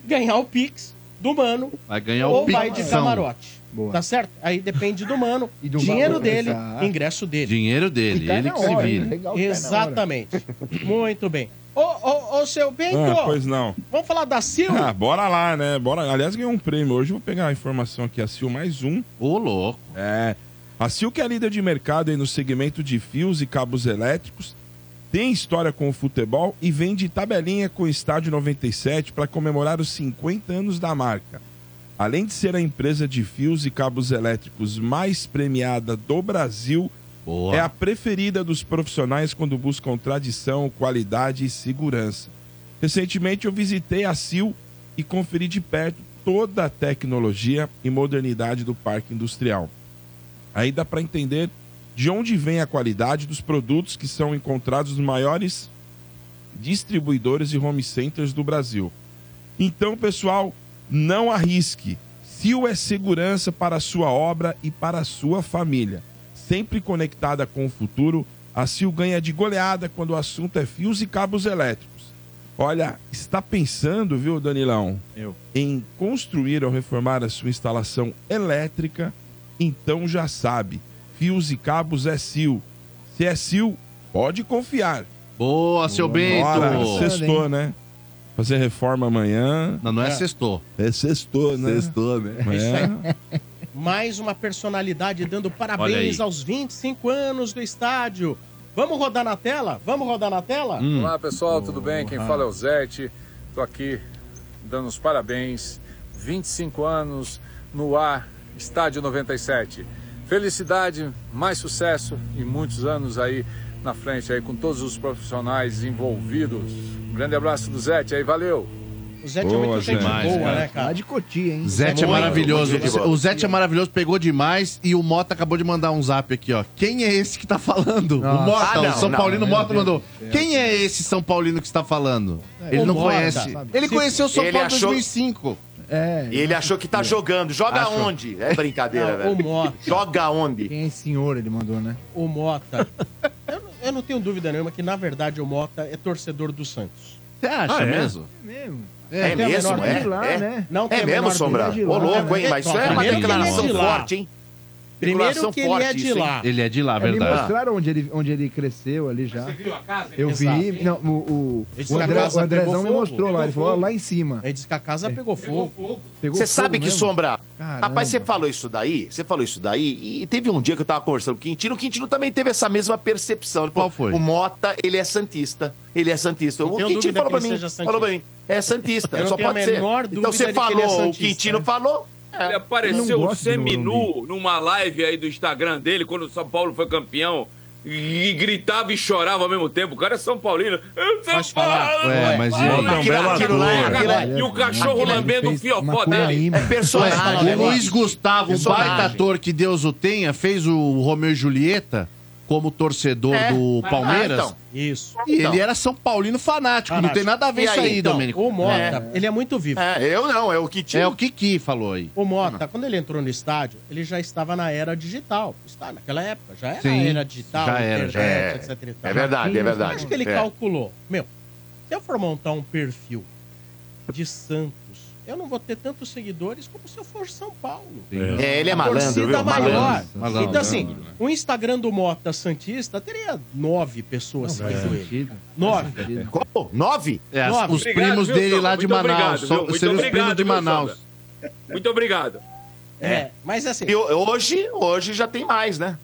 ganhar o pix do mano Vai ganhar ou vai de camarote. Boa. Tá certo? Aí depende do mano, <laughs> E do dinheiro valor, dele, exato. ingresso dele. Dinheiro dele, E cai ele que se vira. Exatamente. <laughs> Muito bem. Ô, ô, ô, seu Bento, Ah, pois não. vamos falar da Sil? Ah, bora lá, né? Bora. Aliás, ganhou um prêmio hoje. Vou pegar a informação aqui. A Sil mais um. Ô, louco. É. A Sil, que é líder de mercado aí no segmento de fios e cabos elétricos, tem história com o futebol e vem de tabelinha com o Estádio 97 para comemorar os 50 anos da marca. Além de ser a empresa de fios e cabos elétricos mais premiada do Brasil, Boa. é a preferida dos profissionais quando buscam tradição, qualidade e segurança. Recentemente eu visitei a Sil e conferi de perto toda a tecnologia e modernidade do parque industrial. Aí dá para entender de onde vem a qualidade dos produtos que são encontrados nos maiores distribuidores e home centers do Brasil. Então, pessoal, não arrisque. Sil é segurança para a sua obra e para a sua família. Sempre conectada com o futuro, a Sil ganha de goleada quando o assunto é fios e cabos elétricos. Olha, está pensando, viu, Danilão, Eu. em construir ou reformar a sua instalação elétrica? Então já sabe, fios e cabos é Sil. Se é Sil, pode confiar. Boa, seu Bento. Bora, sextou, né? Fazer reforma amanhã. Não, não é É. sextou. É sextou, né? Sextou, né? É isso É. aí. Mais uma personalidade dando parabéns aos 25 anos do estádio. Vamos rodar na tela? Vamos rodar na tela? Hum. Olá pessoal, tudo bem? Quem fala é o Zete. Tô aqui dando os parabéns. 25 anos no ar, Estádio 97. Felicidade, mais sucesso e muitos anos aí na frente aí com todos os profissionais envolvidos. Um grande abraço do Zete aí, valeu. O Zé é Boa, muito gente Zé. boa, cara. né, Lá cara? de Cotia, hein? Zete é Muito, maravilhoso. O Zete é maravilhoso, pegou demais e o Mota acabou de mandar um zap aqui, ó. Quem é esse que tá falando? Nossa. O Mota, Ah, não, o São não, Paulino meu Mota mandou. Quem é esse São Paulino que está falando? Ele O não Mota. conhece. Ele conheceu o São Ele Paulo em achou- 2005. É. E ele achou que tá jogando. Joga Achou. onde? É brincadeira, Não, o velho. Mota. Joga onde? Quem é senhor, ele mandou, né? O Mota. <laughs> Eu, não- tenho dúvida nenhuma que, na verdade, o Mota é torcedor do Santos. Você acha Ah, é? mesmo? Mesmo. É, mesmo, é? lá, é? né? Não tem É a mesmo, menor Sombra? dúvida. de Ô, lá, louco, hein? né? Mas isso é uma ele é declaração de lá. forte, hein? Primeiro que ele é de isso, lá. Ele é de lá, É, me verdade. mostraram onde ele, onde ele cresceu ali já. Você viu a casa? Eu Exato. vi. Não, o, o, Ele disse o, que a André, casa o Andrezão pegou me fogo. mostrou lá. Pegou Ele falou fogo. lá em cima. Ele disse que a casa pegou fogo. Pegou Você fogo sabe que mesmo. Sombra. Caramba. Rapaz, você falou isso daí, você falou isso daí, e teve um dia que eu tava conversando com o Quintino, o Quintino também teve essa mesma percepção. Ele Qual falou, foi? O Mota, ele é santista. Ele é santista. Não o tenho Quintino dúvida falou que pra ele mim. seja Falou pra mim. É santista, Eu não só tenho a pode ser. menor Então você de que ele é falou, o santista. Quintino falou. Ele Eu apareceu seminu numa live aí do Instagram dele, quando o São Paulo foi campeão e gritava e chorava ao mesmo tempo. O cara é São Paulino. Eu falar. Ué, mas e aí? Aquilo- É um aquilo lá é- aquilo é- é- E o cachorro aquilo ele lambendo o fiofó dele. É personagem. O Luiz Gustavo, um Personagem. baita ator que Deus o tenha, fez o Romeu e Julieta como torcedor É. do Ah, Palmeiras. então. Isso. E Então. ele era São Paulino fanático. Não Fanático. tem nada a ver E isso aí, então, Domênico. O Mota, ele é muito vivo. É, eu não, é o Kiki. É o Kiki falou aí. O Mota, quando ele entrou no estádio, ele já estava na era digital. Está naquela época, já era Sim, a era digital, já era, já internet, era. etc. e tal. É verdade, é verdade. Acho que ele É. calculou. Meu, se eu for montar um perfil de Santos, eu não vou ter tantos seguidores como se eu for São Paulo. É, ele é malandro, torcida viu? maior. Malandro. Malandro. Então, assim, o Instagram do Mota Santista teria nove pessoas Não, seguindo faz ele. Nove. Como? Nove? É, Nove. os primos dele lá de Manaus. viu? São, Muito seriam os primos obrigado, de viu, Manaus. Sombra? Muito obrigado. É, mas assim. E ho- hoje, hoje já tem mais, né?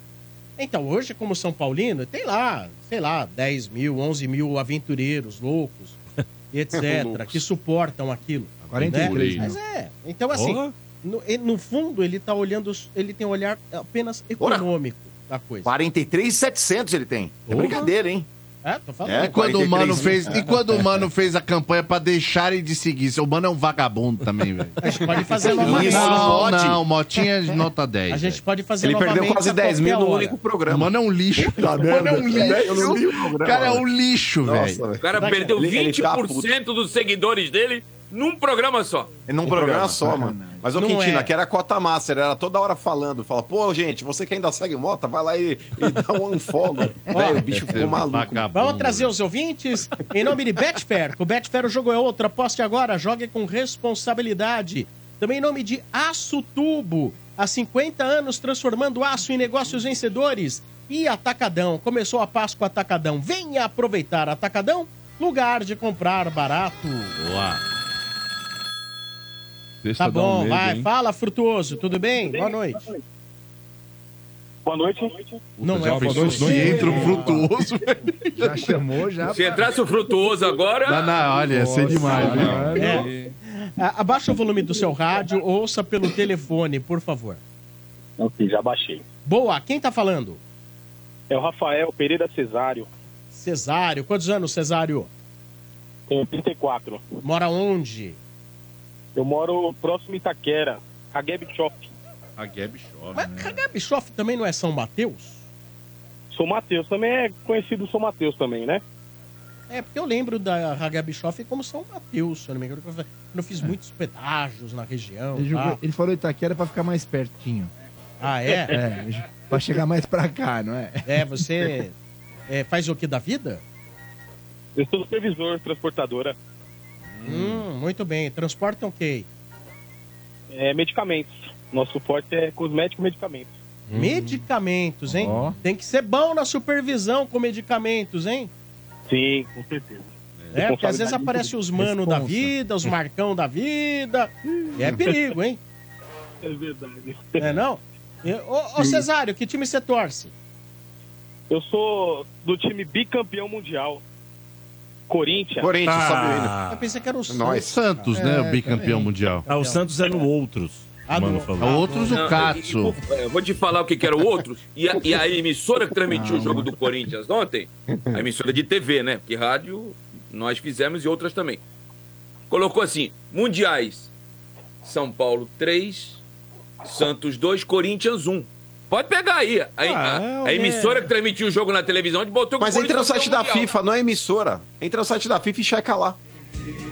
Então, hoje, como São Paulino, tem lá, sei lá, 10 mil, 11 mil aventureiros loucos, <laughs> etc., Loucos. que suportam aquilo. 43 né? Mas mil. é. Então, assim, Porra. no, no fundo, ele tá olhando, ele tem um olhar apenas econômico da coisa. 43,700 ele tem. É Porra. brincadeira, hein? É, tô falando. É, E quando o Mano 43 fez, e quando o Mano fez a campanha pra deixarem de seguir? O Mano é um vagabundo também, velho. A gente pode fazer novamente. não, não, Motinha de nota 10. A gente pode fazer Ele perdeu quase a 10 mil no único programa. O Mano é um lixo. O Mano é um lixo. programa, O cara é um lixo, velho. O cara perdeu ele tá 20% dos seguidores dele num programa só. Num Um programa só, mano. Mas o Não Quintino, é. aqui era a cota master, era toda hora falando. Fala, pô, gente, você que ainda segue Mota, vai lá e, e dá um unfollow. <laughs> Velho, o bicho ficou maluco. Vamos trazer os ouvintes em nome de Betfair. Com Betfair o jogo é outro. Aposte agora, jogue com responsabilidade. Também em nome de Aço Tubo. Há 50 anos transformando aço em negócios vencedores. E Atacadão. Começou a Páscoa Atacadão. Venha aproveitar Atacadão, lugar de comprar barato. Boa. Tá bom, vai. Fala, Frutuoso. Tudo bem? Boa noite. Boa noite. Não já é o Frutuoso. se entra um frutuoso, Já chamou, já. Se entrasse o frutuoso agora. Não, não, olha, ia ser demais. É. Abaixa o volume do seu rádio, ouça pelo telefone, por favor. Ok, já baixei. Boa, quem tá falando? É o Rafael Pereira Cesário, Cesário. Quantos anos, Cesário? tenho 34. Mora onde? Eu moro próximo a Itaquera, Kageb Shop. A Gabi chove. Mas Kagabichoff também não é São Mateus? Sou Mateus, também é conhecido São Mateus também, né? É, porque eu lembro da Hagabichoff como São Mateus, se eu não me engano. Eu não fiz muitos pedágios na região. Ele, jogou- tá? ele falou Itaquera pra ficar mais pertinho. Ah, é? É, pra chegar mais pra cá, não é? É, você é, faz o que da vida? Eu sou supervisor, transportadora. Hum, muito bem. Transportam o quê? É, medicamentos. Nosso forte é cosmético e medicamentos. Medicamentos, hein? Ó. Tem que ser bom na supervisão com medicamentos, hein? Sim, com certeza. É, porque às vezes aparecem os mano da vida, os marcão da vida. E é perigo, hein? <laughs> É verdade. É não? Ô, ô Cesário, que time você torce? Eu sou do time bicampeão mundial. Corinthians. Corinthians, Ah. sabe Eu pensei que era o Nós. Santos, né? O bicampeão mundial. Ah, o Santos é no Outros. Ah, Mano no- falou. A outros o Katsu. e- é, Vou te falar o que, que era o outro. E a, e a emissora que transmitiu o jogo do Corinthians ontem, a emissora de TV, né? Porque rádio nós fizemos e outras também. Colocou assim: Mundiais. São Paulo 3, Santos 2, Corinthians 1. Pode pegar aí. A, a- a emissora que transmitiu o jogo na televisão, a gente botou o Mas entra no site da mundial. FIFA, não é emissora. Entra no site da FIFA e checa lá.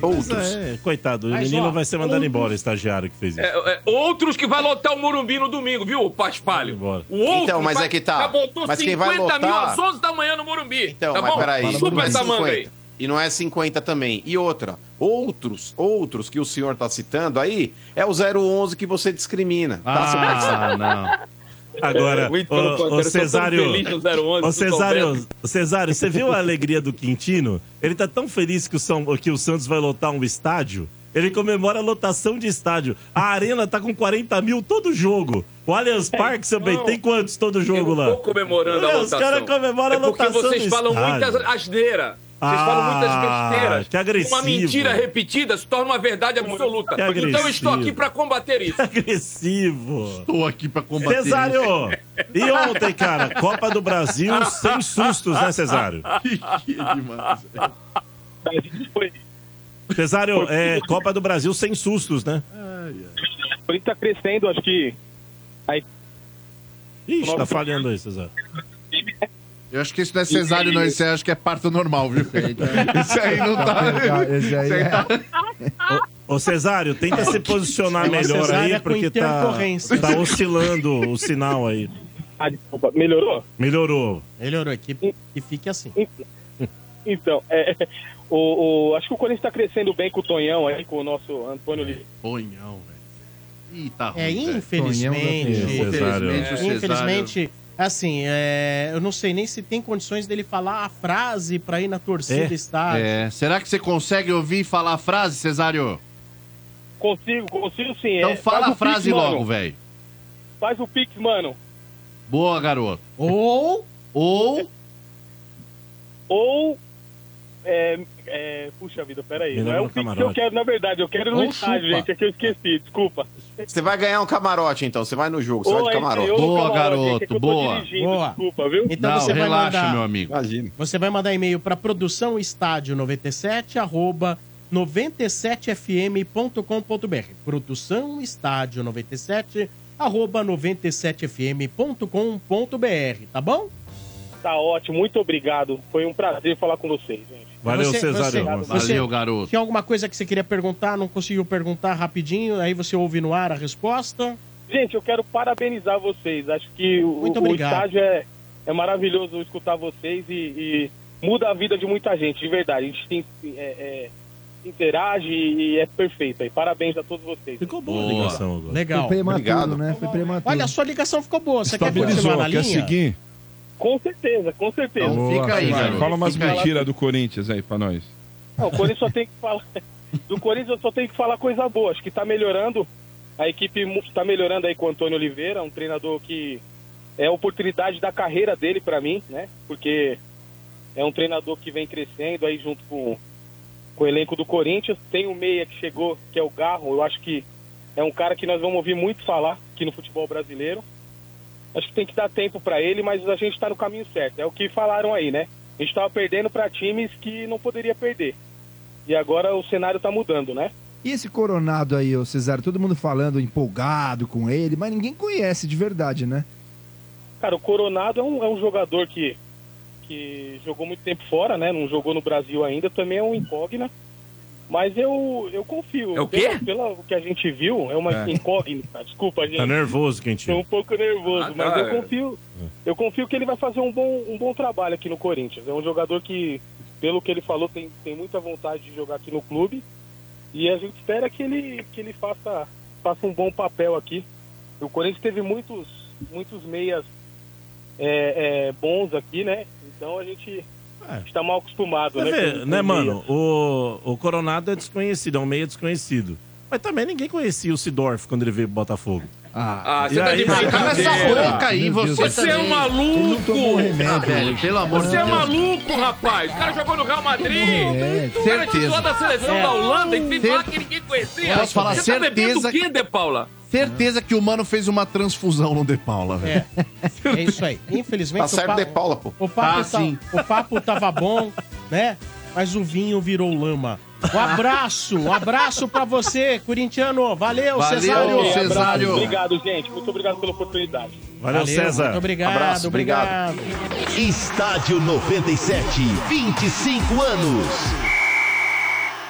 Outros. É, coitado, o Mas, menino ó, vai ser mandado embora, o estagiário que fez isso. É, é, outros que vai lotar o Morumbi no domingo, viu, o Paspalho? O outro Então, mas vai- é que tá. Já botou Mas 50 quem vai mil lotar- às 11 da manhã no Morumbi. Então, tá mas bom? peraí. É essa manga aí. 50. E não é 50 também. E outra, outros, outros que o senhor tá citando aí, é o 011 que você discrimina. tá, Ah, não. Agora, O eu sou tão Cesário, feliz no 011, ô tu Cesário, Cesário, você viu a alegria do Quintino? Ele tá tão feliz que o, São, que o Santos vai lotar um estádio. Ele comemora a lotação de estádio. A arena tá com 40 mil todo jogo. O Allianz Parque, seu bem, não. tem quantos todo jogo Eu lá? tô comemorando a É, lotação. Os caras comemoram é a porque lotação vocês do falam estádio. muita asneira. Vocês falam muitas Ah, besteiras. que agressivo. Uma mentira repetida se torna uma verdade absoluta. Que então eu estou aqui para combater isso. Agressivo. Estou aqui pra combater Cesário, e ontem, cara, Copa do Brasil sem sustos, né, Cesário? <laughs> que demais. Cesário, é Copa do Brasil sem sustos, né? O Corinthians tá crescendo, acho que. Aí, Ixi, tá falhando aí, Cesário. Eu acho que isso não é cesário, não. Isso aí acho que é parto normal, viu? Isso aí não tá. Esse aí Isso aí é- tá- Ô, Cesário, tenta se <laughs> posicionar Uma melhor cesárea aí, com porque tá, intercorrência. tá oscilando o sinal aí. Ah, desculpa, melhorou? Melhorou. Melhorou, que, que fique assim. Então, é, <laughs> o, o- acho que o Corinthians tá crescendo bem com o Tonhão aí, com o nosso Antônio Oliveira. Tonhão, velho. Ih, tá ruim. É, velho. infelizmente. Infelizmente, o Cesário- Infelizmente, assim, é, eu não sei nem se tem condições dele falar a frase pra ir na torcida estádio. É. Será que você consegue ouvir falar a frase, Cesário? Consigo, consigo sim. Então é, fala faz a frase Pix, logo, velho. Faz o Pix, mano. Boa, garoto. Ou. Ou. Ou. É, é, puxa vida, peraí. Melhor não é o Pix que eu camarote. quero, na verdade. Eu quero no estádio, chupa. gente. É que eu esqueci, desculpa. Você vai ganhar um camarote, então. Você vai no jogo, você vai de camarote. Boa, camarote, garoto, é eu tô boa. Boa. Desculpa, viu? Então Não, você vai relaxa, mandar, meu amigo. Imagina. Você vai mandar e-mail para produção estádio 97 arroba 97fm.com.br. Produção estádio 97 arroba 97fm.com.br, tá bom? Tá ótimo, muito obrigado. Foi um prazer falar com vocês, gente. Você- você- você- Valeu, garoto. Tinha alguma coisa que você queria perguntar, não conseguiu perguntar rapidinho, aí você ouve no ar a resposta? Gente, eu quero parabenizar vocês. Acho que o, Muito o é, é maravilhoso escutar vocês e, e muda a vida de muita gente, de verdade. A gente tem, é, é, interage e é perfeito. aí. Parabéns a todos vocês. Ficou boa a ligação agora. Legal. Foi prematuro, Obrigado. né? Foi prematuro. Olha, a sua ligação ficou boa. Você quer Estabilizou, continuar na quer linha? seguir? Com certeza, com certeza. Boa, vai. Fala umas Fica aí. mentiras do Corinthians aí pra nós. Não, o Corinthians só tem que falar. <laughs> Do Corinthians eu só tem que falar coisa boa. Acho que tá melhorando. A equipe está melhorando aí com o Antônio Oliveira, um treinador que é a oportunidade da carreira dele pra mim, né? Porque é um treinador que vem crescendo aí junto com, com o elenco do Corinthians. Tem o meia que chegou, que é o Garro. Eu acho que é um cara que nós vamos ouvir muito falar aqui no futebol brasileiro. Acho que tem que dar tempo pra ele, mas a gente tá no caminho certo. É o que falaram aí, né? A gente tava perdendo pra times que não poderia perder. E agora o cenário tá mudando, né? E esse Coronado aí, ô Cesário, todo mundo falando empolgado com ele, mas ninguém conhece de verdade, né? Cara, o Coronado é um, é um jogador que, que jogou muito tempo fora, né? Não jogou no Brasil ainda, também é um incógnita. Mas eu, eu confio. É o quê? Pela, pelo que a gente viu, é uma É. incógnita. Desculpa, gente. Tá nervoso, Quentinho. Tô um pouco nervoso, Ah, mas tá. eu confio. Eu confio que ele vai fazer um bom, um bom trabalho aqui no Corinthians. É um jogador que, pelo que ele falou, tem, tem muita vontade de jogar aqui no clube. E a gente espera que ele, que ele faça, faça um bom papel aqui. O Corinthians teve muitos, muitos meias é, é, bons aqui, né? Então a gente está mal acostumado, Você né? vê, com- né, mano? O, o Coronado é desconhecido, é um meio desconhecido. Mas também ninguém conhecia o Sidorf quando ele veio pro Botafogo. Ah, E você tá aí, de brincadeira. cala essa boca aí, você Você é um maluco! Ah, velho, pelo amor de Você é maluco, rapaz! O cara jogou no Real Madrid! remédio. O cara Certeza. titular da seleção É. da Holanda e tem que ninguém conhecia! Posso falar Você tá bebendo certeza o quê, De Paula? Certeza que o mano fez uma transfusão no De Paula, velho. É isso aí. Infelizmente, Tá certo o, De Paula, pô. o papo, Tá, tá- sim. o papo tava bom, né? Mas o vinho virou lama. Um abraço, um abraço pra você, corintiano. Valeu, Valeu, Cesário. Abraço, Obrigado, gente. Muito obrigado pela oportunidade. Valeu, César. Muito obrigado, Abraço, obrigado. Estádio 97, 25 anos.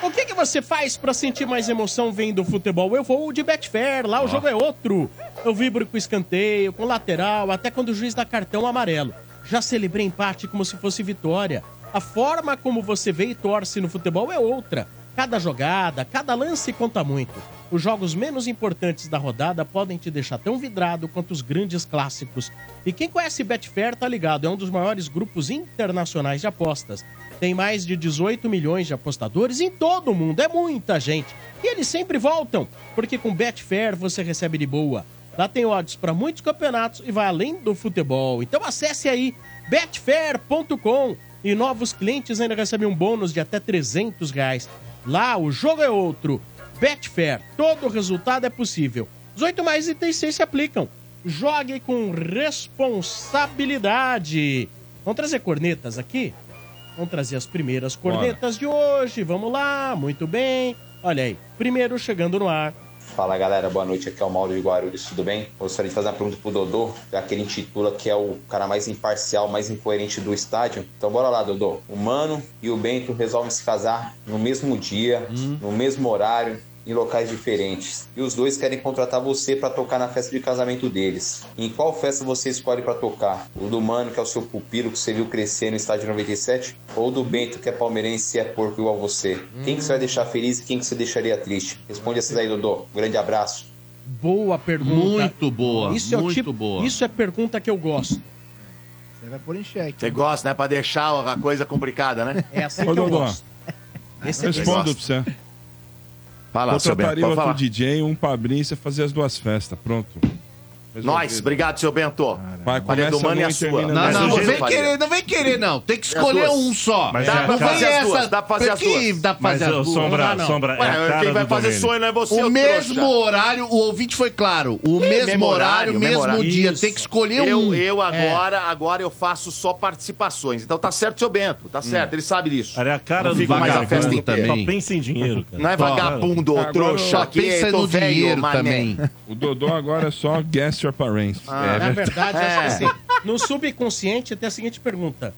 O que, que você faz pra sentir mais emoção vendo futebol? Eu vou de Betfair, lá o jogo é outro. Eu vibro com escanteio, com lateral, até quando o juiz dá cartão amarelo. Já celebrei empate como se fosse vitória. A forma como você vê e torce no futebol é outra. Cada jogada, cada lance conta muito. Os jogos menos importantes da rodada podem te deixar tão vidrado quanto os grandes clássicos. E quem conhece Betfair tá ligado, é um dos maiores grupos internacionais de apostas. Tem mais de 18 milhões de apostadores em todo o mundo, é muita gente. E eles sempre voltam, porque com Betfair você recebe de boa. Lá tem odds para muitos campeonatos e vai além do futebol. Então acesse aí betfair.com. E novos clientes ainda recebem um bônus de até 300 reais. Lá, o jogo é outro. Betfair, todo resultado é possível. 18 mais itens 6 se aplicam. Jogue com responsabilidade. Vamos trazer cornetas aqui? Vamos trazer as primeiras cornetas de hoje. Vamos lá, muito bem. Olha aí, primeiro chegando no ar. Fala galera, boa noite. Aqui é o Mauro de Guarulhos, tudo bem? Gostaria de fazer uma pergunta pro Dodô, já que ele intitula que é o cara mais imparcial, mais incoerente do estádio. Então bora lá, Dodô. O Mano e o Bento resolvem se casar no mesmo dia, no mesmo horário, em locais diferentes. E os dois querem contratar você pra tocar na festa de casamento deles. Em qual festa você escolhe pra tocar? O do Mano, que é o seu pupilo que você viu crescer no estádio 97? Ou o do Bento, que é palmeirense e é porco igual você? Quem que você vai deixar feliz e quem que você deixaria triste? Responde essas aí, Dodô. Um grande abraço. Boa pergunta. Muito boa, Isso é muito tipo, boa. Isso é pergunta que eu gosto. Você vai pôr em xeque. Você gosta, né? Pra deixar a coisa complicada, né? É assim Ô, que eu Dodô. gosto. Esse é Respondo pra você. Fala, Contrataria outro. DJ um Pabrinho e você fazer as duas festas. Pronto. Nós, obrigado, seu Bento. Vai, Falei do Mano e num a sua. Não, não, não vem querer, não vem querer, não. Tem que escolher um só. Mas dá é a pra fazer as essa. duas, dá pra fazer as duas. Dá pra fazer Mas, as duas. Sombra, Não, não. Sombra, é Ué, a cara quem vai do fazer sonho não é você, O mesmo trouxa. horário, o ouvinte foi claro. O mesmo horário, mesmo dia. Isso. Tem que escolher um. Eu agora, agora eu faço só participações. Então tá certo, seu Bento. Tá certo, ele sabe disso. É a cara do fica mais a vagabundo festa inteira. Só pensa em dinheiro, cara. Não é vagabundo, trouxa. pensa é, no velho, dinheiro também. O Dodô agora é só guest <laughs> your parents. Ah, Na verdade, É. acho que assim, no subconsciente tem a seguinte pergunta: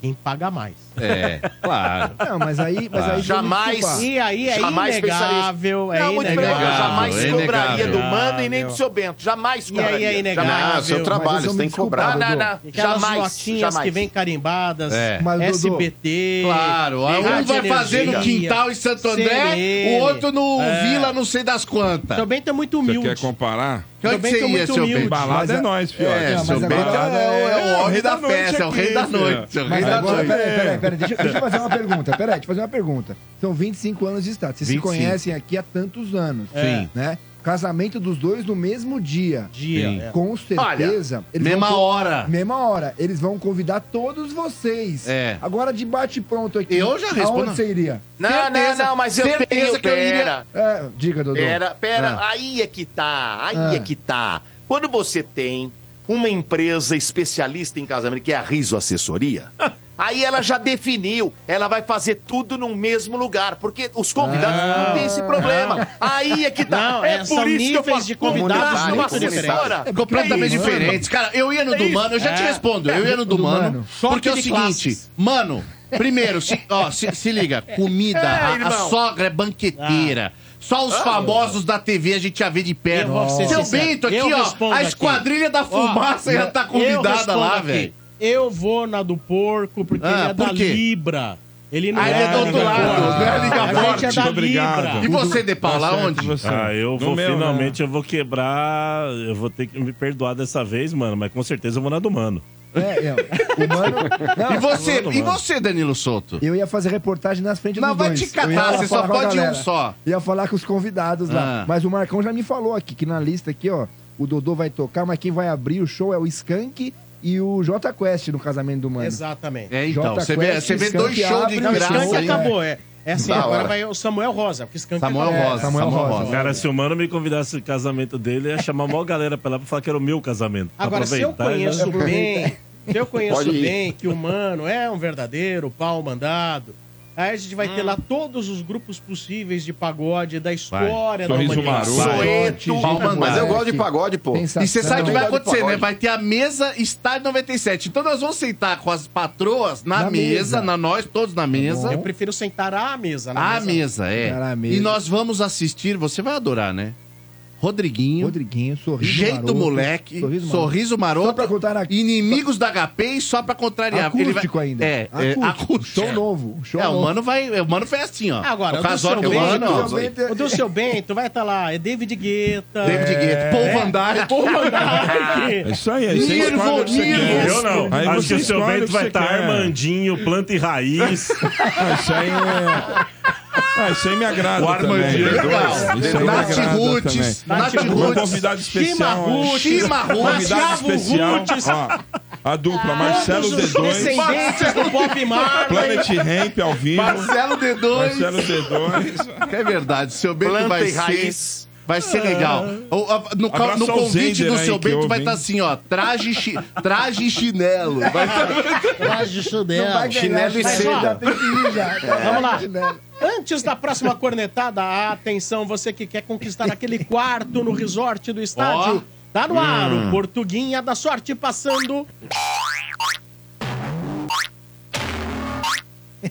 quem paga mais? É, claro. Não, mas aí, mas aí Jamais. E aí é Jamais inegável, é Não, muito inegável. jamais é cobraria inegável. do Mano e nem do seu Bento. Jamais E aí cobraria. é inegável. Jamais. Ah, seu trabalho, você tem que cobrar. Não, não, não. Aquelas Jamais. notinhas jamais. que vêm carimbadas, É. Mas, SBT. Claro, um vai fazer no quintal em Santo André, CNN. o outro no É. Vila não sei das quantas. Seu Bento é muito Você humilde. quer comparar? Onde Também você ia, muito seu humilde. Bento? Balada é nós, fiote. É, Não, seu mas Bento é, o- é o homem da festa, é o rei da filho. noite. é o rei Mas da noite. peraí, peraí, peraí, deixa, deixa eu fazer uma <laughs> pergunta. Peraí, deixa eu fazer uma pergunta. São 25 anos de Estado. Vocês 25. se conhecem aqui há tantos anos. Sim. Né? Casamento dos dois no mesmo dia. Dia, Sim. é. Com certeza. eles Mesma vão hora. Mesma hora. Eles vão convidar todos vocês. É. Agora, de bate-pronto aqui. Eu já respondo. Aonde você iria? Não, Certeza, não, não, mas eu certeza tenho, que eu iria- pera. É, diga, Dodô. Pera, pera, Ah. aí é que tá, aí Ah. é que tá. Quando você tem uma empresa especialista em casamento, que é a Riso Assessoria, <laughs> aí ela já definiu, ela vai fazer tudo no mesmo lugar, porque os convidados Ah. não têm esse problema. Aí é que tá. Não, é é, por isso que eu níveis falo, de convidados contrata muito uma diferentes. assessora. É Completamente É diferentes. Cara, eu ia no É do. Mano, eu já te É. respondo. Eu ia no do, Do Mano, Mano. porque é o seguinte, classes. Mano, primeiro, se, ó, se, se liga, comida, É, a- a, sogra é banqueteira. Só os famosos da TV a gente ia ver de perto. Seu sincero, Bento aqui, eu ó, a aqui. esquadrilha da fumaça Ó, ia estar eu convidada lá, aqui. velho. Eu vou na do porco, porque Ah, ele é por da quê? Libra. Ele não Ah, ele é do outro Liga lado, Forte. não é Liga A gente é Forte. da Obrigado. Libra. E você, De Paula, Tá certo, onde? você. Ah, eu No vou meu, finalmente, eu vou quebrar. Eu vou ter que me perdoar dessa vez, mano. Mas com certeza eu vou na do mano. É, é. O mano. <laughs> Não, E você, Mano, e mano. você, Danilo Souto? Eu ia fazer reportagem nas frentes Não, dos vai dois. te catar, Eu ia lá você falar só com a pode um galera. só. Ia falar com os convidados lá. Ah. Mas o Marcão já me falou aqui, que na lista aqui, ó, o Dodô vai tocar, mas quem vai abrir o show é o Skank e o J Quest no casamento do Mano. Exatamente. É, então, você vê, você vê dois shows de graça Skank aí. acabou, é. É assim, Da agora hora. vai o Samuel Rosa, porque Skank Samuel acabou. Rosa, Samuel Samuel Rosa. Rosa. Cara, se o mano me convidasse o casamento dele, ia chamar a maior galera pra lá pra falar que era o meu casamento. Agora, se eu aproveitar, conheço já- <laughs> bem, se eu conheço bem que o mano é um verdadeiro pau mandado, aí a gente vai ter lá todos os grupos possíveis de pagode da história da Sorriso humanidade. maroto. Mas eu gosto de pagode, pô. E você sabe o que vai Pagode, acontecer, né? Vai ter a mesa Estádio 97. Então nós vamos sentar com as patroas na, Na mesa, mesa. na nós todos na mesa. Eu prefiro sentar à mesa. na A mesa, é. Mesa. E nós vamos assistir, você vai adorar, né? Rodriguinho, Rodriguinho, sorriso Jeito maroto, Moleque, sorriso Sorriso, maroto. Maroto, Só pra contar na- Inimigos da HP e só pra contrariar. Acústico ainda. É, é, Acústico. acústico. Show novo. Show É, o novo. mano vai, o mano foi assim, ó. Agora, o o do seu é o Bento, mano, Bento- O do seu Bento vai estar lá, é David Guetta. David Guetta, Paul Van Dyke. Paul Van É Dyke. isso aí, aí você Nirvo, escolhe o que você Nirvo. quer. Eu não. Aí Acho que o seu Bento vai você estar. Armandinho, planta e raiz. Isso aí é... <laughs> Ah, isso aí me agrada O também. Armandinho, legal. Aí me Nath Roots. Nath Roots. convidado especial... Shima Roots. Convidado especial, ó, A dupla Marcelo Todos os D2. descendentes do Bob <laughs> Marley. Planet Ramp ao vivo. Marcelo D2. Marcelo D2. É verdade, seu Bento vai ser. raiz. Vai ser legal. O- a- no, no convite Zender do seu Bento vai estar assim, ó. Traje, chi, traje e chinelo. Vai <laughs> Traje chinelo. Não vai ganhar, Chinelo e seda. É. Vamos lá. Antes da próxima cornetada, atenção, você que quer conquistar aquele quarto no resort do estádio. Ó. Tá no ar, Hum. o Portuguinha da Sorte passando.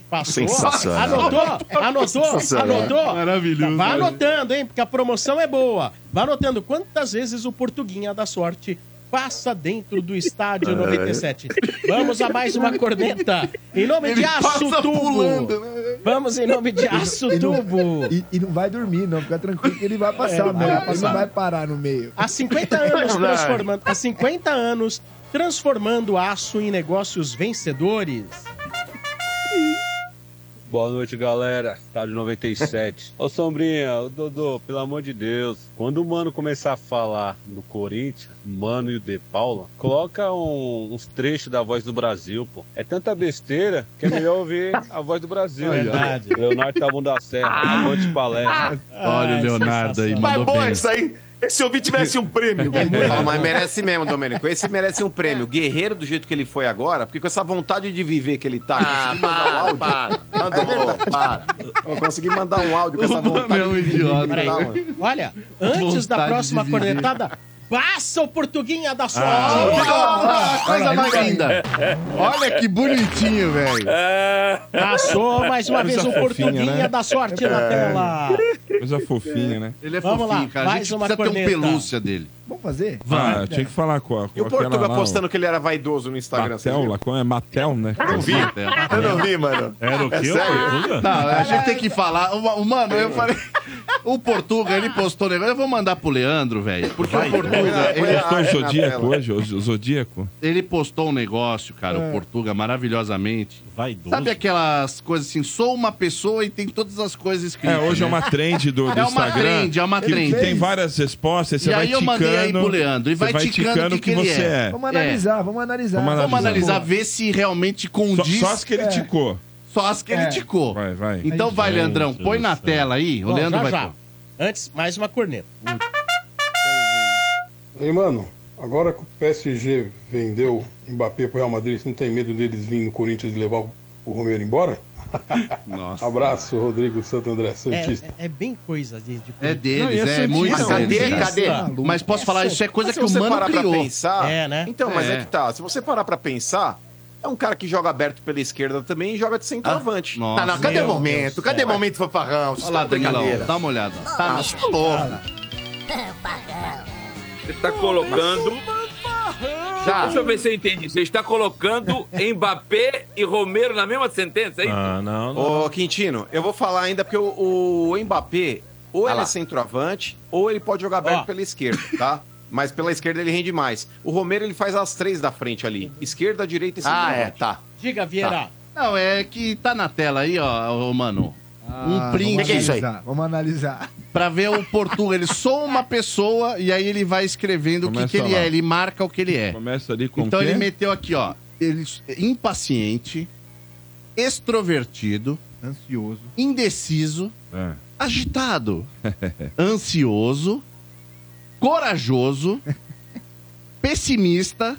Passou? Sensacional. Anotou? Anotou? Sensacional. Anotou? Maravilhoso. Vai anotando, hein? Porque a promoção é boa. Vai anotando quantas vezes o Portuguinha da Sorte passa dentro do estádio 97. Vamos a mais uma corneta. Em nome Ele de Aço Tubo. pulando, Vamos em nome de Aço E não- Tubo. E, e não vai dormir, não. Fica tranquilo que ele vai passar, É, meu. vai Ele não vai parar no meio. Há 50 anos transformando, há 50 anos transformando aço em negócios vencedores. Boa noite, galera. Estádio 97. <laughs> Ô, Sombrinha, ô, Dodô, pelo amor de Deus. Quando o Mano começar a falar do Corinthians, Mano e o De Paula, coloca um- uns trechos da Voz do Brasil, pô. É tanta besteira que é melhor ouvir a Voz do Brasil. É verdade. Leonardo Tabum da Serra, Avante Palestra. <laughs> Olha o Leonardo aí, Mas mandou boa bem. isso aí. E se eu vi tivesse um prêmio? <laughs> Ó, mas merece mesmo, <laughs> Domênico. Esse merece um prêmio. Guerreiro do jeito que ele foi agora, porque com essa vontade de viver que ele tá, Ah, consegui mandar um áudio. para, Mandou, para. Eu consegui mandar um áudio com essa vontade de viver. Peraí. Não, mano. Olha, antes da próxima cornetada, passa o Portuguinha da Sorte. Ah, coisa mais linda. Olha que bonitinho, velho. Passou mais uma vez o Portuguinha né? da Sorte na É. tela. Coisa fofinha, né? Ele é Vamos fofinho, lá, cara. A mais gente uma precisa ter um corneta. pelúcia dele. Vamos fazer? Ah, tinha que falar com a. E o Portuga postando que ele era vaidoso no Instagram. Matel, lá, como é Matel, né? Eu vi. Eu não vi, mano. Era o É quê, o sério? Não, a gente tem que falar. O, mano, eu falei. <laughs> O Portuga, ele postou o negócio. Eu vou mandar pro Leandro, velho. Porque o Portuga. Ele Ele, postou o Zodíaco hoje, o Zodíaco. ele postou um negócio, cara, É. o Portuga, maravilhosamente. Vaidoso. Sabe aquelas coisas assim? Sou uma pessoa e tem todas as coisas escritas. É, hoje é né? uma trend do, do É uma Instagram. trend, é uma que trend. Tem várias respostas, você E vai aí eu mandei aí pro Leandro, e você vai ticando o que que ele você é. é. Vamos analisar, vamos analisar. Vamos Vamos analisar, ver se realmente condiz. Só, só as que ele É. ticou. Só as que ele É. ticou. Vai, vai. Então vai, Gente Leandrão, põe na tela aí. O Bom, Leandro já, vai já. Antes, mais uma corneta. Ei, mano, agora que o PSG vendeu Mbappé pro Real Madrid, você não tem medo deles virem no Corinthians e levar o Romero embora? Nossa. Abraço, Rodrigo Santo André, Santista. É, é bem coisa de, de É Não, deles, e é é, Santista, muito Mas cadê, deles. cadê? Mas posso falar, isso é coisa que o se você Mano parar pra criou. pensar... É, né? Então, mas é. É. que tá. Se você parar pra pensar, é um cara que joga aberto pela esquerda também e joga de centroavante. Nossa. Tá, não, cadê o momento? Deus. Cadê o momento, fanfarrão? Olha lá, Danilão, brincadeira. dá uma olhada. Tá, tá louco. Você está colocando. Já. Deixa eu ver se eu entendi. Você está colocando Mbappé e Romero na mesma sentença, hein? Ah, não, não. Ô, Quintino, eu vou falar ainda porque o, o Mbappé, ou Ah ele lá. é centroavante, ou ele pode jogar aberto Ó. pela esquerda, tá? Mas pela esquerda ele rende mais. O Romero, ele faz as três da frente ali. Esquerda, direita e Ah, centroavante. é, tá. Diga, Vieira. Não, é que tá na tela aí, ó, ô, mano. Um Ah, print. Vamos é analisar, Vamos analisar. Pra ver o Portuga. Ele sou uma pessoa e aí ele vai escrevendo o que, Começa que ele lá. é. Ele marca o que ele é. Começa ali com Então o quê? ele meteu aqui, ó. Ele, impaciente, extrovertido, Ansioso. indeciso, É. agitado, <laughs> ansioso, corajoso, pessimista,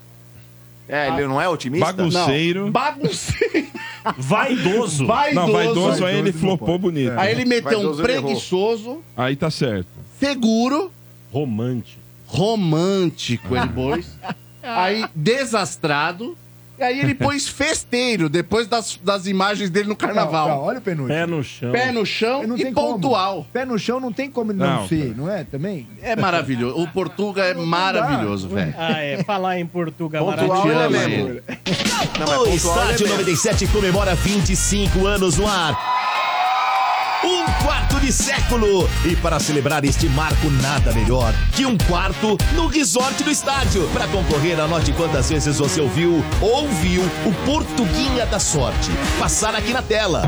É, ele não é otimista? Bagunceiro. não, bagunceiro, <laughs> Vaidoso. vaidoso. Não, vaidoso aí ele flopou pode. bonito. Aí ele meteu um preguiçoso, Aí tá certo. seguro, Romântico. romântico, ele pôs. <laughs> Aí, desastrado. E aí ele pôs <laughs> festeiro, depois das, das imagens dele no Não, não, carnaval. olha o penúltimo. Pé no chão. Pé no chão Não e tem como. pontual. Pé no chão não tem como não, Não, ser, não é? Também? É maravilhoso. O Portuga é Não maravilhoso, velho. Ah, é. Falar em Portugal Pontual é amo, mesmo. Não, mas O pontual é Estádio mesmo. 97 comemora 25 anos no ar. Um quarto de século! E para celebrar este marco, nada melhor que um quarto no resort do estádio. Para concorrer, anote quantas vezes você ouviu ou viu o Portuguinha da Sorte. Passar aqui na tela.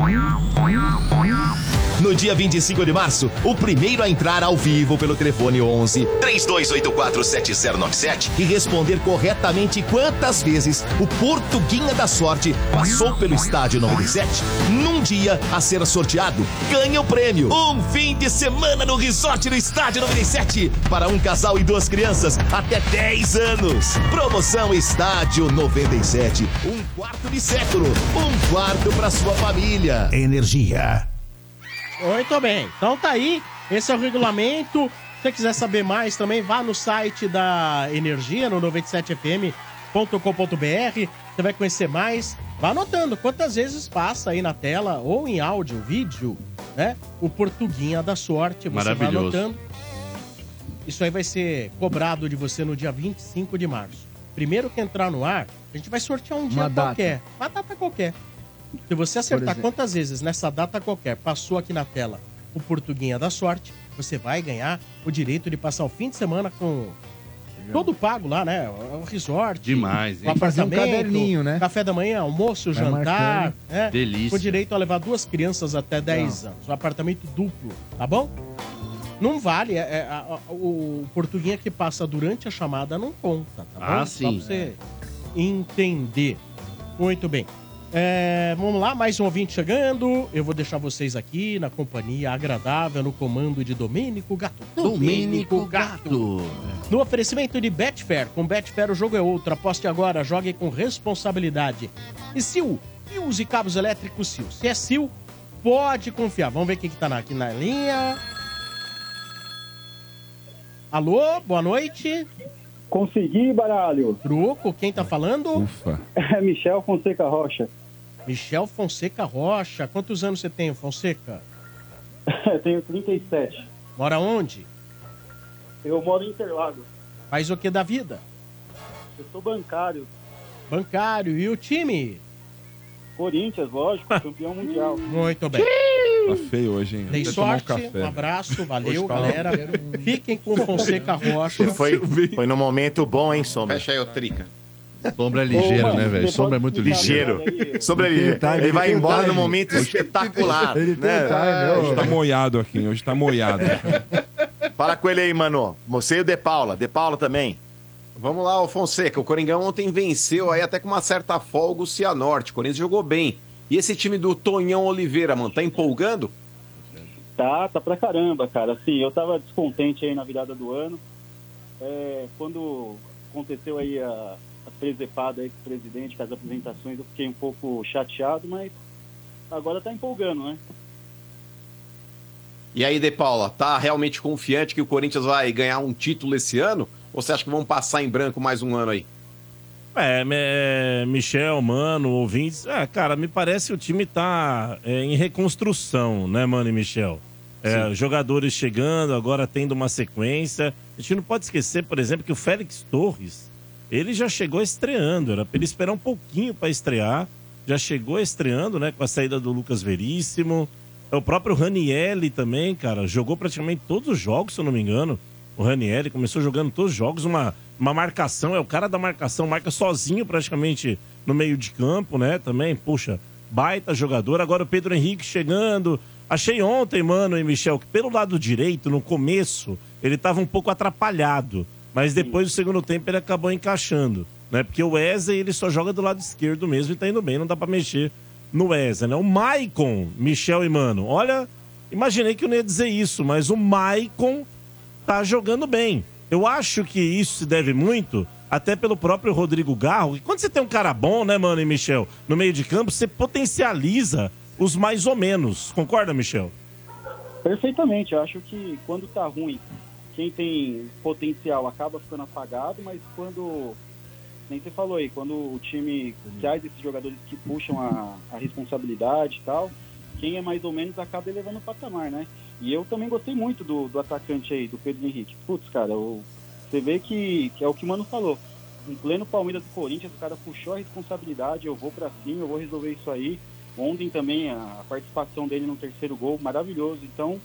No dia 25 de março, o primeiro a entrar ao vivo pelo telefone 11 3284 7097 e responder corretamente quantas vezes o Portuguinha da Sorte passou pelo estádio 97, num dia a ser sorteado, ganha o prêmio. Um fim de semana no resort do estádio 97 para um casal e duas crianças até 10 anos. Promoção Estádio 97, um quarto de século, um quarto para sua família. Energia. Muito bem. Então tá aí. Esse é o regulamento. Se você quiser saber mais também, vá no site da Energia, no 97fm.com.br. Você vai conhecer mais. Vá anotando quantas vezes passa aí na tela, ou em áudio, vídeo, né? O Portuguinha da Sorte. Você vai Maravilhoso. anotando. Isso aí vai ser cobrado de você no dia 25 de março. Primeiro que entrar no ar, a gente vai sortear um dia Uma data. qualquer. Uma data qualquer. Se você acertar exemplo. quantas vezes nessa data qualquer passou aqui na tela o Portuguinha da Sorte, você vai ganhar o direito de passar o fim de semana com todo pago lá, né? O resort. Demais, hein? Um apartamento, caderninho, né? Café da manhã, almoço, Vai jantar. Né? Delícia. Com direito a levar duas crianças até 10 anos. Um apartamento duplo, tá bom? Não vale. é- é- a- a- o Portuguinha que passa durante a chamada não conta, tá bom? Ah, Só sim. pra você entender. Muito bem. É, vamos lá, mais um ouvinte chegando. Eu vou deixar vocês aqui na companhia agradável, no comando de Domênico Gato. Domênico Gato. No oferecimento de Betfair. Com Betfair o jogo é outro. Aposte agora, jogue com responsabilidade. E Sil, fios e cabos elétricos Sil. Se é Sil, pode confiar. Vamos ver quem que tá na- aqui na linha. Alô, boa noite. Consegui, baralho. Truco, quem tá falando? Ufa. <laughs> É Michel Fonseca Rocha. Michel Fonseca Rocha. Quantos anos você tem, Fonseca? <laughs> Tenho 37. Mora onde? Eu moro em Interlagos. Faz o que da vida? Eu sou bancário. Bancário. E o time? Corinthians, lógico, <laughs> campeão mundial. Muito bem. Tá feio hoje, hein? Dei um sorte, café. um abraço, valeu, tá- galera. Fiquem com Fonseca <laughs> Rocha. Foi, foi num momento bom, hein, Sombra? Fecha aí, ô Trica. Sombra é ligeiro, Ô, né, velho? Sombra é muito explicar ligeiro. Sombra é ligeiro. Ele Ele vai embora time. num momento espetacular. Ele tem né? time, Hoje tá moiado aqui, hoje tá moiado. Fala com ele aí, mano. Você e o De Paula. De Paula também. Vamos lá, ô Fonseca. O Coringão ontem venceu aí até com uma certa folga o Cianorte. O Corinthians jogou bem. E esse time do Tonhão Oliveira, mano, tá empolgando? Tá, tá pra caramba, cara. Assim, eu tava descontente aí na virada do ano. É, quando aconteceu aí a, a presepada aí com o presidente, com as apresentações, eu fiquei um pouco chateado, mas agora tá empolgando, né? E aí, De Paula, tá realmente confiante que o Corinthians vai ganhar um título esse ano? Ou você acha que vão passar em branco mais um ano aí? É, me- Michel, mano, ouvintes. É, cara, me parece que o time tá é, em reconstrução, né, mano e Michel? É, jogadores chegando, agora tendo uma sequência. A gente não pode esquecer, por exemplo, que o Félix Torres, ele já chegou estreando. Era pra ele esperar um pouquinho pra estrear. Já chegou estreando, né, com a saída do Lucas Veríssimo. É O próprio Ranielli também, cara, jogou praticamente todos os jogos, se eu não me engano. O Ranielli começou jogando todos os jogos, uma, uma marcação, é o cara da marcação, marca sozinho praticamente no meio de campo, né? Também, puxa, baita jogador. Agora o Pedro Henrique chegando. Achei ontem, mano, e Michel, que pelo lado direito, no começo, ele tava um pouco atrapalhado. Mas depois do segundo tempo ele acabou encaixando, né? Porque o Wesley, ele só joga do lado esquerdo mesmo e tá indo bem, não dá pra mexer no Wesley, né? O Maicon, Michel e Mano, olha, imaginei que eu não ia dizer isso, mas o Maicon tá jogando bem. Eu acho que isso se deve muito até pelo próprio Rodrigo Garro. E quando você tem um cara bom, né, mano e Michel, no meio de campo, você potencializa os mais ou menos. Concorda, Michel? Perfeitamente. Eu acho que quando tá ruim, quem tem potencial acaba ficando apagado, mas quando, nem você falou aí, quando o time traz esses jogadores que puxam a, a responsabilidade e tal, quem é mais ou menos acaba elevando o patamar, né? E eu também gostei muito do, do atacante aí, do Pedro Henrique. Putz, cara, o- você vê que, que é o que o Mano falou. Em pleno Palmeiras do Corinthians, o cara puxou a responsabilidade, eu vou pra cima, eu vou resolver isso aí. Ontem também a participação dele no terceiro gol, maravilhoso. Então,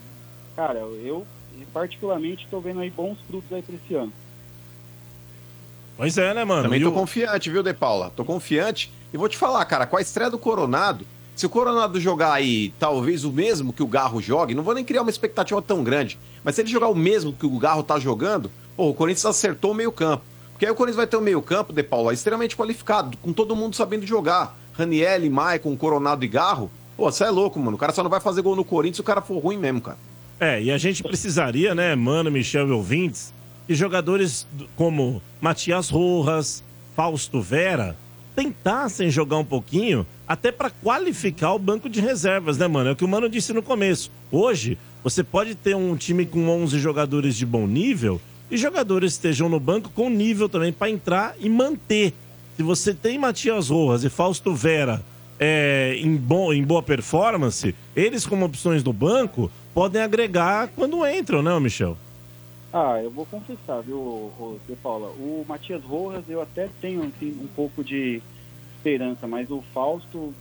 cara, eu particularmente tô vendo aí bons frutos aí pra esse ano. Pois é, né, mano? Também E tô confiante, viu, De Paula? Tô confiante. E vou te falar, cara, com a estreia do Coronado, Se o Coronado jogar aí talvez o mesmo que o Garro jogue, não vou nem criar uma expectativa tão grande, mas se ele jogar o mesmo que o Garro tá jogando, pô, o Corinthians acertou o meio-campo. Porque aí o Corinthians vai ter um meio-campo, De Paulo, extremamente qualificado, com todo mundo sabendo jogar. Raniel, Maicon, Coronado e Garro. Pô, você é louco, mano. O cara só não vai fazer gol no Corinthians se o cara for ruim mesmo, cara. É, e a gente precisaria, né, Mano, Michel e ouvintes, de jogadores do- como Matias Rojas, Fausto Vera, tentassem jogar um pouquinho, até pra qualificar o banco de reservas, né, mano? É o que o Mano disse no começo. Hoje, você pode ter um time com 11 jogadores de bom nível e jogadores estejam no banco com nível também pra entrar e manter. Se você tem Matias Rojas e Fausto Vera é, em, bom, em boa performance, eles como opções do banco podem agregar quando entram, né, Michel? Ah, eu vou confessar, viu, De Paula? O Matias Rojas eu até tenho assim, um pouco de esperança, mas o Fausto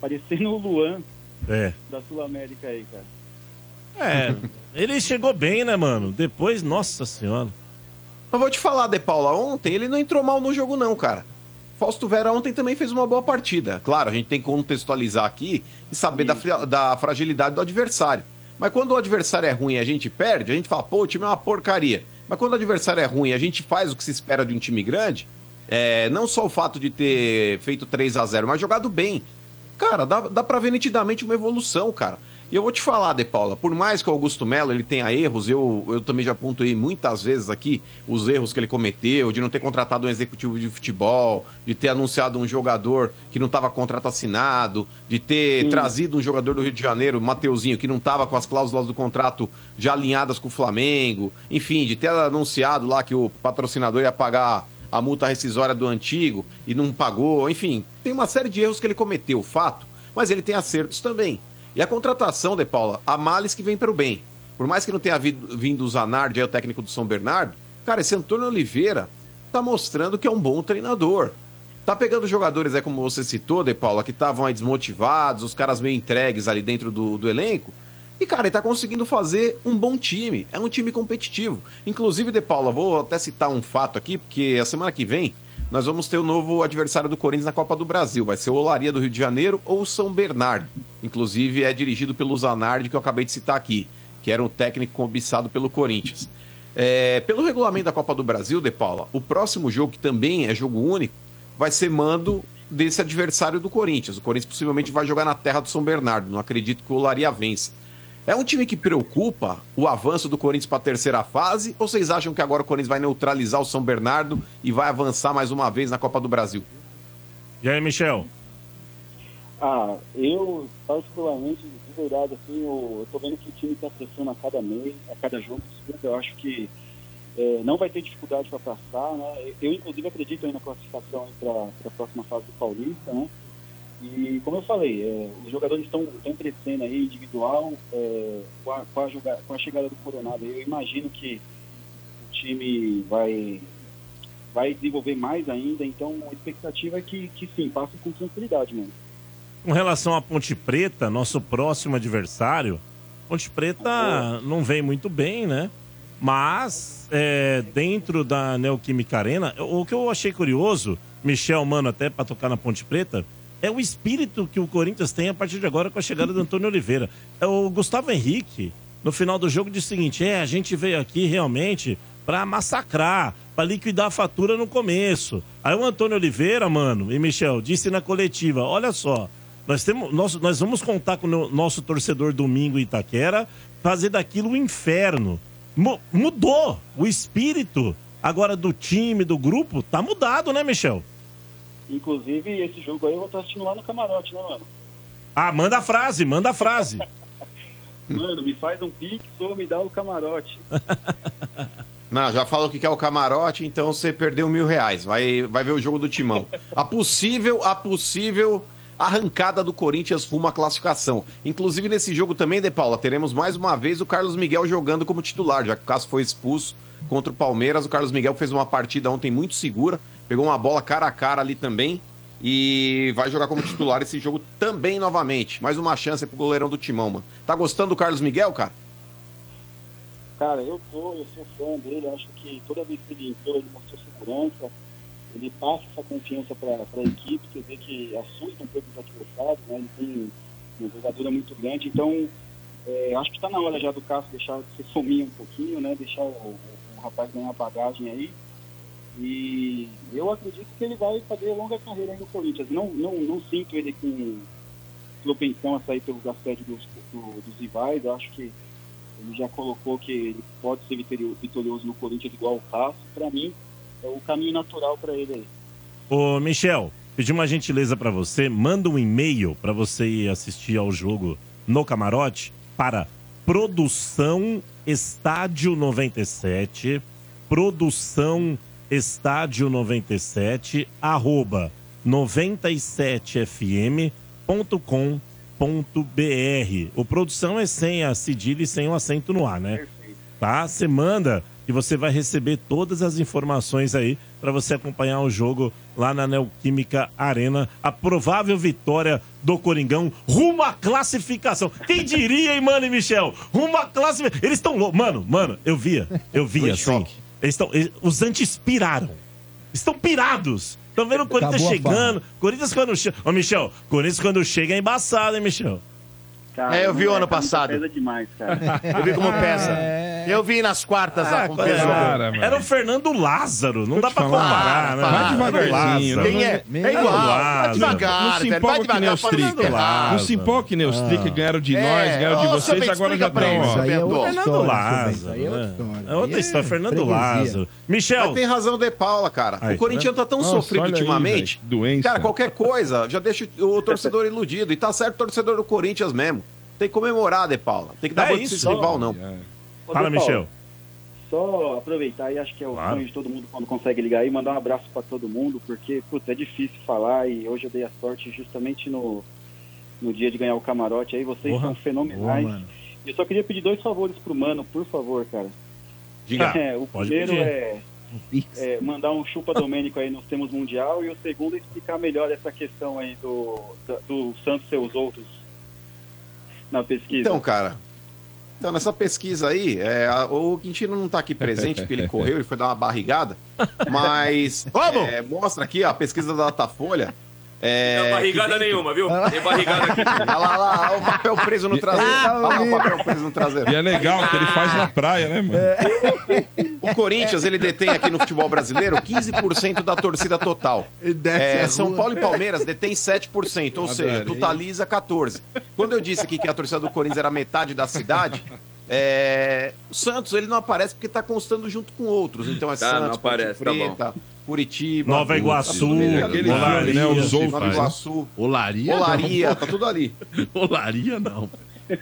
parecendo o Luan É. da Sul América aí, cara. É, ele chegou bem, né, mano? Depois, nossa senhora. Mas vou te falar, De Paula, ontem ele não entrou mal no jogo, não, cara. Fausto Vera ontem também fez uma boa partida. Claro, a gente tem que contextualizar aqui e saber da, da fragilidade do adversário. Mas quando o adversário é ruim e a gente perde, a gente fala, pô, o time é uma porcaria. Mas quando o adversário é ruim e a gente faz o que se espera de um time grande, é, não só o fato de ter feito 3 a 0 mas jogado bem. Cara, dá, dá pra ver nitidamente uma evolução, cara. E eu vou te falar, De Paula, por mais que o Augusto Melo ele tenha erros, eu, eu também já pontuei muitas vezes aqui os erros que ele cometeu, de não ter contratado um executivo de futebol, de ter anunciado um jogador que não estava contrato assinado, de ter trazido um jogador do Rio de Janeiro, Mateuzinho, que não estava com as cláusulas do contrato já alinhadas com o Flamengo, enfim, de ter anunciado lá que o patrocinador ia pagar a multa rescisória do antigo e não pagou, enfim, tem uma série de erros que ele cometeu, fato, mas ele tem acertos também. E a contratação, De Paula, há males que vem para o bem. Por mais que não tenha vindo, vindo o Zanardi, aí, o técnico do São Bernardo, cara, esse Antônio Oliveira tá mostrando que é um bom treinador. Tá pegando jogadores, é como você citou, De Paula, que estavam aí desmotivados, os caras meio entregues ali dentro do, do elenco. E, cara, ele tá conseguindo fazer um bom time. É um time competitivo. Inclusive, De Paula, vou até citar um fato aqui, porque a semana que vem nós vamos ter o novo adversário do Corinthians na Copa do Brasil. Vai ser o Olaria do Rio de Janeiro ou São Bernardo. Inclusive, é dirigido pelo Zanardi, que eu acabei de citar aqui, que era um técnico cobiçado pelo Corinthians. É, pelo regulamento da Copa do Brasil, De Paula, o próximo jogo, que também é jogo único, vai ser mando desse adversário do Corinthians. O Corinthians possivelmente vai jogar na terra do São Bernardo. Não acredito que o Olaria vença. É um time que preocupa o avanço do Corinthians para a terceira fase? Ou vocês acham que agora o Corinthians vai neutralizar o São Bernardo e vai avançar mais uma vez na Copa do Brasil? E aí, Michel? Ah, eu, particularmente, de verdade, assim, eu, eu tô vendo que o time tá crescendo a cada mês, a cada jogo, eu acho que é, não vai ter dificuldade para passar, né? Eu, inclusive, acredito aí na classificação para a próxima fase do Paulista, né? E, como eu falei, é, os jogadores estão crescendo aí, individual, é, com, a, com, a com a chegada do Coronado, eu imagino que o time vai vai desenvolver mais ainda, então a expectativa é que, que sim, passe com tranquilidade, mano. Com relação à Ponte Preta, nosso próximo adversário, Ponte Preta não vem muito bem, né? Mas, é, dentro da Neoquímica Arena, o que eu achei curioso, Michel, mano, até pra tocar na Ponte Preta, é o espírito que o Corinthians tem a partir de agora com a chegada do Antônio Oliveira. É O Gustavo Henrique, no final do jogo, disse o seguinte: é, a gente veio aqui realmente pra massacrar, pra liquidar a fatura no começo. Aí o Antônio Oliveira, mano, e Michel, disse na coletiva: olha só, nós, temos, nós, nós vamos contar com o no- nosso torcedor domingo Itaquera, fazer daquilo um inferno. Mu- mudou o espírito agora do time, do grupo, tá mudado, né, Michel? Inclusive, esse jogo aí eu vou estar assistindo lá no camarote, né, mano? Ah, manda a frase, manda a frase. <laughs> Mano, me faz um pix ou me dá o camarote. <laughs> Não, já falou que quer o camarote, então você perdeu mil reais. Vai, vai ver o jogo do Timão. A possível, a possível arrancada do Corinthians rumo à classificação. Inclusive nesse jogo também, De Paula, teremos mais uma vez o Carlos Miguel jogando como titular, já que o Cássio foi expulso contra o Palmeiras. O Carlos Miguel fez uma partida ontem muito segura, pegou uma bola cara a cara ali também e vai jogar como titular esse jogo também novamente. Mais uma chance pro goleirão do Timão, mano. Tá gostando do Carlos Miguel, cara? Cara, eu tô, eu sou fã dele, acho que toda vez que ele entrou, ele mostrou segurança. ele passa essa confiança para a equipe, você vê que assusta um pouco os adversários, né? Ele tem uma jogadora muito grande, então é, acho que está na hora já do Cássio deixar se sumir um pouquinho, né? Deixar o, o- o rapaz ganhar bagagem aí. E eu acredito que ele vai fazer longa carreira no Corinthians. Não, não, não sinto ele com propensão a sair pelo assédio dos, do- dos rivais. Acho que ele já colocou que ele pode ser vitori- vitorioso no Corinthians igual o Cássio. Para mim, é o caminho natural para ele aí. Ô, Michel, pedi uma gentileza pra você. Manda um e-mail pra você ir assistir ao jogo no camarote para produção estádio 97, produção estádio 97, arroba 97fm.com.br. O produção é sem a cedilha e sem o acento no ar, né? Tá? Você manda e você vai receber todas as informações aí para você acompanhar o jogo lá na Neoquímica Arena. A provável vitória do Coringão rumo à classificação. Quem diria, hein, mano e Michel? Rumo à classificação. Eles estão loucos. Mano, mano, eu via. Eu via, assim. Eles estão. Os antes piraram. Estão pirados. Estão vendo o Corinthians Acabou chegando. Corinthians quando chega. Ô, Michel, Corinthians quando chega é embaçado, hein, Michel? É, eu vi o ano camisa passado. Pesa demais, cara. Eu vi como <laughs> pesa. Eu vi nas quartas lá com peso. Cara, era o Fernando Lázaro, não dá pra comparar, né? Vai devagarzinho. Lázaro. Quem é? É igual. Vai devagar, Não se velho. Vai empolga que nem devagar os pra não Trick. errar. Não se empolga que nem os Trick ganharam de É, nós, ganharam de vocês, agora já pra estão. outra Fernando Lázaro. É outra né? história. É história, Fernando. Lázaro. Michel, Mas tem razão o De Paula, cara. O Corinthians tá tá tão sofrido ultimamente. doença. Cara, qualquer coisa já deixa o <laughs> torcedor iludido. E tá certo o torcedor do Corinthians mesmo. Tem que comemorar, De Paula. Tem que dar É é isso. rival, não. Ô, fala, Michel. Só aproveitar e acho que é o Claro. sonho de todo mundo quando consegue ligar aí, mandar um abraço para todo mundo, porque, putz, é difícil falar e hoje eu dei a sorte justamente no, no dia de ganhar o camarote aí, vocês Porra. são fenomenais. Boa. E eu só queria pedir dois favores pro Mano, por favor, cara. Diga. <laughs> É, o Pode primeiro pedir. é, é mandar um chupa Domênico aí nos temos mundial e o segundo é explicar melhor essa questão aí do, do, do Santos ser os outros na pesquisa. Então, cara. Então, nessa pesquisa aí, é, o Quintino não tá aqui presente, porque ele correu, ele foi dar uma barrigada. <laughs> Mas é, mostra aqui ó, a pesquisa da Datafolha. É, Não barrigada que nenhuma, viu? Tem barrigada aqui. Olha lá, lá, olha o papel preso no traseiro. Olha lá o papel preso no traseiro. E é legal que ele faz na praia, né, mano? O Corinthians, ele detém aqui no futebol brasileiro 15% da torcida total. É, São Paulo e Palmeiras detêm 7%, ou seja, totaliza 14%. Quando eu disse aqui que a torcida do Corinthians era metade da cidade, é, o Santos ele não aparece porque está constando junto com outros. Então é Tá, não Santos, aparece, Ponte tá Preta, Curitiba, Nova Iguaçu, Olaria, filme, né? Os Nova outros. Iguaçu, Olaria? Olaria, tá tudo ali. Não. <laughs> Olaria, não.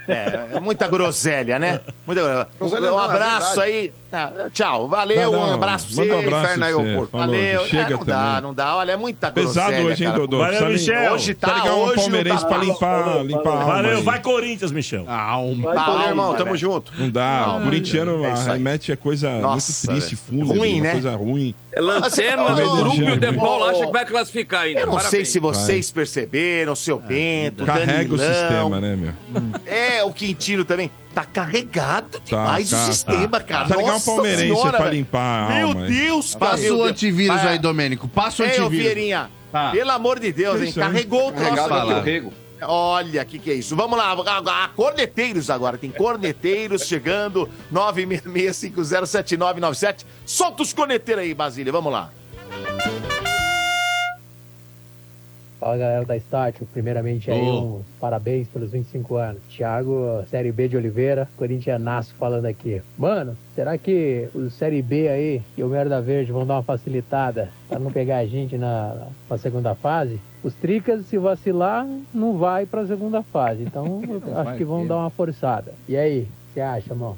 É, é muita groselha, né? Muita groselha. Groselha Um não, é abraço aí. Tá, tchau, valeu, Não, não, um abraço pra manda um você. abraço inferno você. Falou, Valeu. chega é, não dá, também. não dá. Olha, é muita Pesado groselha, hoje, hein. Dodô? Valeu, Precisa Michel. Hoje Tá tá, ligar um hoje palmeirense não pra tá. limpar, limpar a alma Valeu, aí. vai Corinthians, Michel. Alma. Valeu, irmão, Vai, tamo junto. Não dá. Não, o corintiano é aí. remete a coisa Nossa, muito triste, fúnebre, Ruim, uma né? coisa ruim. É lanterna do grupo e o De Paulo acha que vai classificar ainda. Eu não sei se vocês perceberam, seu Bento, Carrega o sistema, né, meu? É, o Quintino também. Tá carregado Tá, demais tá, o sistema, tá. cara. Tá ligar um palmeirense senhora, pra limpar a Meu alma? Deus, cara. Passa o antivírus aí, Domênico. Passa o Ei, ô antivírus. Vieirinha, Tá. pelo amor de Deus, hein? Carregou o troço aqui. Olha, o que, que é isso? Vamos lá, a, a corneteiros agora. Tem corneteiros <laughs> chegando. 966507997. Solta os corneteiros aí, Basília. Vamos lá. Fala galera da Estácio, primeiramente aí Ô. um parabéns pelos 25 anos. Thiago, Série B de Oliveira, corintianaço falando aqui. Mano, será que os Série B aí e o Merda Verde vão dar uma facilitada pra não pegar a gente na, na segunda fase? Os Tricas, se vacilar, não vai pra segunda fase. Então, <laughs> acho que vão ter. dar uma forçada. E aí, o que você acha, irmão?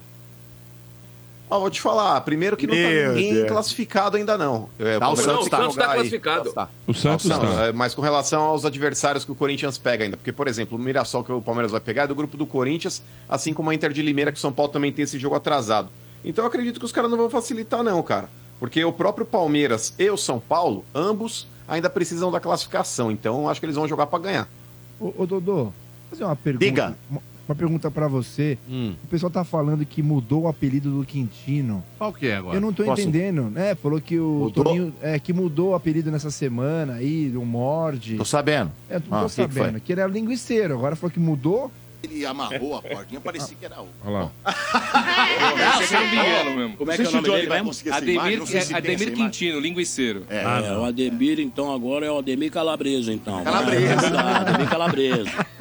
Ó, vou te falar, primeiro que não tá Meu ninguém Deus. classificado ainda não. É, Tá, o Palmeiras Santos Não, tá. o tá classificado. Tá. O Santos Não, tá. é, mas com relação aos adversários que o Corinthians pega ainda. Porque, por exemplo, o Mirassol que o Palmeiras vai pegar é do grupo do Corinthians, assim como a Inter de Limeira, que o São Paulo também tem esse jogo atrasado. Então eu acredito que os caras não vão facilitar, não, cara. Porque o próprio Palmeiras e o São Paulo, ambos ainda precisam da classificação. Então acho que eles vão jogar pra ganhar. Ô, ô, Dodô, vou fazer uma pergunta. Diga. Uma, pergunta pra você. O pessoal tá falando que mudou o apelido do Quintino. Qual que é agora? Eu não tô Posso- entendendo, né? Falou que o Mudou? Toninho é, que mudou o apelido nessa semana aí, o Morde. Tô sabendo. É, não Ah, tô o que que sabendo. ele era linguiceiro, agora falou que mudou. Ele amarrou a cordinha, parecia que era o. Olha lá. <laughs> É, é mesmo. Como é que é o nome dele mesmo? Ademir, Ademir, Ademir Quintino, linguiceiro. É, Ah, o Ademir, então, agora é o Ademir Calabresa, então. Calabresa. Ademir Calabresa. <laughs>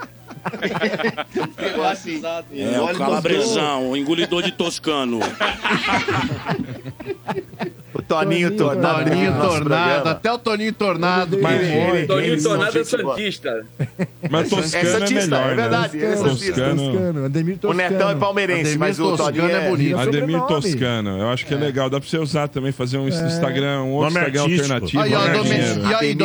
Pegou assim. É, o calabresão, o engolidor de toscano. <laughs> Toninho Tornado. Toninho Tornado, até o Toninho Tornado. Mas Ele- ele- Toninho Tornado é. Santista. Mas Toscano é, Santista, melhor, é verdade, né? é Santista. Toscano. Ademir O Netão é palmeirense, mas o Toninho é bonito. Ademir Toscano. Eu acho que é legal. Dá pra você usar também, fazer um Instagram, um outro Instagram alternativo. Aí, ó, dinheiro. E aí,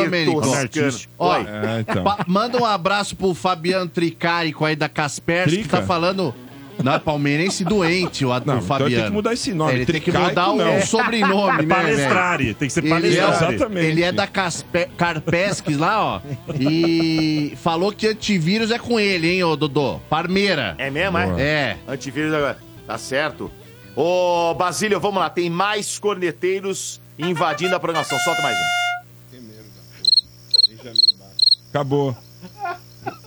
É, então. manda um abraço pro Fabiano Tricarico aí da Kaspersky, que tá falando... Não, é palmeirense doente, o, o Não, então Fabiano. tem que mudar esse nome. Ele tem que mudar o não. <laughs> sobrenome, É né, palestrare, velho? tem que ser Ele é-. Exatamente. Ele é da Caspe- Carpesques lá, ó. E falou que antivírus é com ele, hein, ô Dodô? Parmeira. É mesmo, é? É. Antivírus agora. Tá certo. Ô, Basílio, vamos lá. Tem mais corneteiros invadindo a programação. Solta mais um. Acabou.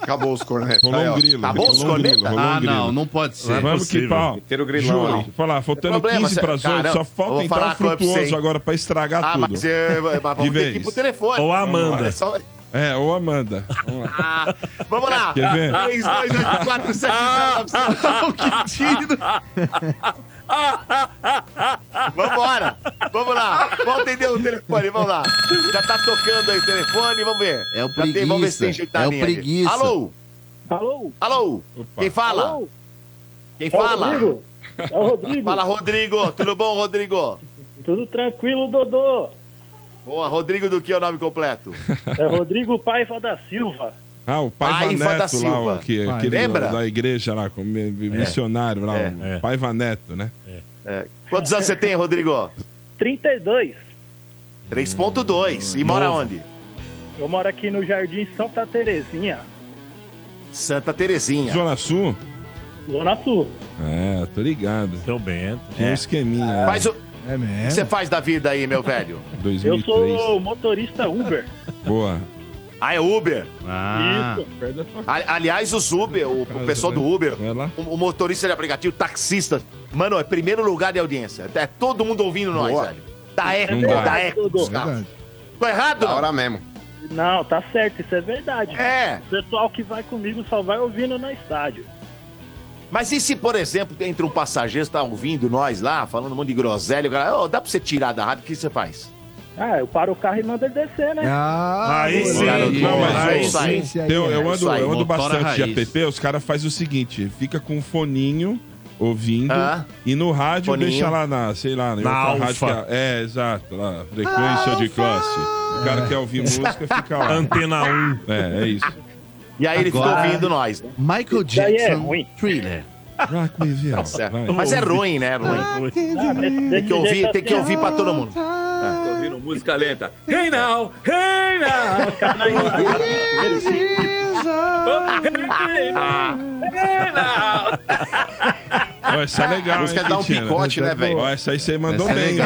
Acabou os cornetas. Rolou um grilo. Acabou os um cornetas? grilo, um Ah, grilo. não, não pode ser. Vamos que pau. Meter o grilão ali. Falar, faltando Problema, 15 cê- para as 8, cara, só eu falta vou entrar falar o com você, frutuoso hein? agora pra estragar Ah, tudo. mas, é, mas vamos ter que ir pro telefone. Ou a Amanda. É só- É, ou Amanda. Vamos lá. Ah, vamos lá. Quer ver? 3, 2, 8, 4, 7, 9, O Quintino. Vambora. Vamos lá. Vamos atender o telefone, vamos lá. Já tá tocando aí o telefone, vamos ver. É o Já tem- Vamos ver se tem preguiça. jeito na É o preguiça. Alô? Alô? Alô? Quem fala? Alô? Quem É o fala? Rodrigo. É o Rodrigo. Fala, Rodrigo. Tudo bom, Rodrigo? Tudo tranquilo, Dodô. Boa, Rodrigo do que é o nome completo? É Rodrigo Paiva da Silva. Ah, o Paiva Paiva da lá, Silva. o que, Pai. aquele Lembra? da igreja lá, como mi- missionário lá, É. o Paiva Neto, né? É. Quantos anos você tem, Rodrigo? 32. 3.2. E mora Novo. onde? Eu moro aqui no Jardim Santa Terezinha, Santa Terezinha. Zona Sul? Zona Sul. É, tô ligado. Seu Bento. Tinha um esqueminha. né? Faz o... É O que mesmo? você faz da vida aí, meu velho? <laughs> Eu 2003. sou motorista Uber. Boa. Ah, é Uber? Ah. Isso. A- Aliás, os Uber, o, o pessoal do Uber, o, o motorista de aplicativo, taxista, mano, é primeiro lugar de audiência. É todo mundo ouvindo nós, Boa. velho. Dá eco, Não dá. dá eco dos Verdade. carros. Tô errado? Da não? hora mesmo. Não, tá certo, isso é verdade. É. O pessoal que vai comigo só vai ouvindo no estádio. Mas e se, por exemplo, entra um passageiro, tá ouvindo nós lá, falando um monte de groselha, o cara, "Ô, dá pra você tirar da rádio, o que você faz? Ah, eu paro o carro e mando ele descer, né? Ah, Aí sim. Não, mas aí aí sim. sim. Eu, é. eu ando, aí, eu ando bastante de app, os caras fazem o seguinte, fica com um foninho ouvindo Ah. e no rádio Foninho. deixa lá na, sei lá, Na outra rádio Alfa. que é, é, exato, lá, frequência de classe. O cara quer ouvir <laughs> música, fica lá. Antena 1. É, é isso. E aí ele fica Agora- ouvindo nós. Michael é Jackson, ruim. Thriller. Rock me viu. Tá. Mas é ruim, né? Ruim. Ah, Tem que ouvir, tem que assim, ouvir pra todo mundo. Ouvindo música lenta. Hey now, hey now. Ó, essa é legal, A música hein, dá um Quintino? picote, né, velho? Ó, essa aí você mandou Essa é bem.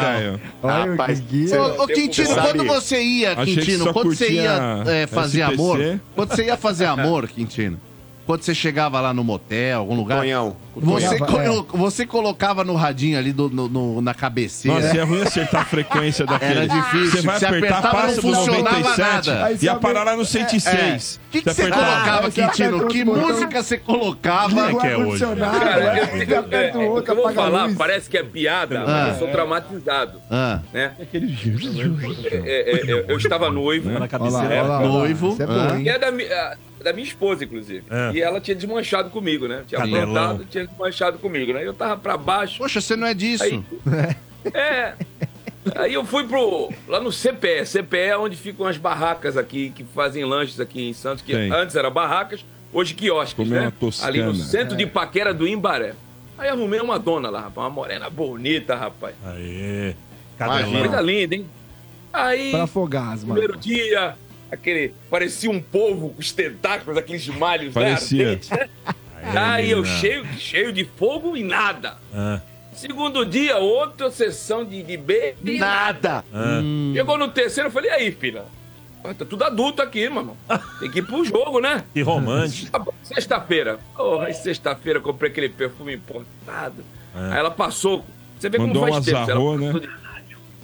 Olha Rapaz, Ô, ô, Quintino, quando você ia, Quintino, quando você ia é, fazer SPC. amor, quando você ia fazer amor, Quintino, quando você chegava lá no motel, algum lugar, Tonhão. você, colo- você colocava no radinho ali do- no- no- na cabeceira. Nossa, e é ruim acertar a frequência daquele. Era difícil, Você vai você apertar, apertava, passa não no funcionava 97 nada. Aí e ia parar lá no 106. O que, que você apertava- colocava, Aí você Quintino? aperta Que botão- música você colocava? Como é que é hoje? Cara, eu, você aperta é, que eu vou a falar parece que é piada, Ah. mas eu sou traumatizado. Ah, Né? Aquele... É, é, é, eu estava noivo, Na Olha lá, cabeceira. olha lá, olha lá. Noivo. Isso é bom, Ah. hein? que é da, mi- a- da minha esposa, inclusive. É. E ela tinha desmanchado comigo, né? Tinha Canelão. aprontado, tinha desmanchado comigo, né? Eu tava pra baixo. Poxa, você não é disso. Aí- <laughs> É. Aí eu fui pro. lá no CPE. CPE é onde ficam as barracas aqui, que fazem lanches aqui em Santos, que Tem. antes eram barracas, hoje quiosques, Comer né? uma toscana. Ali no centro É. de Paquera do Imbaré. Aí arrumei uma dona lá, rapaz, uma morena bonita, rapaz. Aê. Coisa Cadelão. linda, hein? Aí, Pra afogar as mano. primeiro dia, aquele. Parecia um povo com os tentáculos, aqueles malhos, Parecia. né? ardentes, né? Aí eu cheio, cheio de fogo e nada. Ah. Segundo dia, outra sessão de, de B e nada. Ah. Chegou no terceiro, eu falei, e aí, filha? Ah, Tá tudo adulto aqui, mano. Tem que ir pro jogo, né? <laughs> Que romântico. Bom, Sexta-feira. Porra, aí sexta-feira eu comprei aquele perfume importado. É. Aí ela passou. Você vê Mandou como um faz tempo. azarro, ela, né? passou de,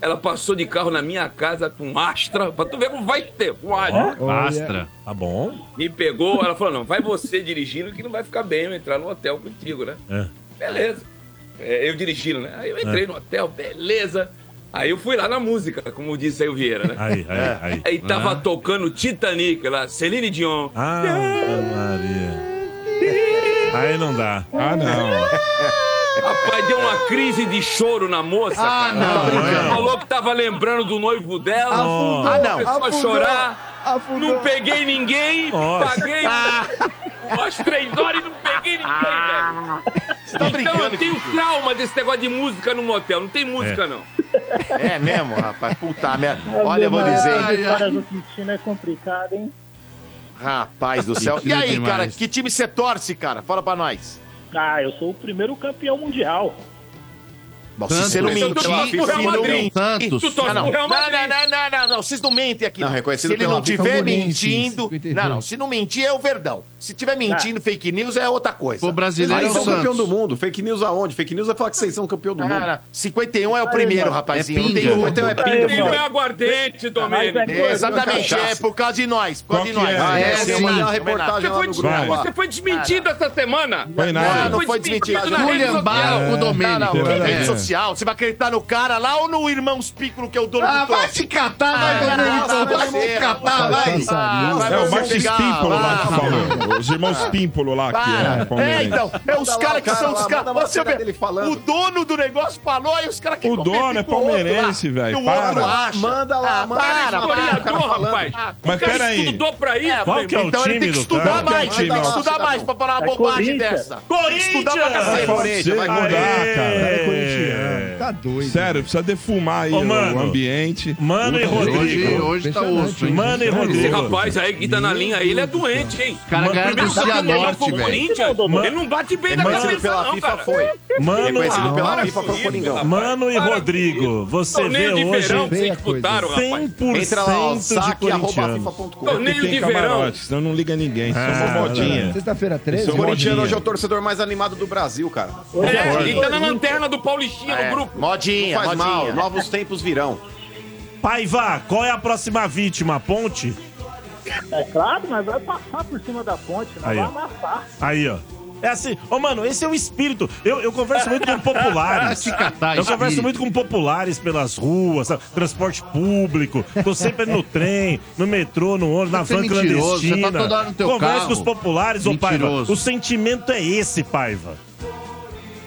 ela passou de carro na minha casa com Astra. Pra tu ver como faz tempo. Um Astra. Astra. Tá bom. Me pegou, ela falou: não, vai você dirigindo que não vai ficar bem eu entrar no hotel contigo, né? É. Beleza. É, eu dirigindo, né? Aí eu entrei É. no hotel, beleza. Aí eu fui lá na música, como disse aí o Vieira, né? Aí, aí, aí. tava Ah. tocando Titanic lá, Celine Dion. Ah, Maria. Aí não dá. Ah, não. Rapaz, deu uma crise de choro na moça, Ah, cara. não, não. Falou que tava lembrando do noivo dela. Afundou. Ah, não. Começou a chorar. Afundou. Não peguei ninguém, Nossa. paguei umas três horas e não peguei ninguém, velho. Você tá então eu tenho trauma desse negócio de música no motel. Não tem música, É. não. É mesmo, rapaz. Puta merda. Olha, eu vou dizer. Hein? história do Cristina é complicada, hein? Rapaz do céu. E aí, cara, que time você torce, cara? Fala pra nós. Ah, eu sou o primeiro campeão mundial. Bom, se você não Santos. se não mentir. Santos. Não, Tu torce não, não, Real não, Madrid. não, não, não, não, vocês não mentem aqui. Não, Se reconhecido ele não pela tiver FIFA. mentindo. 52. Não, não, se não mentir é o Verdão. Se tiver mentindo, fake news é outra coisa. Pô, brasileiro é o campeão do mundo. Fake news aonde? Fake news vai falar que vocês são campeão do mundo. Cara, 51 é o primeiro, rapazinho. não tem pinga. outro. 51 é pinga, Ele não é aguardente, Domênico. É, exatamente, é por causa de nós. Por causa de nós. é? Ah, É, é, sim. uma não é reportagem lá no grupo. Vai. Você foi desmentido essa semana. Foi nada. Você Não, não foi desmentido. na rede social. Não, não, É. rede social. Você vai acreditar no cara lá ou no Irmãos Piccolo, que é o dono Ah, do vai te catar, vai, Domênico. nossa, Vai você, te catar, vai. Ah, vai É o você Marcos Pímpolo lá que falou. Os irmãos Pímpolo lá que é Para. É, palmeirense. então, é os caras que cara são os caras. Você vê, dele falando. o dono do negócio falou e os caras que O dono é palmeirense, velho. E o outro Para. acha. Manda lá, Ah, manda para, lá, para, historiador, rapaz. Mas O cara peraí. estudou pra isso. Qual que é o então ele time tem que estudar mais, é tem que time? estudar mais pra falar uma É bobagem Corinthians. dessa. Que estudar pra cacete. Corinthians, vai Corinthians. dá, cara. É corintiano. Tá doido. Sério, precisa defumar aí o ambiente. Mano e Rodrigo. Hoje, tá osso, hein? Mano e Esse Rodrigo. rapaz aí que tá na linha aí, ele é doente, hein? O cara ganharam do Cianorte, velho. Corinthians, ele não bate bem da Mano, cabeça, pela não, FIFA cara. foi. Mano, Reconhecido pela FIFA foi o Coringão. Mano e Rodrigo, você vê hoje disputaram, rapaz. 100% Entra lá, ó, saque arroba. FIFA.com. Torneio de verão. senão não liga ninguém. Só Ah, modinha. Sexta-feira 13? O corintiano hoje é o torcedor mais animado do Brasil, cara. É, ele tá na lanterna do Paulistinha É, no grupo. Modinha, faz mal, novos tempos virão. Paiva, qual é a próxima vítima? Ponte? É claro, mas vai passar por cima da ponte, não Aí, vai ó. amassar. Aí, ó. É assim, ô mano, esse é o espírito. Eu, eu converso muito com populares. <laughs> Te catar, Eu converso espírito. muito com populares pelas ruas, sabe? transporte público. Tô sempre no trem, no metrô, no ônibus, na Você é van mentiroso, você clandestina. tá toda hora no teu Converso carro. com os populares, ô Paiva. Mentiroso. O sentimento é esse, Paiva.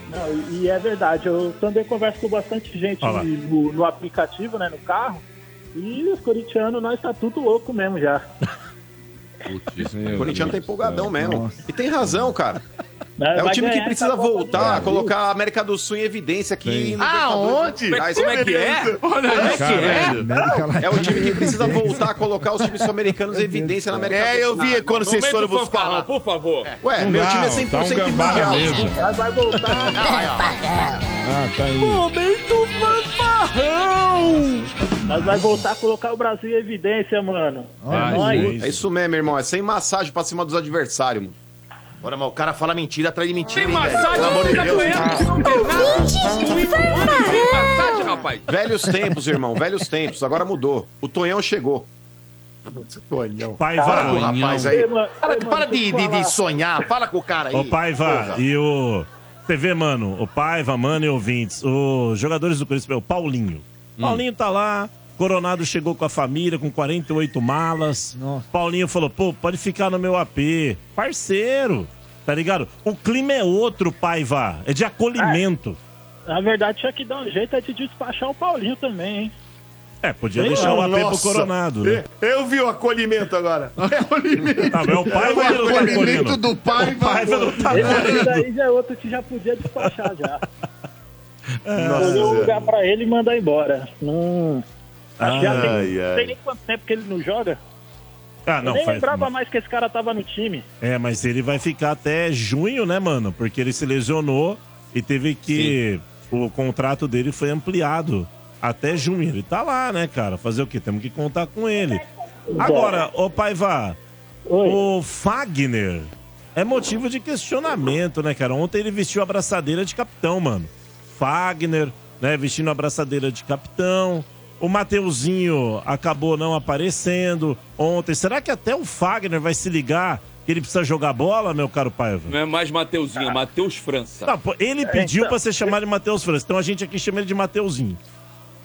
Não, e- e é verdade, eu também converso com bastante gente Olha lá. no, no aplicativo, né, no carro. E os corintianos, nós tá tudo louco mesmo já. O corintiano tá empolgadão mesmo. E tem razão, cara. Né, É o vai time que precisa voltar a colocar a América do Sul em evidência aqui. no Aonde? Libertadores. Como é que é? Olha É o time que precisa voltar a colocar os times sul-americanos em evidência na América É, do eu Sul. vi quando vocês foram buscar por favor. Ué, Não meu time é tá 100% um gambá na mundial. Mas vai voltar. <laughs> Ah, tá aí. Momento fanfarrão! Nós vai voltar a colocar o Brasil em evidência, mano. Vai, é nóis. É isso mesmo, irmão. É sem massagem pra cima dos adversários, mano. Bora, mas o cara fala mentira atrás de mentira. Tem hein, massagem, amor de Deus. conhece, não tem nada. Tem massagem, rapaz. Velhos tempos, irmão. Velhos tempos. Agora mudou. O Tonhão chegou. Tonhão. Com o rapaz aí. Para, para de, de, de sonhar. Fala com o cara aí. Ô Paiva, Porra. e o. Vê, mano, o Paiva, mano e ouvintes, os jogadores do Corinthians, o Paulinho. Paulinho tá lá, Coronado chegou com a família, com 48 malas. Nossa. Paulinho falou, pô, pode ficar no meu AP. Parceiro, tá ligado? O clima é outro, Paiva, é de acolhimento. Na verdade, tinha que dar um jeito é de despachar o Paulinho também, hein? É, podia deixar o AP pro Nossa. Coronado, né? Eu vi o acolhimento agora. <laughs> Ah, mas o Paiva ele não tá Acolhimento acolhendo. do pai, O Paiva não tá Esse daí já é outro que já podia despachar já. <laughs> Nossa, Escolher um Senhora. lugar pra ele e mandar embora. Não. Acho que já tem, Ai, não ai. sei nem quanto tempo que ele não joga. Ah, Eu não, nem faz- lembrava mais que esse cara tava no time. É, mas ele vai ficar até junho, né, mano? Porque ele se lesionou e teve que. O contrato dele foi ampliado até junho. Ele tá lá, né, cara? Fazer o quê? Temos que contar com ele. Agora, ô Paiva, o Fagner é motivo de questionamento, né, cara? Ontem ele vestiu a abraçadeira de capitão, mano. Fagner, né, vestindo a abraçadeira de capitão. O Mateuzinho acabou não aparecendo ontem. Será que até o Fagner vai se ligar que ele precisa jogar bola, meu caro Paiva? Não é mais Mateuzinho, é Matheus França. Tá, pô, ele É, pediu então- pra ser chamado de Matheus França. Então a gente aqui chama ele de Mateuzinho.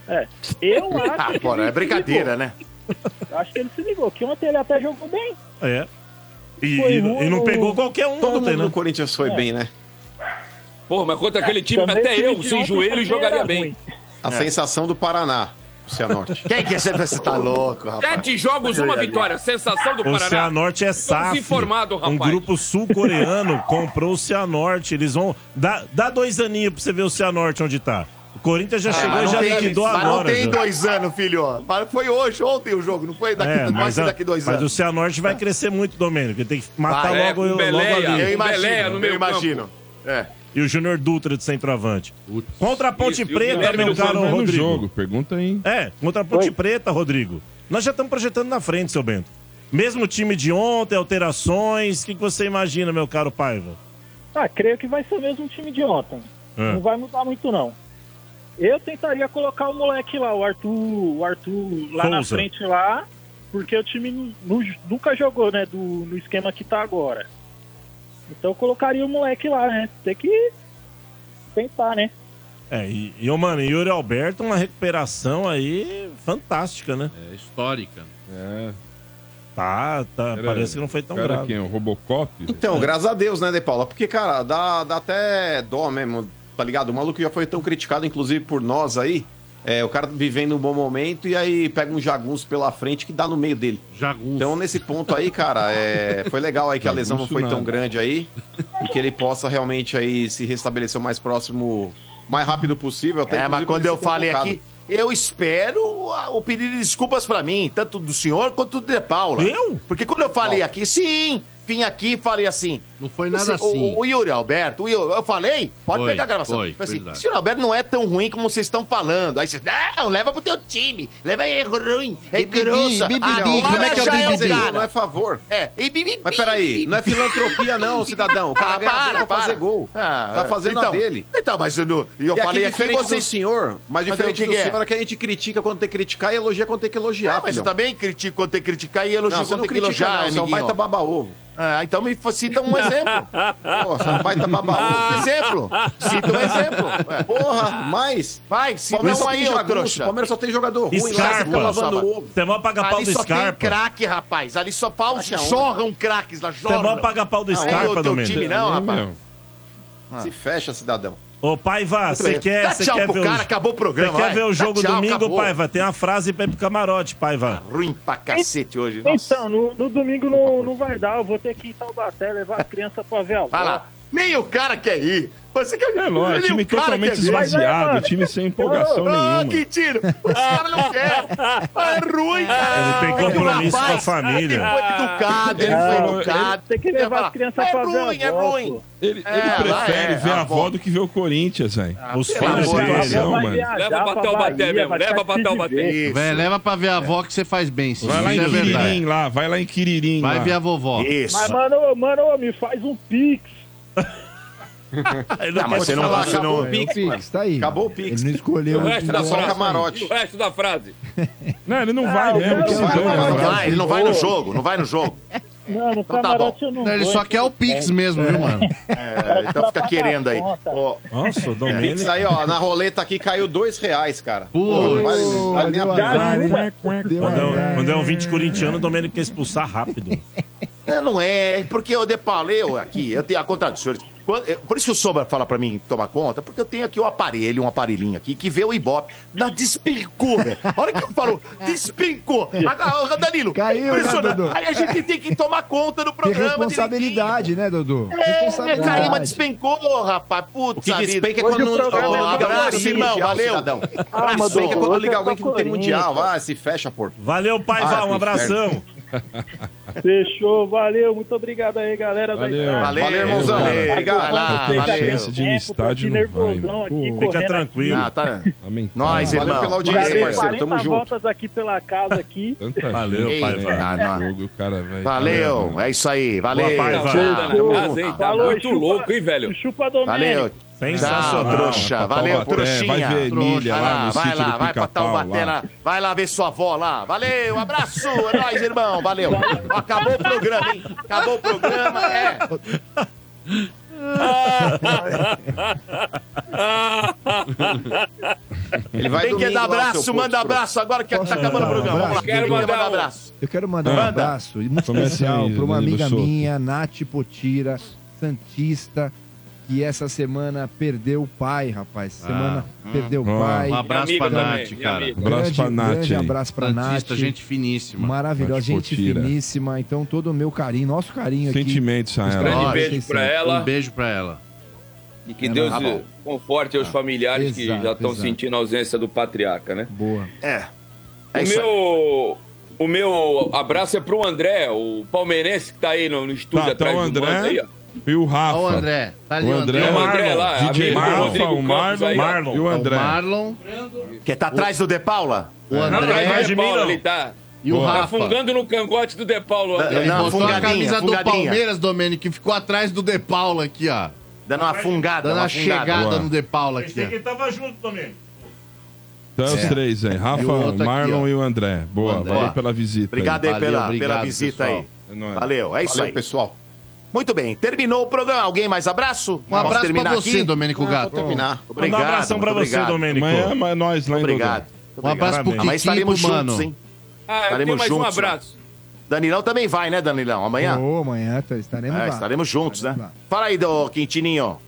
É, eu <laughs> acho que Bora, ele é brincadeira, né? ligou. Acho que ele se ligou, que ontem ele até jogou bem. É. E, e- ruim, e não o- pegou qualquer um Todo ontem, mundo né? no Corinthians foi bem, né? Porra, mas contra aquele time, Também até eu, sem joelho, jogaria bem. ruim. A sensação do Paraná, o Cianorte. Quem que é você? Você tá louco, rapaz? Sete jogos, uma vitória. Sensação do O Paraná. Cianorte é SAF. rapaz. Um grupo sul-coreano <laughs> comprou o Cianorte. Eles vão. Dá, dá dois aninhos pra você ver o Cianorte onde tá. O Corinthians já Ah, chegou mas e já tem- liquidou mas agora. não tem já. dois anos, filho. Mas foi hoje, ontem o jogo, não foi daqui, É, mas, daqui dois mas anos. o Cianorte vai crescer muito, Domênico. Ele tem que matar Vai, é, logo, com logo Beleia, ali. Eu imagino, eu imagino. É. E o Júnior Dutra de centroavante. Contra a Ponte e o Preta, Guilherme meu caro no Rodrigo. jogo, pergunta aí. É, contra a Ponte Preta, Rodrigo. Nós já estamos projetando na frente, seu Bento. Mesmo time de ontem, alterações. O que, que você imagina, meu caro Paiva? Ah, creio que vai ser o mesmo time de ontem. É. Não vai mudar muito, não. Eu tentaria colocar o moleque lá, o Arthur, o Arthur lá na Souza. frente lá, porque o time nu- nu- nunca jogou, né, do, no esquema que tá agora. Então eu colocaria o moleque lá, né? Tem que tentar, né? É, e, e ô, mano, Yuri Alberto, uma recuperação aí fantástica, né? É histórica. É. Tá, tá. Era- parece que não foi tão era grave. quem? O Robocop? Então, graças a Deus, né, De Paula? Porque, cara, dá, dá até dó mesmo, tá ligado? O maluco já foi tão criticado, inclusive por nós aí. É, o cara vivendo um bom momento e aí pega um jagunço pela frente que dá no meio dele. Jagunço. Então, nesse ponto aí, cara, é, foi legal aí que a lesão não Jagunço foi tão nada. grande aí e que ele possa realmente aí se restabelecer o mais próximo, mais rápido possível. Até É, mas quando eu falei aqui, eu espero o pedido de desculpas pra mim, tanto do senhor quanto do De Paula. Eu? Porque quando eu falei aqui, sim, vim aqui e falei assim. Não foi nada esse- o- assim. O, Yuri Alberto, o Yuri, eu falei, pode Foi, pegar a gravação. foi, assim, esse Yuri Alberto não é tão ruim como vocês estão falando. Aí vocês, não, leva pro teu time, leva aí, é ruim, é Bibi, grossa. bibi, Agora como é que é o bibi? o cara. Não é favor. É, e bibi, Mas peraí, não é filantropia não, cidadão. O cara Ah, ganha para, para. fazer gol. Ah, tá fazendo então, a dele. Então, mas eu, eu e falei aqui, diferente vocês... do senhor, mas Mas diferente aí, do é? senhor é que a gente critica quando tem que criticar e elogia quando tem que elogiar, Ah, mas eu filhão. também critico quando tem que criticar e Não, você quando tem que critica elogiar, não, você é um baita baba-ovo. Ah, então me cita um exemplo. Pô, você é um baita baba-ovo. exemplo. Cita um exemplo. Ué. Porra, mas... Vai, cita Palmeiras um só aí, ô trouxa. Palmeiras só tem jogador ruim lá, você Scarpa. lavando o ovo. Você vai pagar pau Ali do só Scarpa. tem craque, rapaz. Ali só pau, jorram craques lá, Você jorram. vai pagar pau do Não, é Scarpa, o teu time não, rapaz. Se fecha, cidadão. Ô, Paiva, você quer, Dá você tchau quer pro ver cara, o... acabou o programa, Você quer ver o jogo tchau, domingo, acabou. Paiva? Tem uma frase pra ir pro camarote, Paiva. Ruim pra cacete hoje. nossa. Então, no, no domingo não, não vai dar, eu vou ter que ir em Taubaté levar a criança pra ver a. Vai lá. Nem o cara quer ir. Você quer É lógico, time totalmente esvaziado, Mas, é, time sem empolgação Ah, nenhuma. que tiro! Os caras não querem. É ruim, cara. Ele tem compromisso com a família. Ele foi educado, ele foi Não, educado. Tem que levar as crianças é a ruim, é ruim. Ele, ele É, prefere é, ver a avó do que ver o Corinthians, velho. Os Pelo filhos. Não, vai mano. Leva pra Taubaté mesmo, leva pra Taubaté. Véi, leva pra ver a avó que você faz bem, sim. Vai lá em é. Quiririm, lá. Vai lá em Quiririm, Vai ver a vovó. Isso. Mas, mano, mano, me faz um pix. <laughs> Não Não, mas você não você acabou não- o Pix, É, o mano. Pix tá aí. Acabou o Pix. Ele não escolheu O resto da frase. camarote. O resto da frase. <laughs> Não, ele não vai Ah, mesmo. quero- vai. Não vai, ele não vai no jogo, não vai no jogo. <laughs> Não, no Então tá camarote eu não Ele vou, só quer o Pix mesmo, viu, mano? É, então fica querendo aí. Ó, Nossa, o Pix aí, ó, na roleta aqui caiu dois reais, cara. Putz. vale, vale nem a deu pena. azar, hein? Deu Quando é um- azar. quando é um 20 corintiano, o Domênico quer expulsar rápido. É, não é, porque eu depalei aqui, eu tenho a conta dos senhores. É, Por isso que o Sombra fala pra mim tomar conta, porque eu tenho aqui um aparelho, um aparelhinho aqui, que vê o Ibope. Na despencou, velho. A hora que eu falo, despencou. <laughs> Ah, ah, Danilo, Caiu, né, impressionante. Dudu? Aí a gente tem que tomar conta do Tem programa. responsabilidadade, né, Dudu? É, caiu, mas Responsabilidade. despencou, rapaz. Putz, O que despenca é quando não. é que tem irmão, valeu. cidadão. Ah, mas Despenca é quando liga é alguém que não tem Corinthians. mundial. Ah, se fecha, porto. Valeu, Paiva. Ah, Um abração. <laughs> Fechou, valeu, muito obrigado aí, galera. Valeu. da Valeu, Valeu, irmãozão. Obrigado. Obrigado. Valeu. Ter Valeu. chance de ir no Tempo, estádio, não vai. aqui, Fica tranquilo. Ah, tá. Amém. Nós, Valeu irmão. pela audiência, Valeu, parceiro. Tamo 40 junto. voltas aqui pela casa aqui. Tanta Valeu, gente, pai, jogo, o cara Valeu, é isso aí. Valeu. Boa Tchau. junto. Tá Falou, muito chupa- louco, hein, velho? Chupa Domênico. Valeu. Sensacional. Tchau, trouxa. Valeu, Taubaté, trouxinha. vai ver Emília vai lá vai lá, vai pra Taubaté lá. lá. Vai lá ver sua avó lá. Valeu, abraço. É nóis, irmão. Valeu. Acabou o programa, hein? Acabou o programa, é. Ele vai Quem quer dar abraço, manda abraço agora que tá acabando o programa. Vamos lá. Quem Quero quer mandar mandar um- abraço? Eu quero mandar um Manda. abraço e muito especial para uma amiga minha, Nath Potira, Santista, que essa semana perdeu o pai, rapaz. Semana hum. perdeu o pai. um abraço pra Nath, também, cara. amiga. Abraço pra Nath Grande abraço pra Nath. Santista, gente finíssima. Maravilhosa, Nath gente Potira. finíssima. Então, todo o meu carinho, nosso carinho aqui. Sentimentos a ela. caras Grande de beijo pra ela. Um beijo pra ela. E que É, Deus tá bom. conforte os familiares que Exato, já estão sentindo a ausência do patriarca, né? Boa. É. o meu. O meu abraço é pro André, o palmeirense que tá aí no, no estúdio Tá, tá atrás o do Mano André aí, ó. E o Rafa. Ó o André. Tá ali o o André. O André lá, DJ Rodrigo o Marlon, aí. Marlon e o André. Marlon. Que tá atrás do De Paula? O Não, André. atrás do De Paulo, ele tá. E o tá Rafa. fungando no cangote do De Paulo. Ele Não, botou a camisa do fungadinha. Palmeiras, Domênico, que ficou atrás do De Paula aqui, ó. Dando uma fungada, Dando uma chegada Boa. no De Paula aqui, ó. Quem tava junto também. Então, os É. três aí. Rafa, o aqui, Marlon ó. e o André. Boa, André. valeu pela visita. Obrigado aí Valeu, pela, obrigado, pela visita pessoal. aí. É. Valeu, é isso Valeu, aí. pessoal. Muito bem, terminou o programa. Alguém mais abraço? Um Posso abraço terminar pra você, aqui? Domênico Ah, Gato. terminar. Obrigado. Um abração pra você. Domênico. Amanhã é nós lá em Obrigado. Um abraço pro Amanhã estaremos Kiki, juntos, mano. hein? Ah, eu tenho Estaremos mais um juntos, abraço. Danilão também vai, né, Danilão? Amanhã? Ô, amanhã tá- estaremos É, lá. estaremos juntos, né? Lá. Fala aí, do Quintininho.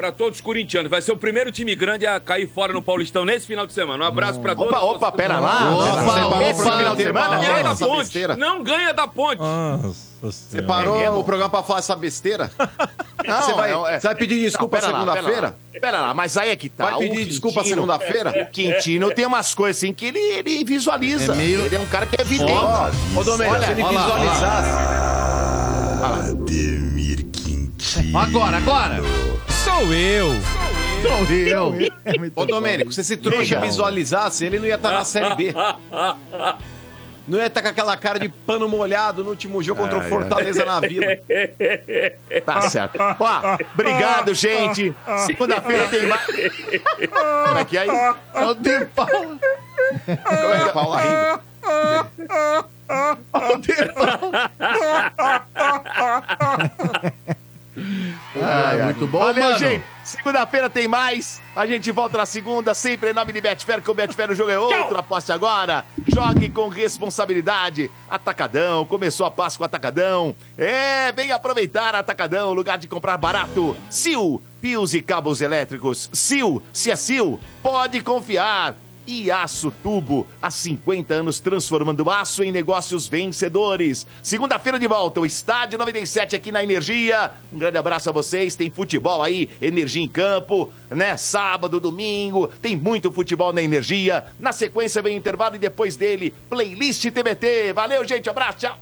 Pra todos os corintianos. Vai ser o primeiro time grande a cair fora no Paulistão nesse final de semana. Um abraço pra todos. Opa, opa, pera lá. Opa, Esse opa, final de semana? Não ganha da ponte. besteira. Não ganha da ponte. Você parou É o programa pra falar essa besteira? <laughs> Não, você, vai, é- é- você vai pedir desculpa segunda-feira? Pera, pera lá, mas aí é que tá. Vai pedir desculpa segunda-feira? O Quintino tem umas coisas assim que ele, ele visualiza. É meio- Ele é um cara que é evidente. Ô, Domênico, Olha, se ele olha lá, visualizasse. Agora, agora. Sou eu. Sou eu. <laughs> Ô, Domênico, se esse trouxa Diga. visualizasse, ele não ia estar na <laughs> Série B. Não ia estar com aquela cara de pano molhado no último jogo contra o Fortaleza na Vila. Tá certo. Ó, obrigado, gente. Segunda-feira tem mais. Como é que é aí? É o De Paula. Como é que é Paula rindo? É o De Ah, muito bom, Valeu, mano. gente. Segunda-feira tem mais. A gente volta na segunda, sempre em nome de Betfair, que o Betfair o jogo é outro. Aposte agora. Jogue com responsabilidade. Atacadão, começou a Páscoa Atacadão. É, vem aproveitar Atacadão, lugar de comprar barato. Sil, fios e cabos elétricos. Sil, se é Sil, pode confiar. E Aço Tubo, há 50 anos transformando aço em negócios vencedores. Segunda-feira de volta, o Estádio 97 aqui na Energia. Um grande abraço a vocês. Tem futebol aí, Energia em Campo, né? Sábado, domingo, tem muito futebol na Energia. Na sequência vem o intervalo e depois dele, playlist TBT. Valeu, gente, abraço, tchau.